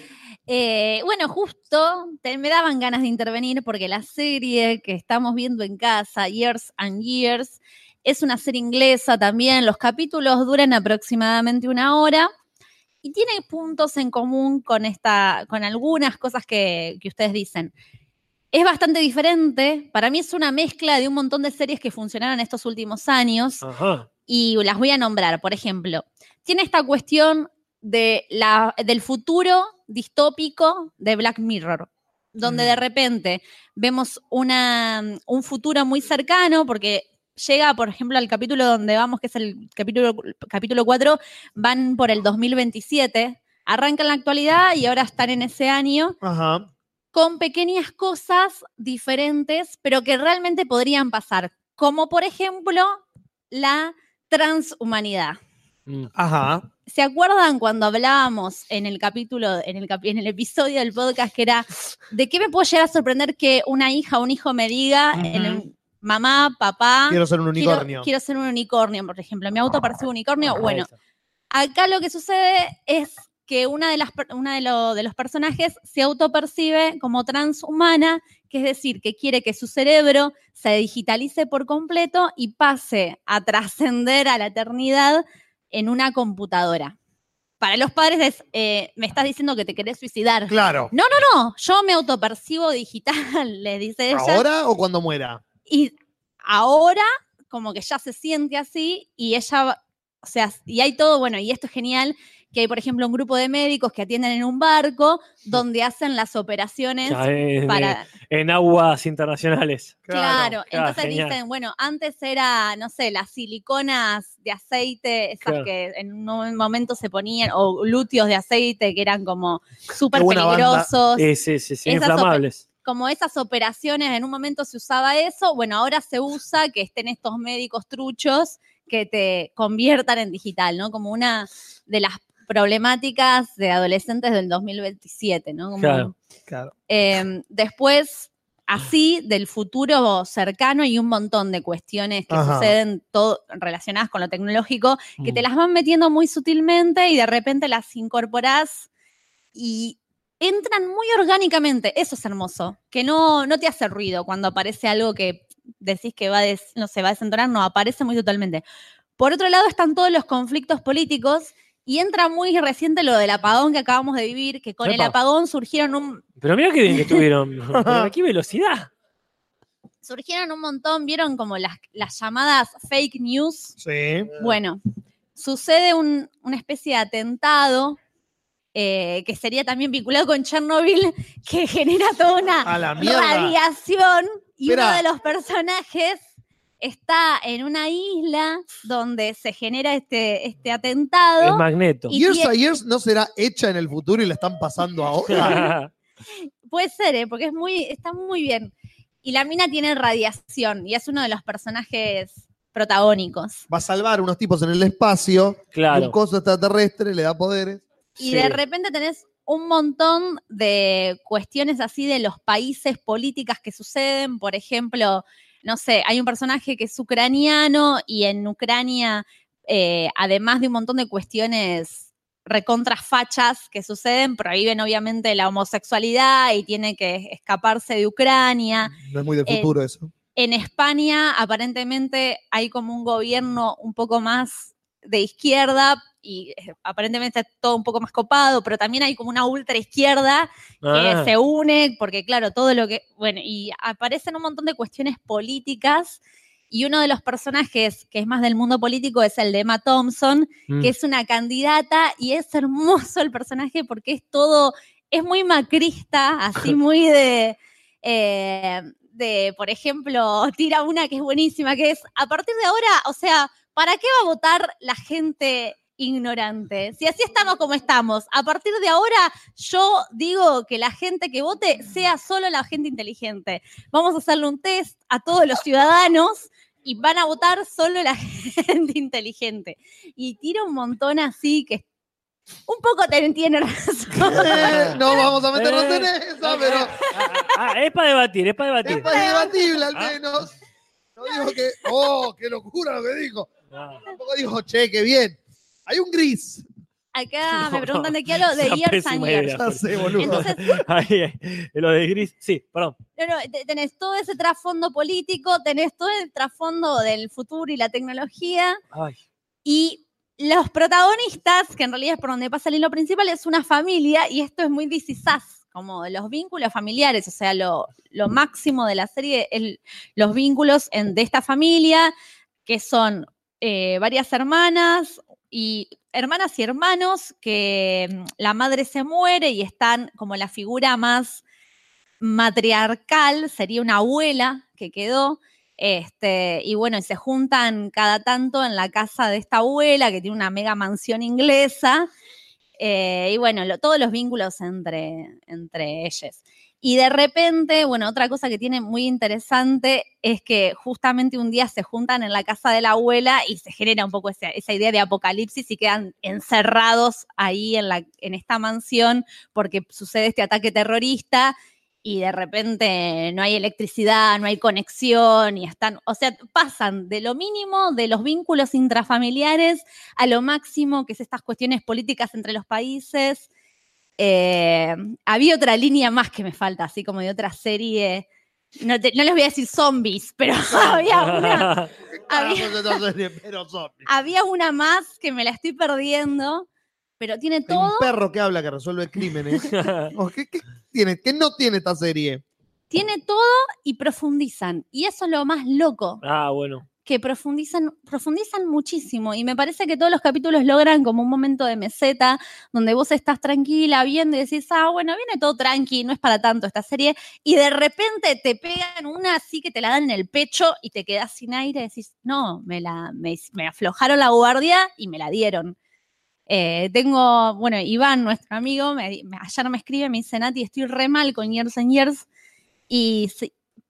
Eh, bueno, justo te- me daban ganas de intervenir porque la serie que estamos viendo en casa, Years and Years, es una serie inglesa también. Los capítulos duran aproximadamente una hora y tiene puntos en común con, esta, con algunas cosas que, que ustedes dicen. Es bastante diferente. Para mí es una mezcla de un montón de series que funcionaron estos últimos años Ajá. y las voy a nombrar. Por ejemplo, tiene esta cuestión de la, del futuro distópico de Black Mirror, donde de repente vemos una, un futuro muy cercano, porque llega, por ejemplo, al capítulo donde vamos, que es el capítulo, capítulo 4, van por el 2027, arrancan la actualidad y ahora están en ese año Ajá. con pequeñas cosas diferentes, pero que realmente podrían pasar, como por ejemplo la transhumanidad. Mm. Ajá. ¿Se acuerdan cuando hablábamos en el capítulo, en el, capi- en el episodio del podcast que era de qué me puedo llegar a sorprender que una hija o un hijo me diga, en el- mamá, papá, Quiero ser un unicornio. Quiero, ser un unicornio, por ejemplo. Mi auto parece un unicornio. Bueno, acá lo que sucede es que una de las una de, lo- de los personajes se autopercibe como transhumana, que es decir, que quiere que su cerebro se digitalice por completo y pase a trascender a la eternidad en una computadora. Para los padres es, eh, me estás diciendo que te querés suicidar. Claro. No, no, no, yo me autopercibo digital, *laughs* le dice ella. ¿Ahora o cuando muera? Y ahora, como que ya se siente así, y ella, o sea, y hay todo, bueno, y esto es genial, que hay, por ejemplo, un grupo de médicos que atienden en un barco donde hacen las operaciones Ya, eh, para. En aguas internacionales. Claro, Claro, entonces genial. dicen, bueno, antes era, no sé, las siliconas de aceite, esas Claro. que en un momento se ponían, o glúteos de aceite que eran como súper peligrosos. Sí, sí, sí, sí, inflamables. como esas operaciones, en un momento se usaba eso, bueno, ahora se usa que estén estos médicos truchos que te conviertan en digital, ¿no? Como una de las problemáticas de adolescentes del 2027, ¿no? Como, Claro. Claro. eh, después, así, del futuro cercano hay un montón de cuestiones que Ajá. suceden todo, relacionadas con lo tecnológico, que te Mm. las van metiendo muy sutilmente y de repente las incorporás y entran muy orgánicamente. Eso es hermoso, que no, no te hace ruido cuando aparece algo que decís que va a des- no se va a desentonar, no, aparece muy totalmente. Por otro lado están todos los conflictos políticos y entra muy reciente lo del apagón que acabamos de vivir, que con el apagón surgieron un, Pero mira qué bien que estuvieron. *laughs* Pero qué velocidad. surgieron un montón, vieron como las, las llamadas fake news. Sí. Bueno, sucede un- una especie de atentado eh, que sería también vinculado con Chernobyl, que genera toda una A la mierda. radiación y Espera. uno de los personajes está en una isla donde se genera este, este Es atentado. magneto. Y Years tie- a Years no será hecha en el futuro y la están pasando ahora. *laughs* Puede ser, ¿eh? porque es muy, está muy bien. Y la mina tiene radiación y es uno de los personajes protagónicos. Va a salvar unos tipos en el espacio. y Un claro. coso extraterrestre le da poderes. Y Sí. de repente tenés un montón de cuestiones así de los países, políticas que suceden. Por ejemplo, no sé, hay un personaje que es ucraniano y en Ucrania, eh, además de un montón de cuestiones recontrafachas que suceden, prohíben obviamente la homosexualidad y tiene que escaparse de Ucrania. No es muy del Eh, futuro eso. En España, aparentemente, hay como un gobierno un poco más de izquierda y eh, aparentemente está todo un poco más copado, pero también hay como una ultra izquierda que Ah, se une, porque claro, todo lo que, bueno, y aparecen un montón de cuestiones políticas y uno de los personajes que es más del mundo político es el de Emma Thompson, mm. que es una candidata y es hermoso el personaje porque es todo, es muy macrista, así *laughs* muy de, eh, de, por ejemplo, tira una que es buenísima, que es, a partir de ahora, o sea, ¿para qué va a votar la gente ignorante? Si así estamos como estamos, a partir de ahora yo digo que la gente que vote sea solo la gente inteligente. Vamos a hacerle un test a todos los ciudadanos y van a votar solo la *laughs* gente inteligente. Y tira un montón así que un poco te tiene razón. Eh, *laughs* no vamos a meternos en Eh, esa, pero Ah, ah, es para debatir, es para es debatir. más debatible al Ah. menos. No dijo que, oh, qué locura lo que dijo. Ah, Tampoco dijo, che, qué bien. Hay un gris. Acá *laughs* No, me preguntan de qué hablo, *laughs* de Years and pésima Years. idea. Ya sé, boludo. Entonces, *laughs* Ahí, lo de gris. Sí, perdón. no, no, te- tenés todo ese trasfondo político, tenés todo el trasfondo del futuro y la tecnología, Ay, y los protagonistas, que en realidad es por donde pasa el hilo principal, es una familia, y esto es muy This Is Us, como de los vínculos familiares, o sea, lo, lo máximo de la serie es los vínculos en- de esta familia, que son eh, varias hermanas y hermanas y hermanos que mm, la madre se muere y están como la figura más matriarcal, sería una abuela que quedó, este, y bueno, y se juntan cada tanto en la casa de esta abuela que tiene una mega mansión inglesa. eh, y bueno, todos los vínculos entre, entre ellos. Y de repente, bueno, otra cosa que tiene muy interesante es que justamente un día se juntan en la casa de la abuela y se genera un poco esa, idea de apocalipsis y quedan encerrados ahí en, en esta mansión porque sucede este ataque terrorista y de repente no hay electricidad, no hay conexión y están, o sea, pasan de lo mínimo de los vínculos intrafamiliares a lo máximo que es estas cuestiones políticas entre los países. Eh, había otra línea más que me falta, así como de otra serie. No, te- no les voy a decir zombies, pero *laughs* había una, *laughs* había, había una más que me la estoy perdiendo, pero tiene Hay todo. un perro que habla que resuelve crímenes. *laughs* ¿Qué, qué tiene? ¿Qué no tiene esta serie? Tiene todo y profundizan. Y eso es lo más loco, Ah, bueno. Que profundizan, profundizan muchísimo. Y me parece que todos los capítulos logran como un momento de meseta, donde vos estás tranquila viendo y decís, ah, bueno, viene todo tranqui, no es para tanto esta serie. Y de repente te pegan una así que te la dan en el pecho y te quedás sin aire y decís, no, me, la, me, me aflojaron la guardia y me la dieron. Eh, tengo, bueno, Iván, nuestro amigo, me, ayer me escribe, me dice, Nati, estoy re mal con Years and Years. Y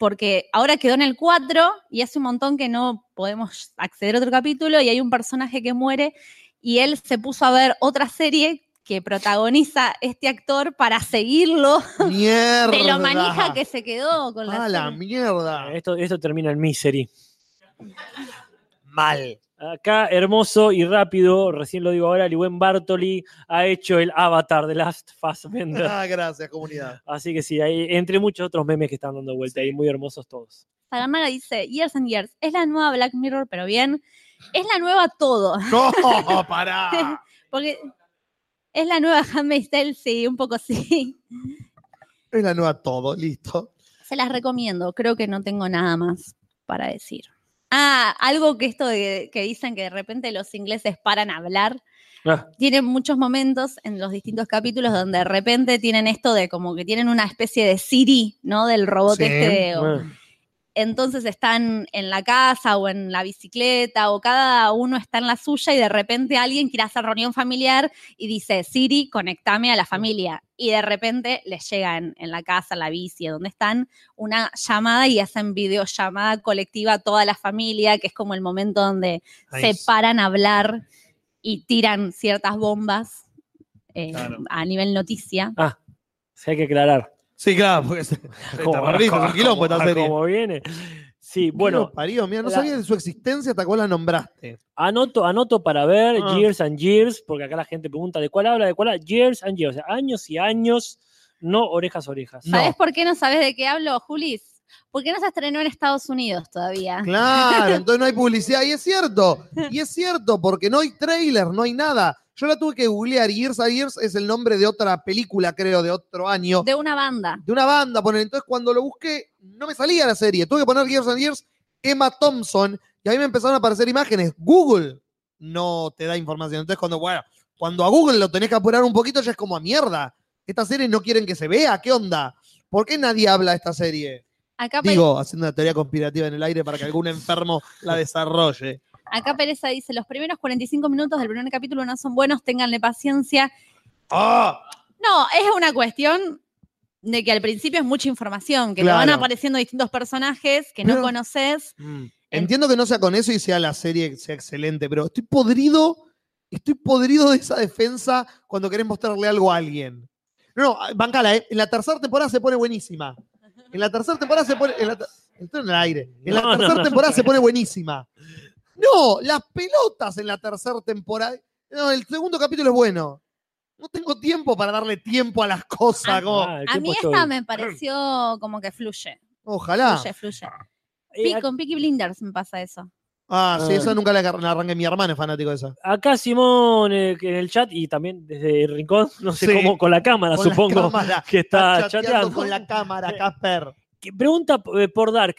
porque ahora quedó en el 4 y hace un montón que no podemos acceder a otro capítulo y hay un personaje que muere y él se puso a ver otra serie que protagoniza este actor para seguirlo Mierda. *laughs* de lo manija que se quedó con la Ah, la serie. mierda. Esto, esto termina en misery. Mal. Acá, hermoso y rápido, recién lo digo ahora, Liwen Bartoli ha hecho el avatar de Last Fassbender. Ah, gracias, comunidad. Así que sí, hay, entre muchos otros memes que están dando vuelta ahí, muy hermosos todos. Saganaga dice, Years and Years, es la nueva Black Mirror, pero bien, es la nueva todo. *laughs* No, *laughs* pará. Porque es la nueva Handmaid's Tale, sí, un poco sí. Es la nueva todo, listo. Se las recomiendo, creo que no tengo nada más para decir. Ah, algo que esto de, que dicen que de repente los ingleses paran a hablar. Ah, Tienen muchos momentos en los distintos capítulos donde de repente tienen esto de como que tienen una especie de Siri, ¿no? Del robot Sí, este. de-. Entonces están en la casa o en la bicicleta o cada uno está en la suya y de repente alguien quiere hacer reunión familiar y dice, Siri, conectame a la familia. Y de repente les llega en, en la casa, en la bici, donde están, una llamada y hacen videollamada colectiva a toda la familia, que es como el momento donde se paran a hablar y tiran ciertas bombas eh, Claro. a nivel noticia. Ah, sí hay que aclarar. Sí, claro, porque se- *laughs* está perdido, es un *laughs* quilombo esta serie. Como viene. Sí, bueno, parió, mira, no la- sabía de su existencia hasta vos la nombraste. anoto, anoto para ver Ah. Years and Years, porque acá la gente pregunta de cuál habla, de cuál habla. Years and Years, o sea, años y años, no orejas, orejas. No. ¿Sabes por qué no sabes de qué hablo, Julis? Porque no se estrenó en Estados Unidos todavía. Claro, *laughs* entonces no hay publicidad. Y es cierto, y es cierto, porque no hay trailer, no hay nada. Yo la tuve que googlear. Years and Years es el nombre de otra película, creo, de otro año. De una banda. de una banda, poner. Entonces, cuando lo busqué, no me salía la serie. Tuve que poner Years and Years, Emma Thompson, y a mí me empezaron a aparecer imágenes. Google no te da información. Entonces, cuando, bueno, cuando a Google lo tenés que apurar un poquito, ya es como a mierda. Esta serie no quieren que se vea. ¿Qué onda? ¿Por qué nadie habla de esta serie? Acá, Digo, haciendo una teoría conspirativa en el aire para que algún enfermo la desarrolle. Acá Pereza dice, los primeros 45 minutos del primer capítulo no son buenos, ténganle paciencia. ¡Ah! No, es una cuestión de que al principio es mucha información, que te van apareciendo distintos personajes que no conoces. Mm. Entiendo que no sea con eso y sea la serie sea excelente, pero estoy podrido, estoy podrido de esa defensa cuando querés mostrarle algo a alguien. No, no, bancala, ¿eh? En la tercera temporada se pone buenísima. En la tercera temporada se pone. En la, ter- estoy en el aire. En la No, tercera no. temporada se pone buenísima. No, las pelotas en la tercera temporada. No, el segundo capítulo es bueno. No tengo tiempo para darle tiempo a las cosas. como- Ah, el A mí esta todo. me pareció como que fluye. ojalá. Fluye, fluye. Eh, Pi- ac- con Peaky Blinders me pasa eso. Ah, sí, Ah. esa nunca la, la arranqué. Mi hermana es fanático de esa. Acá Simón eh, que en el chat y también desde el rincón, *laughs* no sé Sí. cómo, con la cámara Con la supongo cámara. que está, chateando chateando. con la cámara, *laughs* Casper. Que pregunta eh, por Dark.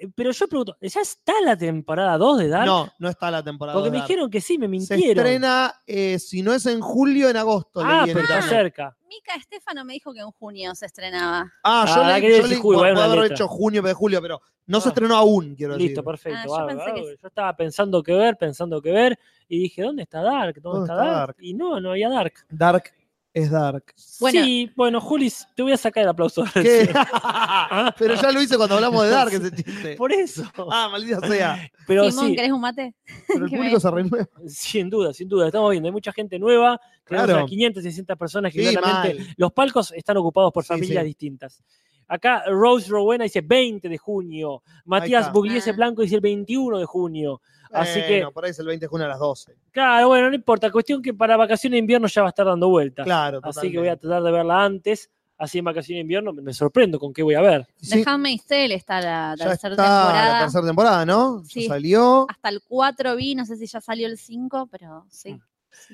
Eh, Pero yo pregunto, ¿ya está la temporada 2 de Dark? No, no está la temporada. Porque de me Dark. dijeron que sí, me Se mintieron. estrena, eh, si no es en julio, en agosto. ah, pero está cerca. Mica Estefano me dijo que en junio se estrenaba. Ah, yo Ah, quería yo julio, puedo una haber letra. hecho junio, de julio, pero no se Ah. estrenó aún, quiero decir. Listo, perfecto. Ah, yo bárbaro, pensé que bárbaro. Yo estaba pensando que ver, pensando que ver, y dije, ¿dónde está Dark? ¿Dónde, ¿Dónde está, está Dark? Dark? Y no, no había Dark. Dark Es dark. Bueno. Sí, bueno, Julis, te voy a sacar el aplauso. *laughs* ¿Qué? *laughs* Pero ya lo hice cuando hablamos de dark ese chiste. Por eso. Ah, maldita sea. Pero Simón, sí, ¿querés un mate? Pero el *laughs* público me- se renueva. sin duda, sin duda. Estamos viendo, hay mucha gente nueva. Tenemos Claro. a 500, 600 personas que Sí, claramente los palcos están ocupados por Sí, familias sí. distintas. Acá Rose Rowena dice 20 de junio. Matías. Bugliese Ah. Blanco dice el 21 de junio. Así que, Bueno, por ahí es el 20 de junio a las 12. claro, bueno, no importa. Cuestión que para vacaciones de invierno ya va a estar dando vueltas. Claro, Así que voy a totalmente. tratar de verla antes. Así en vacaciones de invierno me, sorprendo con qué voy a ver. Sí, The Handmaid's Tale está la ya tercera está temporada. la tercera temporada, ¿no? Ya Sí. salió. Hasta el 4 vi, no sé si ya salió el 5, pero sí.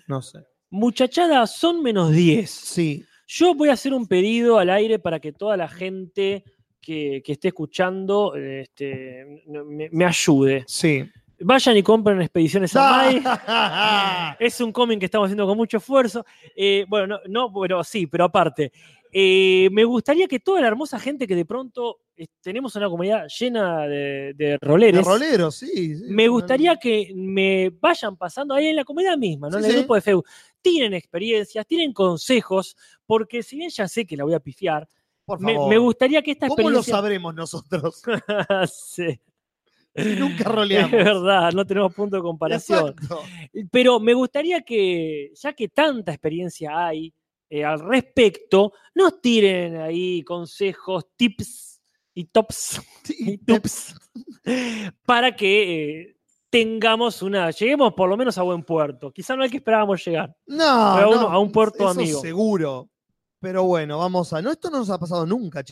No sé. Muchachada, son menos 10. Sí. Yo voy a hacer un pedido al aire para que toda la gente que, que esté escuchando este, me, me ayude. Sí. Vayan y compren Expediciones a *laughs* Es un cómic que estamos haciendo con mucho esfuerzo. Eh, bueno, no, no, bueno, sí, pero aparte. eh, me gustaría que toda la hermosa gente que de pronto eh, tenemos una comunidad llena de, de de roleres, rolero, sí. sí. me gustaría que me vayan pasando ahí en la comunidad misma, ¿no? Sí, en el sí. grupo de Facebook. Tienen experiencias, tienen consejos, porque si bien ya sé que la voy a pifiar, Por favor. me gustaría que esta ¿Cómo lo experiencia. sabremos nosotros? *laughs* Sí, Nunca es roleamos. verdad, no tenemos punto de comparación. Exacto. Pero me gustaría que, ya que tanta experiencia hay eh, al respecto, nos tiren ahí consejos, tips y tops *laughs* y tups para que eh, tengamos una, lleguemos por lo menos a buen puerto. Quizá no hay que esperábamos llegar. No, Pero a uno- no, a un puerto eso amigo. Seguro. Pero bueno, vamos a. No, esto no nos ha pasado nunca,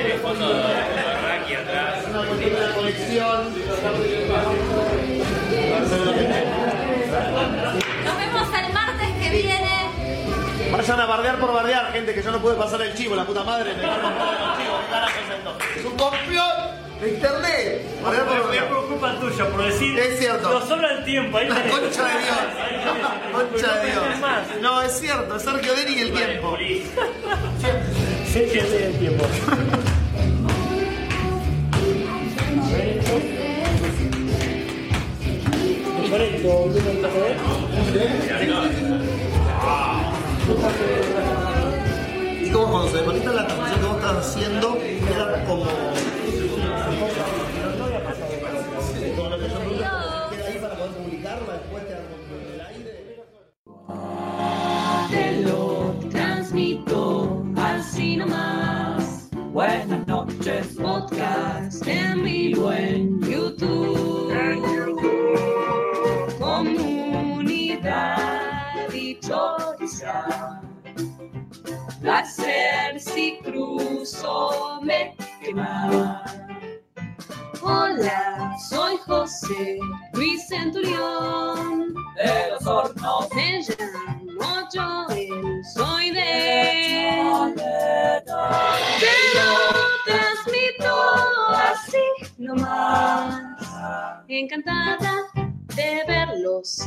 Parece menos. Es una cuestión de la conexión. Nos vemos el martes que viene. Vayan a bardear por bardear, gente, que yo no pude pasar el chivo, la puta madre. Me dejaron pasar el chivo, ¿qué carajo es? Es un complot de internet. Bardear por bardear. culpa tuya por decir. Es cierto. Nos sobra el tiempo. Ahí La tenés. concha de Dios. *laughs* Concha de Dios. No, es cierto, es Sergio Deni y el tiempo. Sí, sí, el tiempo. Y como cuando se desconecta la transmisión que vos estás haciendo, queda como. Podcast en vivo en YouTube. Comunidad dichosa. Placer si cruzo me quema. Hola, soy José Luis Centurión. De los hornos. Me llamo Joel, soy de. Te lo transmito así nomás. Encantada de verlos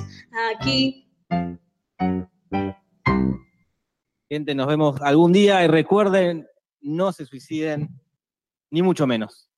aquí. Gente, nos vemos algún día y recuerden, no se suiciden, ni mucho menos.